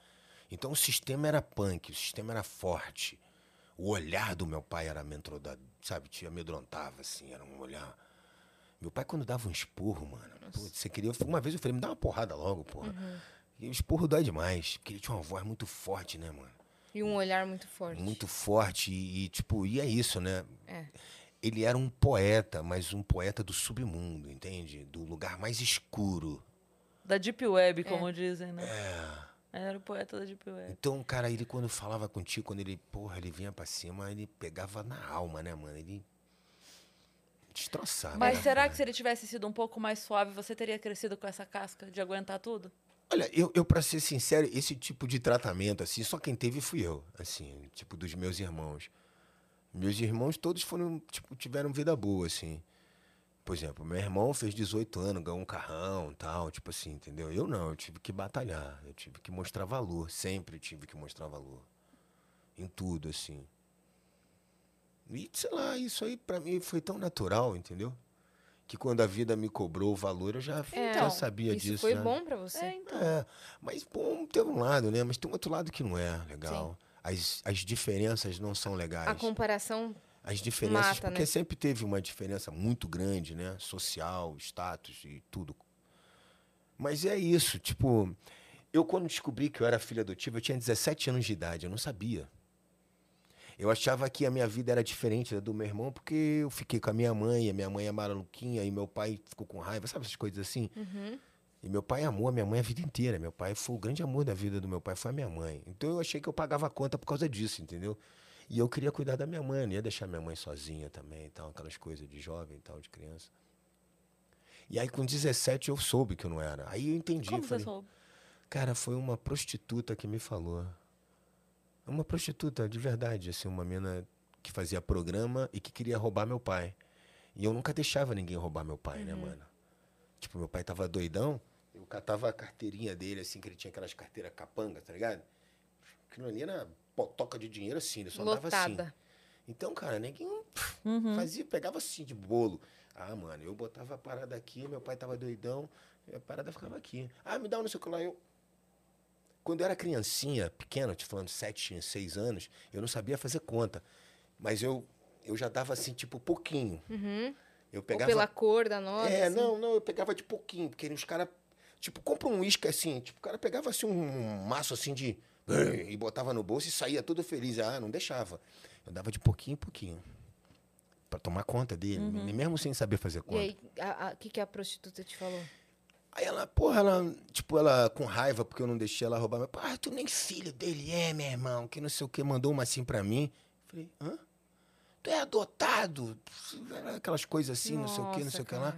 Então o sistema era punk, o sistema era forte. O olhar do meu pai era amedrontado, sabe? Te amedrontava, assim, era um olhar. Meu pai, quando dava um esporro, mano, putz, você queria. Uma vez eu falei, me dá uma porrada logo, porra. E o esporro dói demais, porque ele tinha uma voz muito forte, né, mano? E um olhar muito forte. muito forte e, e, tipo, e é isso, né? É. Ele era um poeta, mas um poeta do submundo, entende? Do lugar mais escuro. Da Deep Web, como dizem, né? Era o poeta da Deep Web. Então, cara, ele quando falava contigo, quando ele, porra, ele vinha pra cima, ele pegava na alma, né, mano? Ele destroçava. Mas né, será que se ele tivesse sido um pouco mais suave, você teria crescido com essa casca de aguentar tudo? Olha, eu, eu para ser sincero, esse tipo de tratamento, assim, só quem teve fui eu, assim, tipo, dos meus irmãos. Meus irmãos todos foram, tipo, tiveram vida boa, assim. Por exemplo, meu irmão fez 18 anos, ganhou um carrão tal, tipo assim, entendeu? Eu não, eu tive que batalhar, eu tive que mostrar valor, sempre tive que mostrar valor. Em tudo, assim. E, sei lá, isso aí pra mim foi tão natural, entendeu? Que quando a vida me cobrou o valor, eu já, É, já sabia isso disso. foi né? bom pra você? É, então. É, mas bom, tem um lado, né? Mas tem um outro lado que não é legal. As, as diferenças não são legais. A comparação. As diferenças, mata, porque né? sempre teve uma diferença muito grande, né? Social, status e tudo. Mas é isso, tipo, eu quando descobri que eu era filho adotivo, eu tinha 17 anos de idade, eu não sabia. Eu achava que a minha vida era diferente da do meu irmão, porque eu fiquei com a minha mãe, a minha mãe é maluquinha, e meu pai ficou com raiva, sabe essas coisas assim? E meu pai amou a minha mãe a vida inteira. Meu pai foi o grande amor da vida do meu pai, foi a minha mãe. Então eu achei que eu pagava a conta por causa disso, entendeu? E eu queria cuidar da minha mãe, não ia deixar minha mãe sozinha também, e tal, aquelas coisas de jovem e tal, de criança. E aí com 17 eu soube que eu não era. Aí eu entendi. Como falei, você soube? Cara, foi uma prostituta que me falou. Uma prostituta, de verdade, assim, uma mina que fazia programa e que queria roubar meu pai. E eu nunca deixava ninguém roubar meu pai, né, mano? Tipo, meu pai tava doidão, eu catava a carteirinha dele, assim, que ele tinha aquelas carteiras capanga, tá ligado? Aquilo ali era potoca de dinheiro assim, ele só dava assim. Lotada. Então, cara, ninguém Uhum. fazia, pegava assim de bolo. Ah, mano, eu botava a parada aqui, meu pai tava doidão, a parada ficava aqui. Ah, me dá um não sei o que lá. Eu... Quando eu era criancinha, pequena, te falando sete, seis anos, eu não sabia fazer conta. Mas eu, eu já dava assim, tipo, pouquinho. Uhum. Eu Ou pegava. pela cor da nota. É, assim. não, não, eu pegava de pouquinho, porque os caras, tipo, compra um uísque assim, tipo, o cara pegava assim um maço assim de. e botava no bolso e saía todo feliz. Ah, não deixava. Eu dava de pouquinho em pouquinho. Pra tomar conta dele, mesmo sem saber fazer E conta. aí, o que, que a prostituta te falou? Aí ela, porra, ela, tipo, ela com raiva porque eu não deixei ela roubar meu pai. Ah, tu nem filho dele é, meu irmão, que não sei o que, mandou uma assim pra mim. Falei, hã? Tu é adotado? Aquelas coisas assim, não sei o que, não sei o que lá.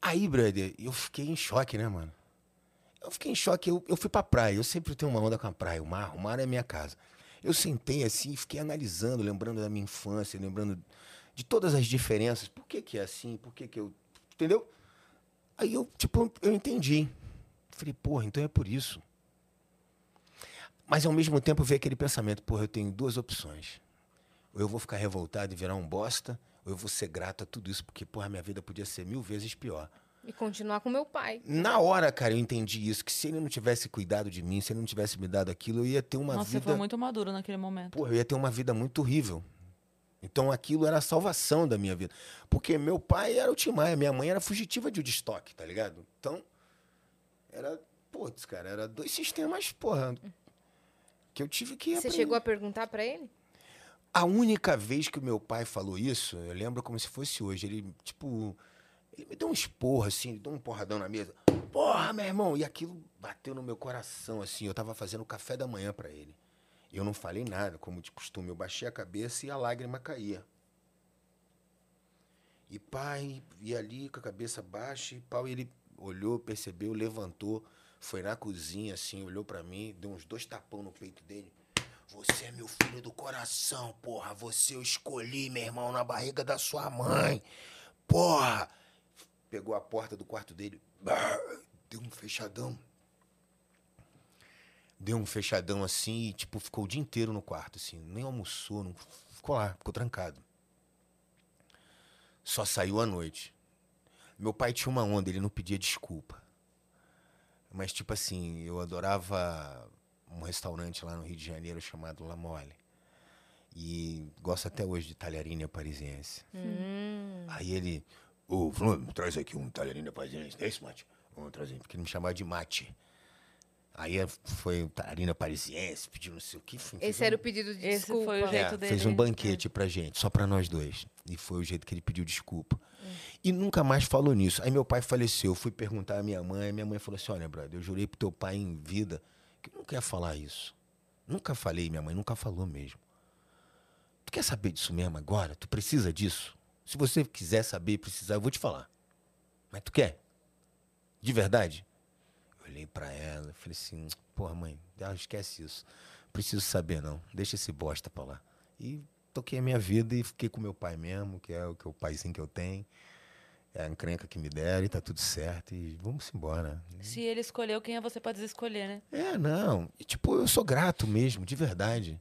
Aí, brother, eu fiquei em choque, né, mano? Eu fiquei em choque, eu, eu fui pra praia, eu sempre tenho uma onda com a praia, o mar, o mar é minha casa. Eu sentei assim e fiquei analisando, lembrando da minha infância, lembrando de todas as diferenças. Por que que é assim? Por que que eu... Entendeu? Aí eu, tipo, eu entendi. Falei, porra, então é por isso. Mas ao mesmo tempo veio aquele pensamento, porra, eu tenho duas opções. Ou eu vou ficar revoltado e virar um bosta, ou eu vou ser grato a tudo isso, porque, porra, minha vida podia ser mil vezes pior. E continuar com meu pai. Na hora, cara, eu entendi isso, que se ele não tivesse cuidado de mim, se ele não tivesse me dado aquilo, eu ia ter uma Nossa, você vida. foi muito maduro naquele momento. Porra, eu ia ter uma vida muito horrível. Então aquilo era a salvação da minha vida. Porque meu pai era o Timaya, minha mãe era fugitiva de Woodstock, tá ligado? Então, era. Putz, cara, era dois sistemas, porra. Que eu tive que. Você chegou a perguntar pra ele? A única vez que o meu pai falou isso, eu lembro como se fosse hoje. Ele, tipo, ele me deu um esporro, assim, ele deu um porradão na mesa. Porra, meu irmão! E aquilo bateu no meu coração, assim. Eu tava fazendo café da manhã pra ele. Eu não falei nada, como de costume. Eu baixei a cabeça e a lágrima caía. E pai, ia ali com a cabeça baixa, e pau, e ele olhou, percebeu, levantou, foi na cozinha, assim, olhou pra mim, deu uns dois tapão no peito dele. Você é meu filho do coração, porra. Você eu escolhi, meu irmão, na barriga da sua mãe. Porra! Pegou a porta do quarto dele, deu um fechadão. Deu um fechadão assim e, tipo, ficou o dia inteiro no quarto, assim. Nem almoçou, não... ficou lá, ficou trancado. Só saiu à noite. Meu pai tinha uma onda, ele não pedia desculpa. Mas, tipo assim, eu adorava um restaurante lá no Rio de Janeiro chamado La Mole. E gosto até hoje de talharina parisiense. Hum. Aí ele, ô, Flávio, traz aqui um talharina parisiense. É esse, mate? Vamos trazer, porque ele me chamava de mate. Aí é- foi o talharina parisiense, pediu não sei o que. enfim, Esse um- era o pedido de Esse desculpa. foi o jeito é, dele. Fez um banquete pra gente, só pra nós dois. E foi o jeito que ele pediu desculpa. E nunca mais falou nisso. Aí meu pai faleceu, eu fui perguntar à minha mãe, minha mãe falou assim: olha, brother, eu jurei pro teu pai em vida que não quer falar isso. Nunca falei, minha mãe nunca falou mesmo. Tu quer saber disso mesmo agora? Tu precisa disso? Se você quiser saber, precisar, eu vou te falar. Mas tu quer? De verdade? Eu olhei pra ela falei assim, porra, mãe, ah, esquece isso. Preciso saber, não. Deixa esse bosta pra lá. E toquei a minha vida e fiquei com meu pai mesmo, que é o, que é o paizinho que eu tenho. É a encrenca que me deram e tá tudo certo. E vamos embora. Se ele escolheu, quem é você pra desescolher, né? É, não. E, tipo, eu sou grato mesmo, de verdade.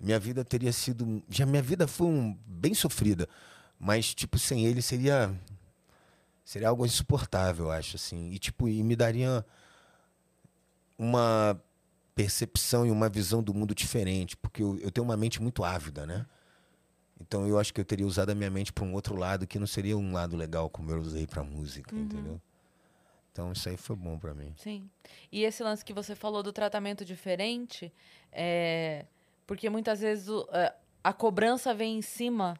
Minha vida teria sido. Já minha vida foi um, bem sofrida. Mas, tipo, sem ele seria. Seria algo insuportável, eu acho, assim. E, tipo, e me daria uma percepção e uma visão do mundo diferente. Porque eu, eu tenho uma mente muito ávida, né? Então eu acho que eu teria usado a minha mente para um outro lado que não seria um lado legal como eu usei para música, entendeu? Então isso aí foi bom para mim. Sim. E esse lance que você falou do tratamento diferente, é porque muitas vezes o- é, a cobrança vem em cima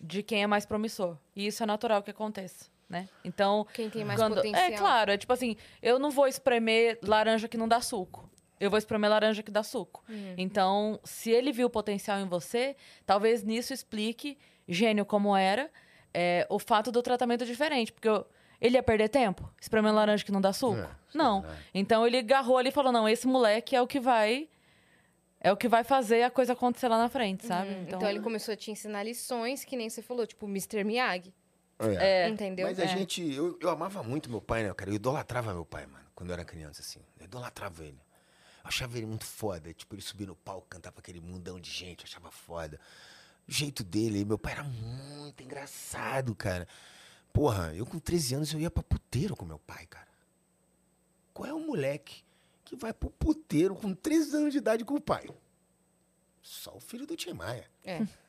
de quem é mais promissor. E isso é natural que aconteça, né? Então, Quem tem mais quando... potencial. É claro, é tipo assim, eu não vou espremer laranja que não dá suco. eu vou espremer laranja que dá suco. Então, se ele viu potencial em você, talvez nisso explique, gênio como era, é, o fato do tratamento diferente. Porque eu- ele ia perder tempo espremendo laranja que não dá suco? É, não. verdade. Então ele agarrou ali e falou: não, esse moleque é o que vai. É o que vai fazer a coisa acontecer lá na frente, sabe? Hum, Então... ele começou a te ensinar lições, que nem você falou, tipo Mr. Miyagi. É. Entendeu? Mas a É. gente, eu, eu amava muito meu pai, né, cara? Eu idolatrava meu pai, mano, quando eu era criança, assim. Eu idolatrava ele. Eu achava ele muito foda. Tipo, ele subia no palco, cantava aquele mundão de gente, eu achava foda. O jeito dele, meu pai era muito engraçado, cara. Porra, eu com 13 anos eu ia pra puteiro com meu pai, cara. Qual é o moleque que vai pro puteiro com 13 anos de idade com o pai? Só o filho do Tim Maia. É.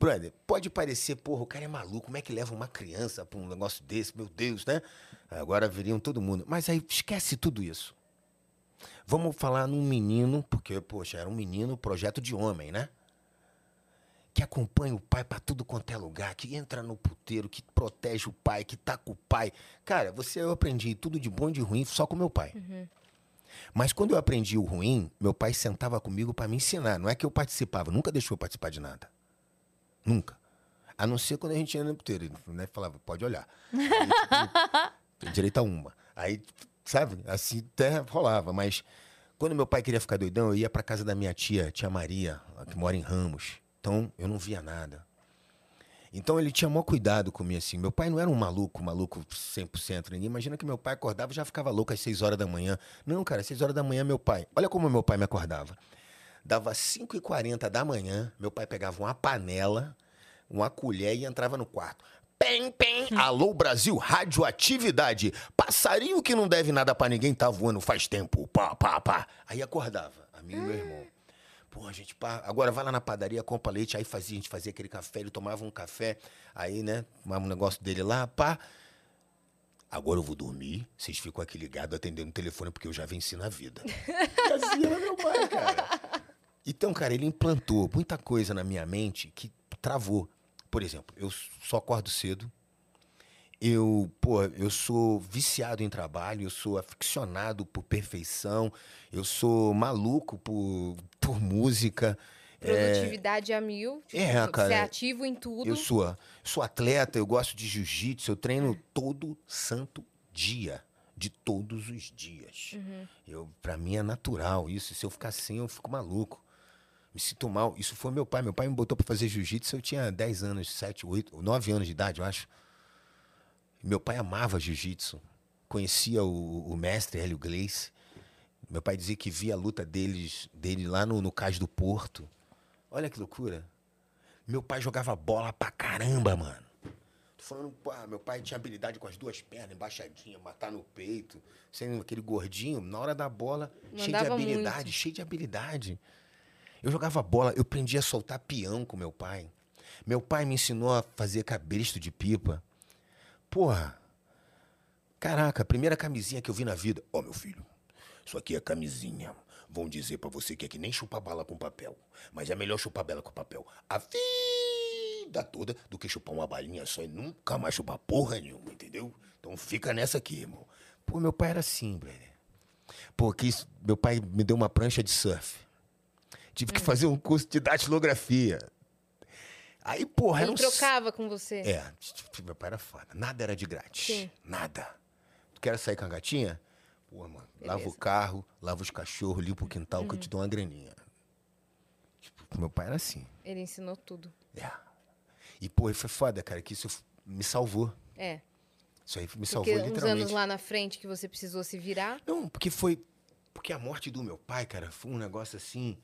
Brother, pode parecer, porra, o cara é maluco, como é que leva uma criança pra um negócio desse? Meu Deus, né? Agora viriam todo mundo. Mas aí esquece tudo isso. Vamos falar num menino, porque, poxa, era um menino, projeto de homem, né? Que acompanha o pai pra tudo quanto é lugar, que entra no puteiro, que protege o pai, que tá com o pai. Cara, você eu aprendi tudo de bom e de ruim só com meu pai. Mas quando eu aprendi o ruim, meu pai sentava comigo pra me ensinar. Não é que eu participava, nunca deixou eu participar de nada. Nunca. A não ser quando a gente ia no puteiro. Ele né, falava, pode olhar. Aí, tipo, tem direito a uma. Aí, sabe, assim até rolava. Mas quando meu pai queria ficar doidão, eu ia pra casa da minha tia, tia Maria, que mora em Ramos. Então, eu não via nada. Então, ele tinha maior cuidado comigo, assim. Meu pai não era um maluco, maluco 100%. Ninguém imagina que meu pai acordava e já ficava louco às 6 horas da manhã. Não, cara, às 6 horas da manhã, meu pai... Olha como meu pai me acordava. Dava 5h40 da manhã, meu pai pegava uma panela, uma colher e entrava no quarto. Pem, pem, alô Brasil, radioatividade. Passarinho que não deve nada pra ninguém tá voando faz tempo. Pá, pá, pá. Aí acordava, a mim e meu irmão. Pô, gente, pá, agora vai lá na padaria, compra leite, aí fazia, a gente fazia aquele café, ele tomava um café, aí, né, tomava um negócio dele lá, pá. Agora eu vou dormir, vocês ficam aqui ligados atendendo o telefone, porque eu já venci na vida. E assim era meu pai, cara. Então, cara, ele implantou muita coisa na minha mente que travou. Por exemplo, eu só acordo cedo. Eu, pô, eu sou viciado em trabalho, eu sou aficionado por perfeição, eu sou maluco por, por música. Produtividade a mil. Tipo, É, cara, é ativo em tudo. Eu sou, sou atleta, eu gosto de jiu-jitsu, eu treino todo santo dia, de todos os dias. Eu, para mim é natural isso. Se eu ficar assim, eu fico maluco. Me sinto mal. Isso foi meu pai. Meu pai me botou para fazer jiu-jitsu, eu tinha 10 anos, 7, 8, 9 anos de idade, eu acho. Meu pai amava jiu-jitsu. Conhecia o, o mestre Hélio Gleice. Meu pai dizia que via a luta deles, dele lá no, no Cais do Porto. Olha que loucura. Meu pai jogava bola pra caramba, mano. Tô falando, pô, meu pai tinha habilidade com as duas pernas, embaixadinha, matar no peito, sendo aquele gordinho, na hora da bola, cheio de Mandava habilidade, muito. cheio de habilidade. Eu jogava bola, eu aprendi a soltar peão com meu pai. Meu pai me ensinou a fazer cabresto de pipa. Porra, caraca, primeira camisinha que eu vi na vida. Ó, meu filho, isso aqui é camisinha. Vão dizer pra você que é que nem chupar bala com papel. Mas é melhor chupar bala com papel a vida toda do que chupar uma balinha só e nunca mais chupar porra nenhuma, entendeu? Então fica nessa aqui, irmão. Pô, meu pai era assim, brother. Pô, que meu pai me deu uma prancha de surf. Tive que fazer um curso de datilografia. Aí, porra, era Ele um trocava com você. é, tipo, meu pai era foda. Nada era de grátis. Sim. Nada. Tu quer sair com a gatinha? Pô, mano, lava o Beleza. Uhum. carro, lava os cachorros, limpa o quintal que eu te dou uma graninha. Tipo, meu pai era assim. Ele ensinou tudo. É. E, pô, foi foda, cara, que isso me salvou. É. Isso aí me Porque salvou uns literalmente. anos lá na frente que você precisou se virar. Não, porque foi. Porque a morte do meu pai, cara, foi um negócio assim.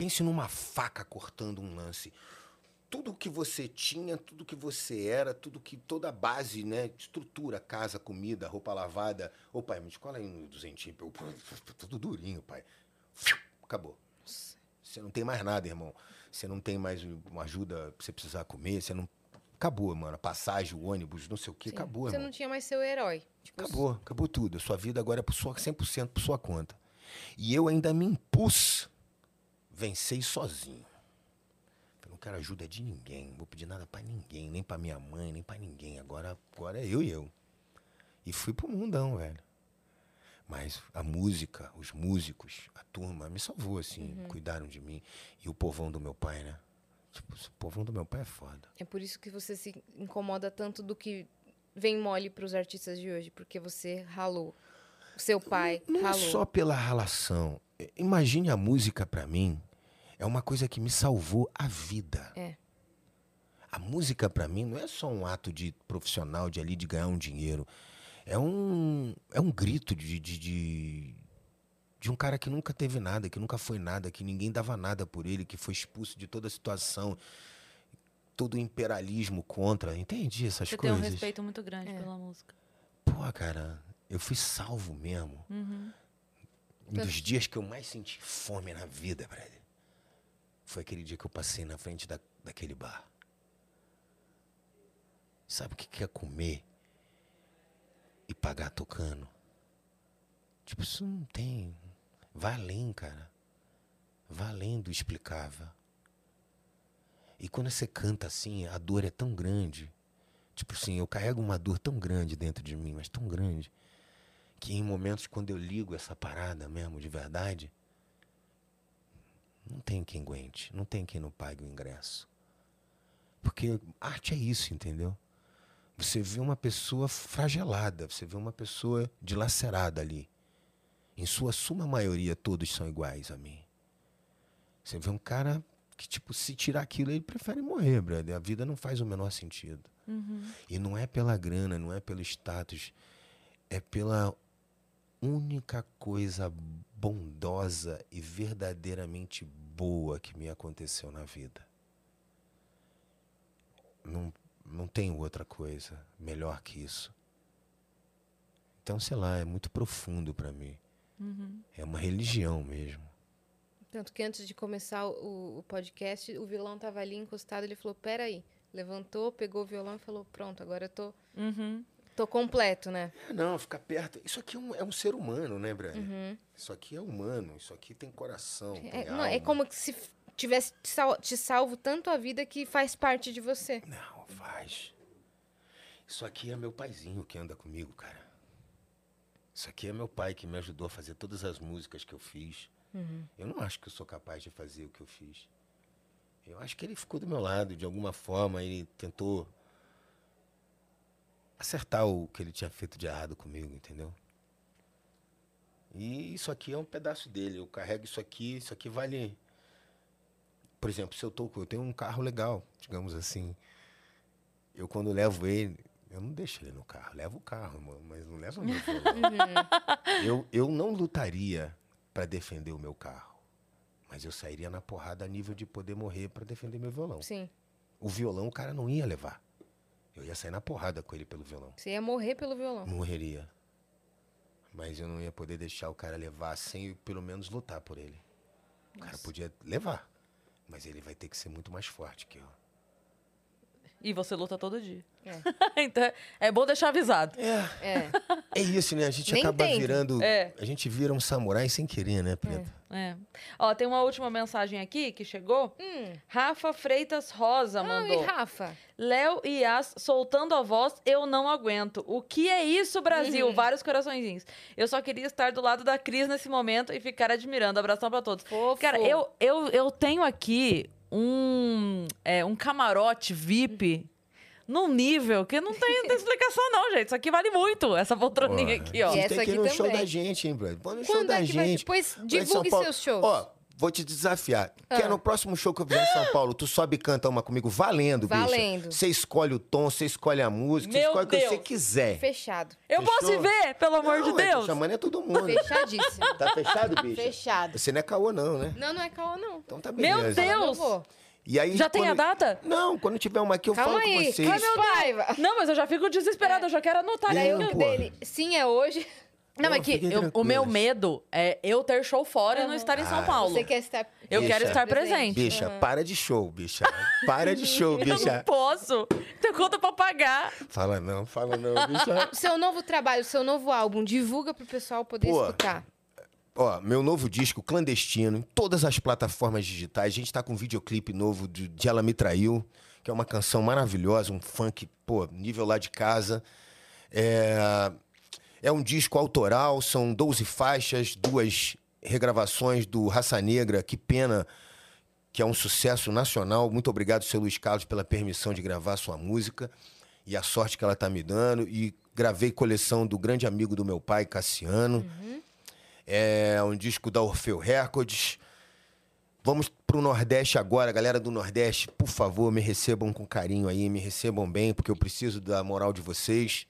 Pense numa faca cortando um lance. Tudo que você tinha, tudo que você era, tudo que. toda a base, né? Estrutura, casa, comida, roupa lavada. Ô, pai, me escola aí um duzentinho. Eu, tudo durinho, pai. Acabou. Você não tem mais nada, irmão. Você não tem mais uma ajuda pra você precisar comer. Você não. Acabou, mano. A passagem, o ônibus, não sei o quê. Sim. Acabou, Você irmão. não tinha mais seu herói. Tipo, Acabou, acabou tudo. A sua vida agora é por sua, 100% por sua conta. E eu ainda me impus vencer sozinho. Eu não quero ajuda de ninguém, não vou pedir nada pra ninguém, nem pra minha mãe, nem pra ninguém. Agora, agora é eu e eu. E fui pro mundão, velho. Mas a música, os músicos, a turma me salvou, assim, cuidaram de mim. E o povão do meu pai, né? Tipo, o povão do meu pai é foda. É por isso que você se incomoda tanto do que vem mole pros artistas de hoje, porque você ralou. O seu pai Não é ralou. só pela relação. I- Imagine a música pra mim é uma coisa que me salvou a vida. É. A música pra mim não é só um ato de profissional de ali de ganhar um dinheiro. É um é um grito de, de, de, de um cara que nunca teve nada, que nunca foi nada, que ninguém dava nada por ele, que foi expulso de toda a situação, todo o imperialismo contra. Entendi essas Você tem um coisas. respeito muito grande É. pela música. Pô, cara, eu fui salvo mesmo. Uhum. Um dos dias que eu mais senti fome na vida, brother, foi aquele dia que eu passei na frente da, daquele bar. Sabe o que que é comer e pagar tocando? Tipo, isso não tem. Vai além, cara. Vai além do explicável. E quando você canta assim, a dor é tão grande. Tipo assim, eu carrego uma dor tão grande dentro de mim, mas tão grande que em momentos quando eu ligo essa parada mesmo, de verdade, não tem quem aguente, não tem quem não pague o ingresso. Porque arte é isso, entendeu? Você vê uma pessoa fragelada, você vê uma pessoa dilacerada ali. Em sua suma maioria, todos são iguais a mim. Você vê um cara que, tipo, se tirar aquilo, ele prefere morrer, brother. A vida não faz o menor sentido. E não é pela grana, não é pelo status, é pela única coisa bondosa e verdadeiramente boa que me aconteceu na vida. Não, não tem outra coisa melhor que isso. Então, sei lá, é muito profundo para mim. É uma religião mesmo. Tanto que antes de começar o, o podcast, o violão tava ali encostado, ele falou, peraí. Levantou, pegou o violão e falou, pronto, agora eu tô, Uhum. Tô completo, né? É, não, ficar perto. Isso aqui é um, é um ser humano, né, Breno? Isso aqui é humano, isso aqui tem coração. É, tem não, é alma. como se tivesse te sal- te salvo tanto a vida que faz parte de você. Não, faz. Isso aqui é meu paizinho que anda comigo, cara. Isso aqui é meu pai que me ajudou a fazer todas as músicas que eu fiz. Eu não acho que eu sou capaz de fazer o que eu fiz. Eu acho que ele ficou do meu lado, de alguma forma, ele tentou acertar o que ele tinha feito de errado comigo, entendeu? E isso aqui é um pedaço dele. Eu carrego isso aqui, isso aqui vale. Por exemplo, se eu tô, eu tenho um carro legal, digamos assim. Eu quando levo ele, eu não deixo ele no carro, levo o carro, mas não levo o meu violão. eu, eu não lutaria para defender o meu carro, mas eu sairia na porrada a nível de poder morrer para defender meu violão. Sim. O violão o cara não ia levar. Eu ia sair na porrada com ele pelo violão. Você ia morrer pelo violão. Morreria. Mas eu não ia poder deixar o cara levar sem pelo menos lutar por ele. O cara podia levar, mas ele vai ter que ser muito mais forte que eu. E você luta todo dia. É. então, é bom deixar avisado. É, É. é isso, né? A gente Nem acaba virando. É. A gente vira um samurai sem querer, né, Preta? É. Ó, tem uma última mensagem aqui que chegou. Hum. Rafa Freitas Rosa Ah, e mandou. Rafa? Léo e Yas soltando a voz, eu não aguento. O que é isso, Brasil? Uhum. Vários coraçõezinhos. Eu só queria estar do lado da Cris nesse momento e ficar admirando. Abração pra todos. Fofo. Cara, eu, eu, eu tenho aqui um, é, um camarote VIP num nível que não tem, tem explicação, não, gente. Isso aqui vale muito, essa poltroninha aqui, ó. E Vocês essa têm que ir no show também. da gente, hein, brother? Vamos no show Quando da é que vai? gente. Depois Vai em divulgue São Paulo. seus shows. Ó, vou te desafiar. Quer Ah. no próximo show que eu fizer em São Paulo, tu sobe e canta uma comigo valendo, bicha. Valendo. Você escolhe o tom, você escolhe a música, você Meu escolhe o que você Deus. quiser. Fechado. Eu posso Fechou? ir ver, pelo amor de Não, tô Deus. chamando é todo mundo. Fechadíssimo. Tá fechado, bicha? Fechado. Você não é caô, não, né? Não, não é caô, não. Então tá Meu beleza. Deus! Eu vou. E aí, Já tem a quando- data? Não, quando tiver uma aqui eu Calma falo aí. com vocês. Calma, meu Paiva. Não, mas eu já fico desesperada, eu já quero anotar. E Daí aí, o pô? dele, sim, é hoje. Não, Não, é que eu- o meu medo é eu ter show fora e não estar em São Ah, Paulo. Você quer estar Eu Bicha. quero estar presente. Bicha, para de show, bicha. Para de show, Eu não bicha. posso. Tenho conta pra pagar. Fala não, fala não, bicha. Seu novo trabalho, seu novo álbum, divulga pro pessoal poder Pô. escutar. Ó, meu novo disco, Clandestino, em todas as plataformas digitais. A gente tá com um videoclipe novo de, de Ela Me Traiu, que é uma canção maravilhosa, um funk, pô, nível lá de casa. É, É um disco autoral, são 12 faixas, duas regravações do Raça Negra, que pena que é um sucesso nacional. Muito obrigado, seu Luiz Carlos, pela permissão de gravar sua música e a sorte que ela tá me dando. E gravei coleção do grande amigo do meu pai, Cassiano. É um disco da Orfeu Records. Vamos pro Nordeste agora, galera do Nordeste. Por favor, me recebam com carinho aí, me recebam bem, porque eu preciso da moral de vocês.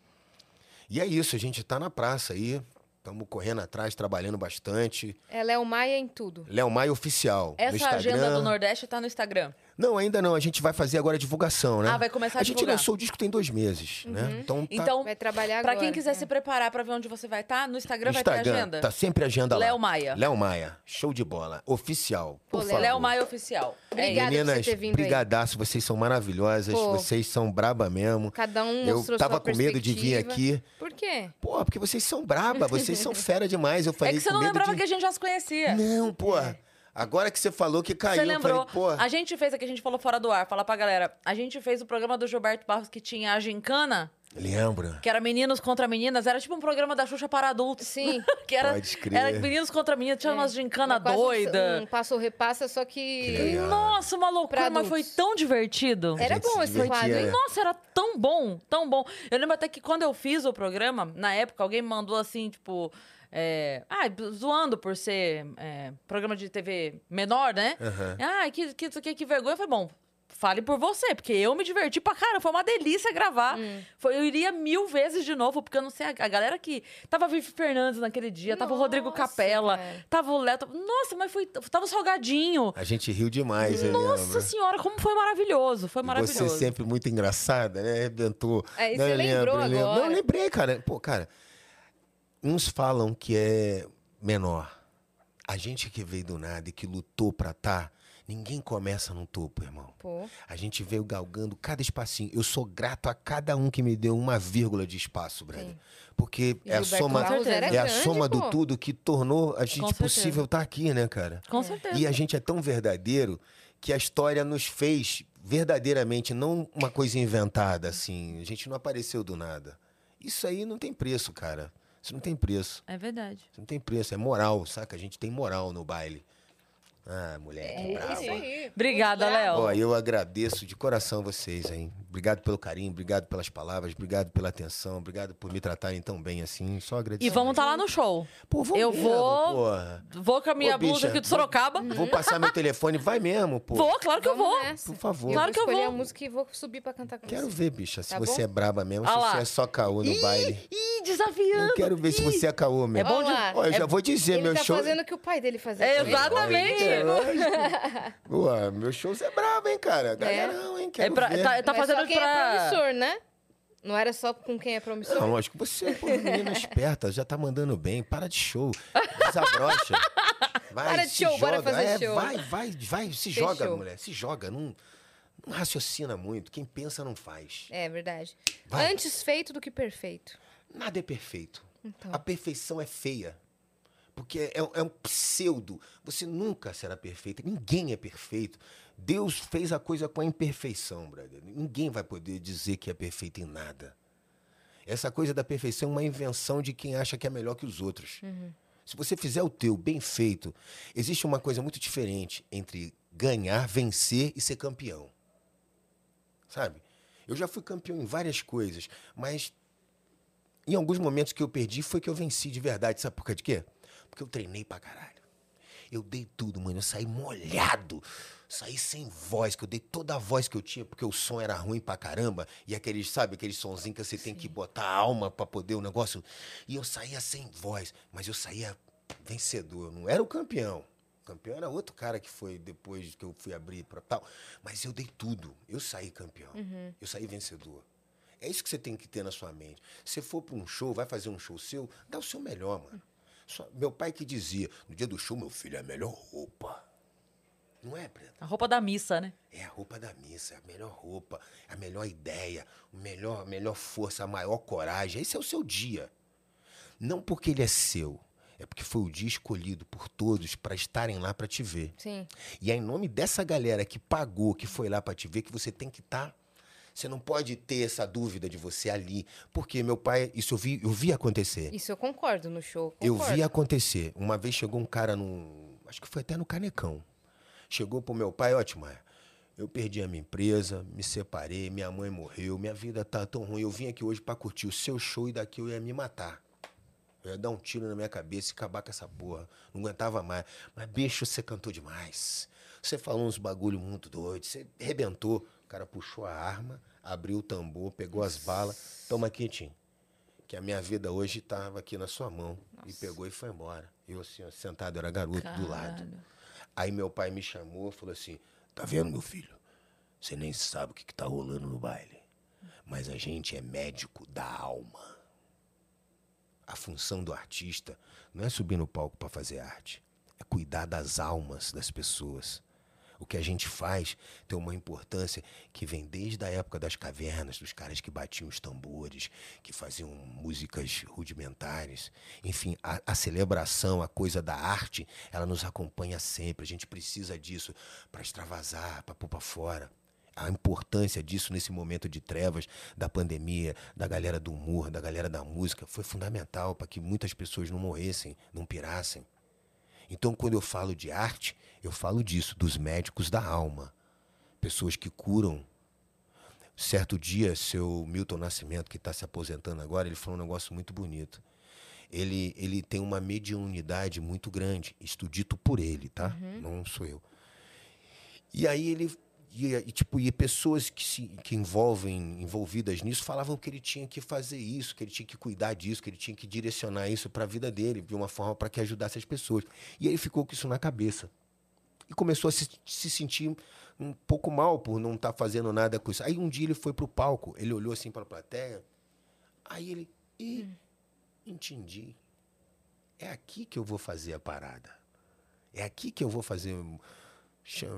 E é isso, a gente tá na praça aí. Estamos correndo atrás, trabalhando bastante. É Léo Maia em tudo. Léo Maia Oficial. no Essa agenda do Nordeste tá no Instagram. Não, ainda não. A gente vai fazer agora a divulgação, né? Ah, vai começar a A gente divulgar. lançou o disco tem dois meses, né? Então, tá... Então, Vai trabalhar pra agora. quem quiser É. se preparar pra ver onde você vai estar, no Instagram, vai ter Instagram, agenda. tá sempre a agenda lá. Léo Maia. Léo Maia. Show de bola. Oficial. Pô, Por Léo favor. Léo Maia Oficial. É Obrigada isso. por Meninas, você ter vindo aí. brigadaço. Vocês são maravilhosas. Pô. Vocês são braba mesmo. Cada um Eu mostrou tava sua com medo de vir aqui. Por quê? Pô, porque vocês são braba. Vocês são fera demais. Eu É falei que você não lembrava de... que a gente já se conhecia. Não, pô. Agora que você falou que caiu, Você eu lembrou? falei, pô... A gente fez aqui, a gente falou fora do ar. Fala pra galera. A gente fez o programa do Gilberto Barros que tinha a Gincana, Lembra? que era meninos contra meninas. Era tipo um programa da Xuxa para adultos. Sim. que era, Pode crer. era meninos contra meninas. Tinha umas gincana Era quase um- doida. Um passo repassa, só Que. Nossa, uma loucura, mas foi tão divertido. Era bom se esse divertia, quadro, hein? Nossa, era tão bom, tão bom. Eu lembro até que quando eu fiz o programa, na época, alguém me mandou assim, tipo. É, ah, zoando por ser é, programa de TV menor, né? Aham. Ah, que, que, que, que vergonha. Eu falei, bom, fale por você, porque eu me diverti pra caramba. Foi uma delícia gravar. Hum. Foi, eu iria mil vezes de novo, porque eu não sei, a, a galera que. Tava a Vivi Fernandes naquele dia, tava o Rodrigo Nossa, Capella, cara. tava o Léo. tava- Nossa, mas foi. Tava o Salgadinho. A gente riu demais, eu Nossa senhora, como foi maravilhoso. Foi maravilhoso. Você sempre muito engraçada, né? Arrebentou. É, e Não, você eu lembrou lembro, eu lembro. agora. Não, eu lembrei, cara. Pô, cara, uns falam que é menor. A gente que veio do nada e que lutou pra tá, ninguém começa no topo, irmão. Pô. A gente veio galgando cada espacinho. Eu sou grato a cada um que me deu uma vírgula de espaço, brother. Sim. Porque é a soma, é a grande, soma pô. do tudo que tornou a gente possível estar aqui, né, cara? Com certeza. E a gente é tão verdadeiro que a história nos fez verdadeiramente, não uma coisa inventada, assim. A gente não apareceu do nada. Isso aí não tem preço, cara. Isso não tem preço. É verdade. Isso não tem preço. É moral, saca? A gente tem moral no baile. Ah, moleque, bravo. É Isso aí. Obrigada. Léo. Ó, eu agradeço de coração vocês, hein? Obrigado pelo carinho, obrigado pelas palavras, obrigado pela atenção, obrigado por me tratarem tão bem assim. Só agradecer. E vamos estar lá no show. Pô, vamos eu mesmo, vou- porra. Vou com a minha Ô, blusa bicha, aqui do vou- Sorocaba. Vou passar meu telefone, vai mesmo, pô. Vou, claro que eu Vamos vou. nessa. Por favor. Eu Claro vou que eu escolher vou. a música e vou subir pra cantar com Quero você. ver, bicha, se Tá você bom? é braba mesmo, Ah se lá. você é só caô no baile. Ih, desafiando. Eu quero ver se você é caô mesmo. É bom Olha lá. Ó, eu já vou dizer, Ele meu tá show... fazendo o que o pai dele fazia. É, exatamente. É, meu show é brabo, hein, cara? Galerão, hein? É Quero pra- ver. tá, tá fazendo só quem é pra. promissor, né? Não era só com quem é promissor? Não, lógico, você, pô, menina esperta, já tá mandando bem. Para de show. Desabrocha. Vai, Para de show, bora joga. fazer É, show. Vai, vai, vai, se Fechou. joga, mulher. Se joga. Não, não raciocina muito. Quem pensa não faz. É verdade. Vai. Antes feito do que perfeito. Nada é perfeito. Então. A perfeição é feia. Porque é, é um pseudo. Você nunca será perfeito. Ninguém é perfeito. Deus fez a coisa com a imperfeição, brother. Ninguém vai poder dizer que é perfeito em nada. Essa coisa da perfeição é uma invenção de quem acha que é melhor que os outros. Se você fizer o teu bem feito, existe uma coisa muito diferente entre ganhar, vencer e ser campeão. Sabe? Eu já fui campeão em várias coisas, mas em alguns momentos que eu perdi foi que eu venci de verdade. Sabe por causa de quê? Porque eu treinei pra caralho. Eu dei tudo, mano. Eu saí molhado. Saí sem voz, que eu dei toda a voz que eu tinha, porque o som era ruim pra caramba. E aqueles, sabe, aquele sonzinho que você tem que botar a alma pra poder o negócio. E eu saía sem voz, mas eu saía vencedor. Eu não era o campeão. O campeão era outro cara que foi depois que eu fui abrir pra tal. Mas eu dei tudo. Eu saí campeão. Eu saí vencedor. É isso que você tem que ter na sua mente. Se for para um show, vai fazer um show seu, dá o seu melhor, mano. Só- meu pai que dizia, no dia do show, meu filho, é a melhor roupa. Não é, Preta? A roupa da missa, né? É a roupa da missa, é a melhor roupa, a melhor ideia, o melhor, a melhor força, a maior coragem. Esse é o seu dia. Não porque ele é seu, é porque foi o dia escolhido por todos para estarem lá para te ver. Sim. E é em nome dessa galera que pagou, que foi lá para te ver, que você tem que estar Você não pode ter essa dúvida de você ali. Porque meu pai, isso eu vi, eu vi acontecer. Isso eu concordo no show. Eu concordo. vi acontecer. Uma vez chegou um cara num. Acho que foi até no Canecão. Chegou pro meu pai, ótimo. é, Eu perdi a minha empresa, me separei, minha mãe morreu, minha vida tá tão ruim. Eu vim aqui hoje pra curtir o seu show e daqui eu ia me matar. Eu ia dar um tiro na minha cabeça e acabar com essa porra. Não aguentava mais. Mas, bicho, você cantou demais. Você falou uns bagulho muito doido. Você arrebentou. O cara puxou a arma, abriu o tambor, pegou as balas. Toma Tim. Que a minha vida hoje estava aqui na sua mão. E pegou e foi embora. Eu, assim, sentado, eu era garoto do lado. Aí meu pai me chamou falou assim: Tá vendo, meu filho? Você nem sabe o que, que tá rolando no baile. Mas a gente é médico da alma. A função do artista não é subir no palco para fazer arte, é cuidar das almas das pessoas. O que a gente faz tem uma importância que vem desde a época das cavernas, dos caras que batiam os tambores, que faziam músicas rudimentares. Enfim, a, a celebração, a coisa da arte, ela nos acompanha sempre. A gente precisa disso para extravasar, para pôr para fora a importância disso nesse momento de trevas, da pandemia, da galera do humor, da galera da música, foi fundamental para que muitas pessoas não morressem, não pirassem. Então, quando eu falo de arte, eu falo disso, dos médicos da alma. Pessoas que curam. Certo dia, seu Milton Nascimento, que está se aposentando agora, ele falou um negócio muito bonito. Ele, ele tem uma mediunidade muito grande, isto dito por ele, tá? Não sou eu. E aí ele e, e, tipo, e pessoas que se que envolvem envolvidas nisso falavam que ele tinha que fazer isso, que ele tinha que cuidar disso, que ele tinha que direcionar isso para a vida dele de uma forma para que ajudasse as pessoas. E aí ficou com isso na cabeça. E começou a se, se sentir um pouco mal por não estar fazendo nada com isso. Aí um dia ele foi pro palco, ele olhou assim para a plateia. Aí ele, e entendi. É aqui que eu vou fazer a parada. É aqui que eu vou fazer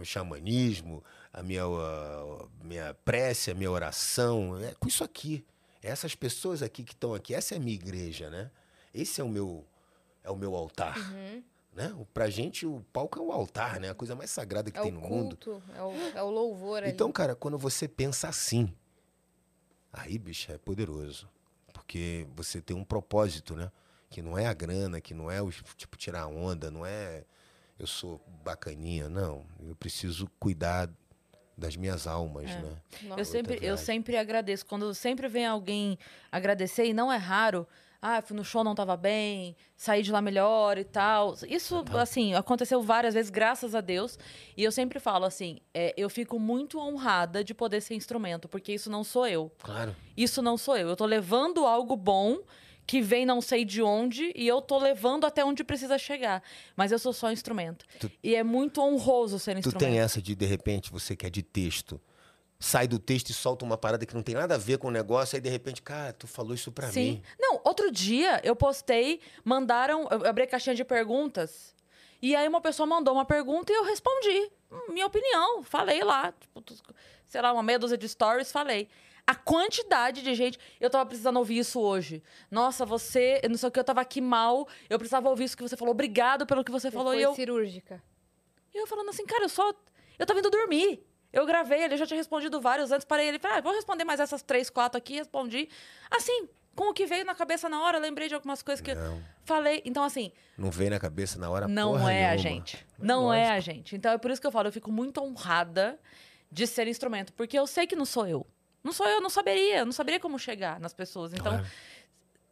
xamanismo, a minha, a minha prece, a minha oração. É com isso aqui. Essas pessoas aqui que estão aqui, essa é a minha igreja, né? Esse é o meu, é o meu altar. Né? O- Pra gente, o palco é o altar, né? A coisa mais sagrada que É tem no mundo. culto, é o, é o louvor ali. Então, cara, quando você pensa assim, aí, bicho, é poderoso. Porque você tem um propósito, né? Que não é a grana, que não é o tipo tirar onda, não é eu sou bacaninha, não. Eu preciso cuidar das minhas almas, né? Nossa. Eu sempre, eu sempre agradeço. Quando sempre vem alguém agradecer, e não é raro, ah, fui no show, não tava bem, saí de lá melhor e tal. Isso, assim, aconteceu várias vezes, graças a Deus. E eu sempre falo assim, é, eu fico muito honrada de poder ser instrumento, porque isso não sou eu. Claro. Isso não sou eu. Eu tô levando algo bom que vem não sei de onde e eu tô levando até onde precisa chegar. Mas eu sou só instrumento. Tu- E é muito honroso ser Tu instrumento. tem essa de, de repente, você que é de texto, sai do texto e solta uma parada que não tem nada a ver com o negócio, aí de repente, cara, tu falou isso pra Sim. mim. Não, outro dia eu postei, mandaram, eu abri a caixinha de perguntas. E aí uma pessoa mandou uma pergunta e eu respondi. Minha opinião, falei lá. Tipo, tu- sei lá, uma meia dúzia de stories, falei. A quantidade de gente. Eu tava precisando ouvir isso hoje. Nossa, você. eu Não sei o que, eu tava aqui mal. Eu precisava ouvir isso que você falou. Obrigado pelo que você, Você falou. foi E eu, cirúrgica. e eu falando assim, cara, eu só. Eu tava indo dormir. Eu gravei ele, eu já tinha respondido vários antes, parei ele. Falei, ah, vou responder mais essas três, quatro aqui, respondi. Assim, com o que veio na cabeça na hora, lembrei de algumas coisas que eu Não, falei. Então, assim, não veio na cabeça na hora não porra é a nenhuma. gente. Não Lógico. é a gente. Então é por isso que eu falo, eu fico muito honrada de ser instrumento, porque eu sei que não sou eu. Não sou eu, não saberia, não saberia como chegar nas pessoas. Então, Claro.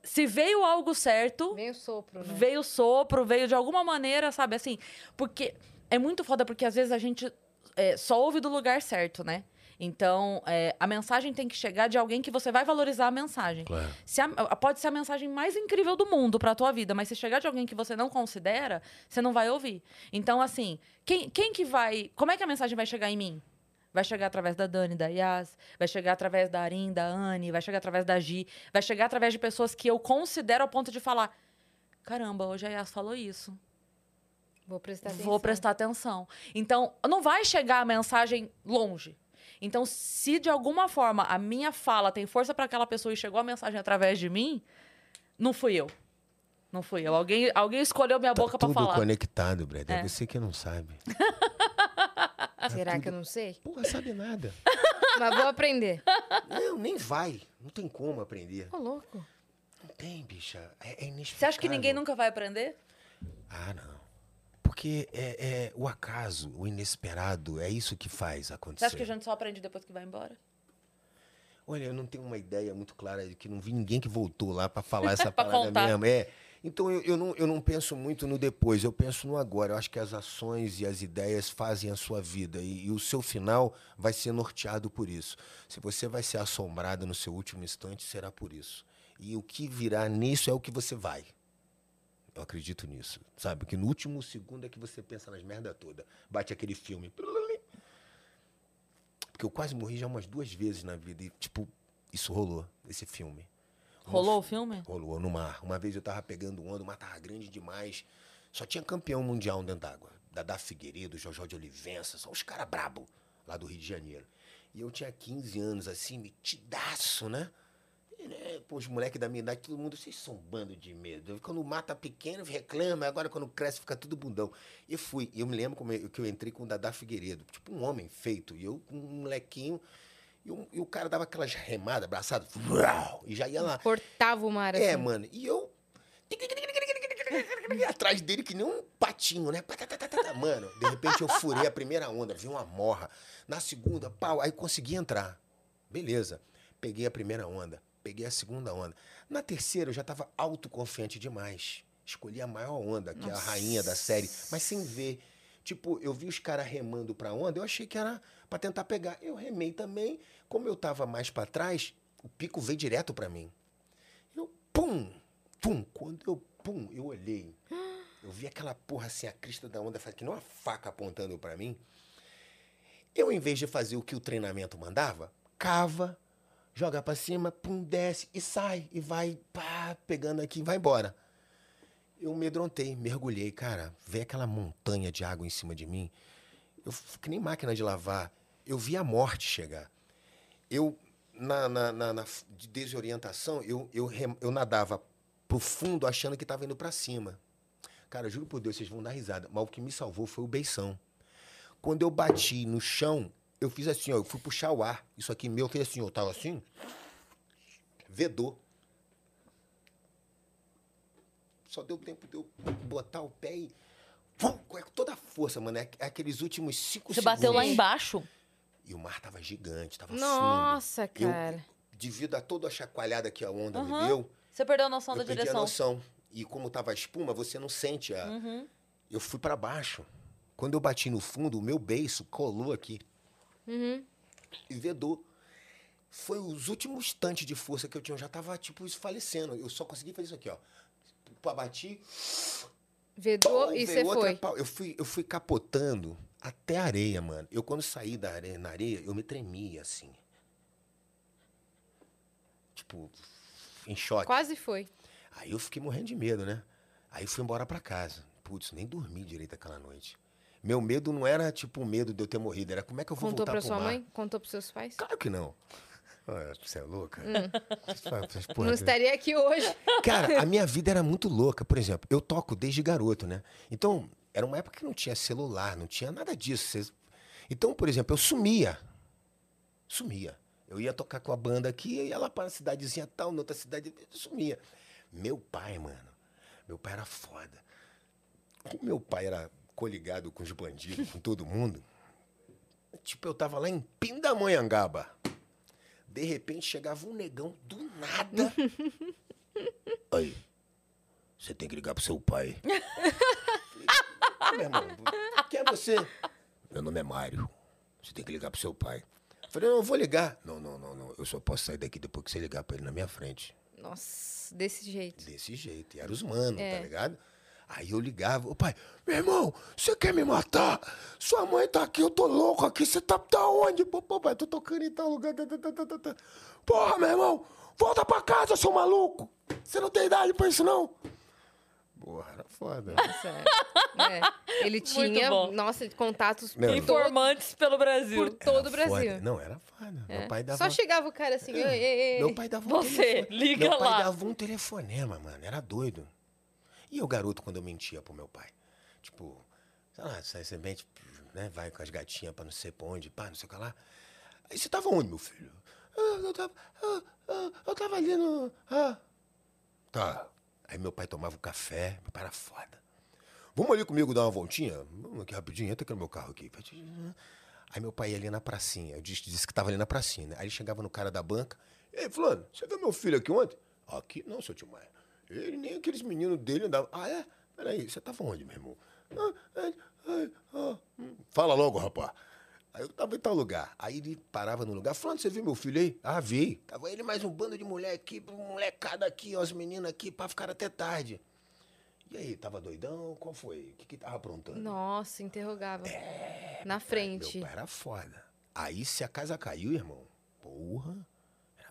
se veio algo certo, Vem o sopro, né? veio sopro, veio de alguma maneira, sabe? Assim, porque é muito foda, porque às vezes a gente é, só ouve do lugar certo, né? Então, é, a mensagem tem que chegar de alguém que você vai valorizar a mensagem. Claro. Se a- pode ser a mensagem mais incrível do mundo pra tua vida, mas se chegar de alguém que você não considera, você não vai ouvir. Então, assim, quem, quem que vai. Como é que a mensagem vai chegar em mim? Vai chegar através da Dani, da Yas, vai chegar através da Arin, da Anne, vai chegar através da Gi, vai chegar através de pessoas que eu considero a ponto de falar: caramba, hoje a Yas falou isso. Vou prestar atenção. Vou prestar atenção. Então, não vai chegar a mensagem longe. Então, se de alguma forma a minha fala tem força para aquela pessoa e chegou a mensagem através de mim, não fui eu. Não fui eu. Alguém, alguém escolheu minha boca Tá para tudo falar. conectado, Brad. É É. você que não sabe. Será que eu não sei? Porra, sabe nada. Mas vou aprender. Não, nem vai. Não tem como aprender. Ô, louco. Não tem, bicha. É, é inexplicável. Você acha que ninguém nunca vai aprender? Ah, não. Porque é, é o acaso, o inesperado, é isso que faz acontecer. Você acha que a gente só aprende depois que vai embora? Olha, eu não tenho uma ideia muito clara de que não vi ninguém que voltou lá pra falar essa Pra parada contar. mesmo. É. Então eu, eu, não, eu não penso muito no depois, eu penso no agora. Eu acho que as ações e as ideias fazem a sua vida e, e o seu final vai ser norteado por isso. Se você vai ser assombrado no seu último instante, será por isso. E o que virá nisso é o que você vai. Eu acredito nisso, sabe? Que no último segundo é que você pensa nas merda toda. Bate aquele filme. Porque eu quase morri já umas duas vezes na vida. E, tipo, isso rolou, esse filme. Rolou o filme? Rolou no mar. Uma vez eu tava pegando onda, o mar tava grande demais. Só tinha campeão mundial dentro d'água. Dadá Figueiredo, Jojó de Olivença, são os caras brabo lá do Rio de Janeiro. E eu tinha 15 anos, assim, metidaço, né? E, né, pô, os moleques da minha idade, todo mundo, vocês são um bando de medo. Quando o mar tá pequeno, reclama, agora quando cresce fica tudo bundão. E fui. E eu me lembro como eu- que eu entrei com o Dadá Figueiredo, tipo um homem feito. E eu, um molequinho, e, um- e o cara dava aquelas remadas, abraçado, e já ia lá. Cortava o mar assim. É, mano. E eu. Atrás dele que nem um patinho, né? Mano, de repente eu furei a primeira onda, vi uma morra. Na segunda, pau, aí consegui entrar. Beleza. Peguei a primeira onda, peguei a segunda onda. Na terceira eu já tava autoconfiante demais. Escolhi a maior onda, que é a rainha da série, mas sem ver. Tipo, eu vi os caras remando pra onda, eu achei que era pra tentar pegar. Eu remei também. Como eu tava mais pra trás, o pico veio direto pra mim. Eu, pum, pum. Quando eu, pum, eu olhei. Eu vi aquela porra assim, a crista da onda, que nem uma faca apontando pra mim. Eu, em vez de fazer o que o treinamento mandava, cava, joga pra cima, pum, desce e sai. E vai, pá, pegando aqui e vai embora. Eu medrontei, mergulhei, cara. Veio aquela montanha de água em cima de mim. Eu, que nem máquina de lavar. Eu vi a morte chegar. Eu, na, na, na- na desorientação, eu, eu, eu nadava pro fundo achando que tava indo pra cima. Cara, juro por Deus, vocês vão dar risada. Mas o que me salvou foi o beição. Quando eu bati no chão, eu fiz assim, ó, eu fui puxar o ar. Isso aqui meu, eu fiz assim, eu tava assim, vedou. Só deu tempo de eu botar o pé e... Vum, com toda a força, mano. É aqu- aqueles últimos cinco Você segundos. bateu lá embaixo. E o mar tava gigante, tava fundo. Nossa, Eu, cara. devido a toda a chacoalhada que a onda me Aham. deu, Você perdeu a noção eu da perdi a direção. noção. E como tava a espuma, você não sente a... Uhum. Eu fui pra baixo. Quando eu bati no fundo, o meu beiço colou aqui. Uhum. E vedou. Foi os últimos instantes de força que eu tinha. Eu já tava, tipo, falecendo. Eu só consegui fazer isso aqui, ó. Bati, Vedou e você foi. pau. Eu fui, eu fui capotando até a areia, mano. Eu, quando saí da areia, na areia, eu me tremia, assim. Tipo, em choque. Quase foi. Aí eu fiquei morrendo de medo, né? Aí fui embora pra casa. Putz, nem dormi direito aquela noite. Meu medo não era, tipo, o medo de eu ter morrido. Era como é que eu vou Contou voltar pra pro sua mar? mãe? Contou pros seus pais? Claro que não. Você é louca? Porra Não de- estaria aqui hoje. Cara, a minha vida era muito louca. Por exemplo, eu toco desde garoto, né? Então, era uma época que não tinha celular, não tinha nada disso. Então, por exemplo, eu sumia. Sumia. Eu ia tocar com a banda aqui, eu ia lá para a cidadezinha tal, noutra cidade, eu sumia. Meu pai, mano, meu pai era foda. Como meu pai era coligado com os bandidos, com todo mundo, tipo, eu tava lá em Pindamonhangaba. De repente chegava um negão do nada. Aí, você tem que ligar pro seu pai. Falei, meu irmão, quem é você? Meu nome é Mário. Você tem que ligar pro seu pai. Falei, não, eu vou ligar. Não, não, não, não. Eu só posso sair daqui depois que você ligar pra ele na minha frente. Nossa, desse jeito. Desse jeito. E era os manos, É. tá ligado? Aí eu ligava, ô pai, meu irmão, você quer me matar? Sua mãe tá aqui, eu tô louco aqui, você tá, tá onde? Pô, pô, pai, tô tocando em tal lugar. tá, tá, tá, tá, tá. Porra, meu irmão, volta pra casa, seu maluco. Você não tem idade pra isso, não? Porra, era foda. É. Ele tinha, nossa, contatos Meu, todo, Informantes pelo Brasil. por todo o Brasil. foda. Não, era foda. É. Meu pai dava... Só chegava o cara assim, ei, ei, ei. Meu pai dava um Você, telefone- liga Meu pai lá. dava um telefonema, mano. Era doido. E o garoto, quando eu mentia pro meu pai? Tipo, sei lá, sai semente, né? Vai com as gatinhas pra não sei pra onde, pá, não sei o que lá. Aí você tava onde, meu filho? "Ah, eu tava. ah, ah, eu tava ali no. Ah. Tá. Aí meu pai tomava um café, meu pai era foda. Vamos ali comigo dar uma voltinha? Vamos aqui rapidinho, entra aqui no meu carro aqui. Aí meu pai ia ali na pracinha. Eu disse, disse que tava ali na pracinha, né? Aí ele chegava no cara da banca. Ei, fulano, você viu meu filho aqui ontem? Aqui não, seu tio Maia. Ele nem aqueles meninos dele andavam. Ah, é? Peraí, você tava onde, meu irmão? "Ah, é, é, ah, hum." Fala logo, rapaz. Aí eu tava em tal lugar. Aí ele parava no lugar. Fulano, você viu meu filho aí? Ah, vi. Tava ele mais um bando de mulher aqui, molecada aqui, ó, as meninas aqui, pra ficar até tarde. E aí, tava doidão? Qual foi? O que que tava aprontando? Nossa, interrogava. Na frente. Meu pai era foda. Aí, se a casa caiu, irmão, porra,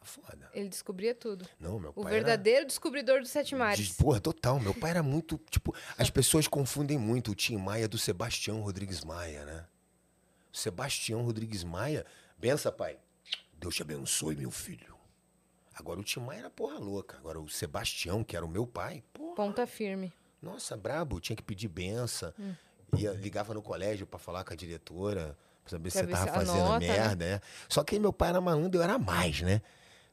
foda. Ele descobria tudo. Não, meu O pai verdadeiro descobridor dos sete era... mares. Diz- Porra, total. Meu pai era muito, tipo... As pessoas confundem muito o Tim Maia do Sebastião Rodrigues Maia, né? O Sebastião Rodrigues Maia... Bença, pai. Deus te abençoe, meu filho. Agora, o Tim Maia era porra louca. Agora, o Sebastião, que era o meu pai, porra... Ponta firme. Nossa, brabo, tinha que pedir benção. Hum. Ia, ligava no colégio pra falar com a diretora, pra saber se você tava fazendo né? merda, né? Só que aí meu pai era malandro, eu era mais, né?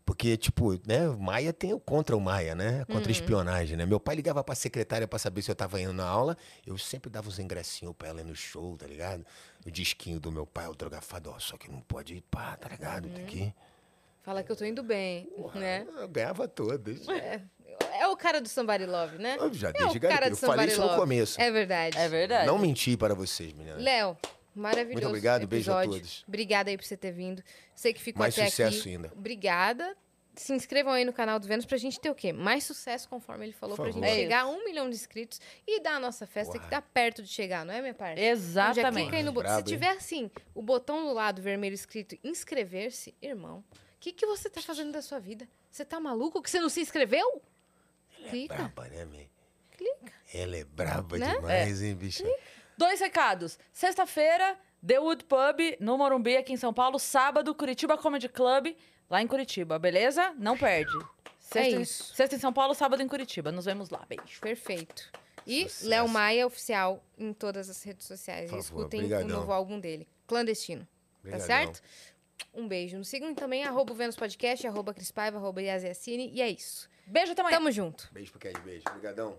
Porque, tipo, né, Maia tem o contra o Maia, né? Uhum. Contra a espionagem, né? Meu pai ligava pra secretária pra saber se eu tava indo na aula, eu sempre dava os ingressinhos pra ela ir no show, tá ligado? O disquinho do meu pai autografado, ó, só que não pode ir pá, tá ligado? Tem que ir. Fala que eu tô indo bem, né? Eu ganhava todas. É, é o cara do Somebody Love, né? Eu já é desde o cara do Eu falei isso no começo. É verdade. É verdade. Não menti para vocês, meninas. Léo, maravilhoso. Muito obrigado, beijo a episódio. todos. Obrigada aí por você ter vindo. Sei que ficou Mais até sucesso aqui. ainda. Obrigada. Se inscrevam aí no canal do Vênus pra gente ter o quê? Mais sucesso, conforme ele falou, Por pra gente. É chegar a um milhão de inscritos e dar a nossa festa que Uai. tá perto de chegar, não é, minha parte? Já Exatamente. clica aí no botão. Se Brabo, hein? tiver assim, o botão do lado vermelho escrito inscrever-se, irmão, o que, que você tá fazendo da sua vida? Você tá maluco que você não se inscreveu? Clica. Braba, né, man? Clica. Ela é braba Né? demais, hein, bicha? Dois recados. Sexta-feira, The Wood Pub, no Morumbi, aqui em São Paulo. Sábado, Curitiba Comedy Club, lá em Curitiba, beleza? Não perde. Sexta, É em- isso. sexta em São Paulo, sábado em Curitiba. Nos vemos lá. Beijo. Perfeito. E Sucesso. Léo Maia oficial em todas as redes sociais. Por favor, escutem brigadão. o novo álbum dele, Clandestino. Obrigadão. Tá certo? Um beijo. Nos sigam também, arroba o Vênus Podcast, arroba Cris Paiva, arroba Yaziacine. E é isso. Beijo, até amanhã. Tamo junto. Beijo pro Cat, beijo. Obrigadão.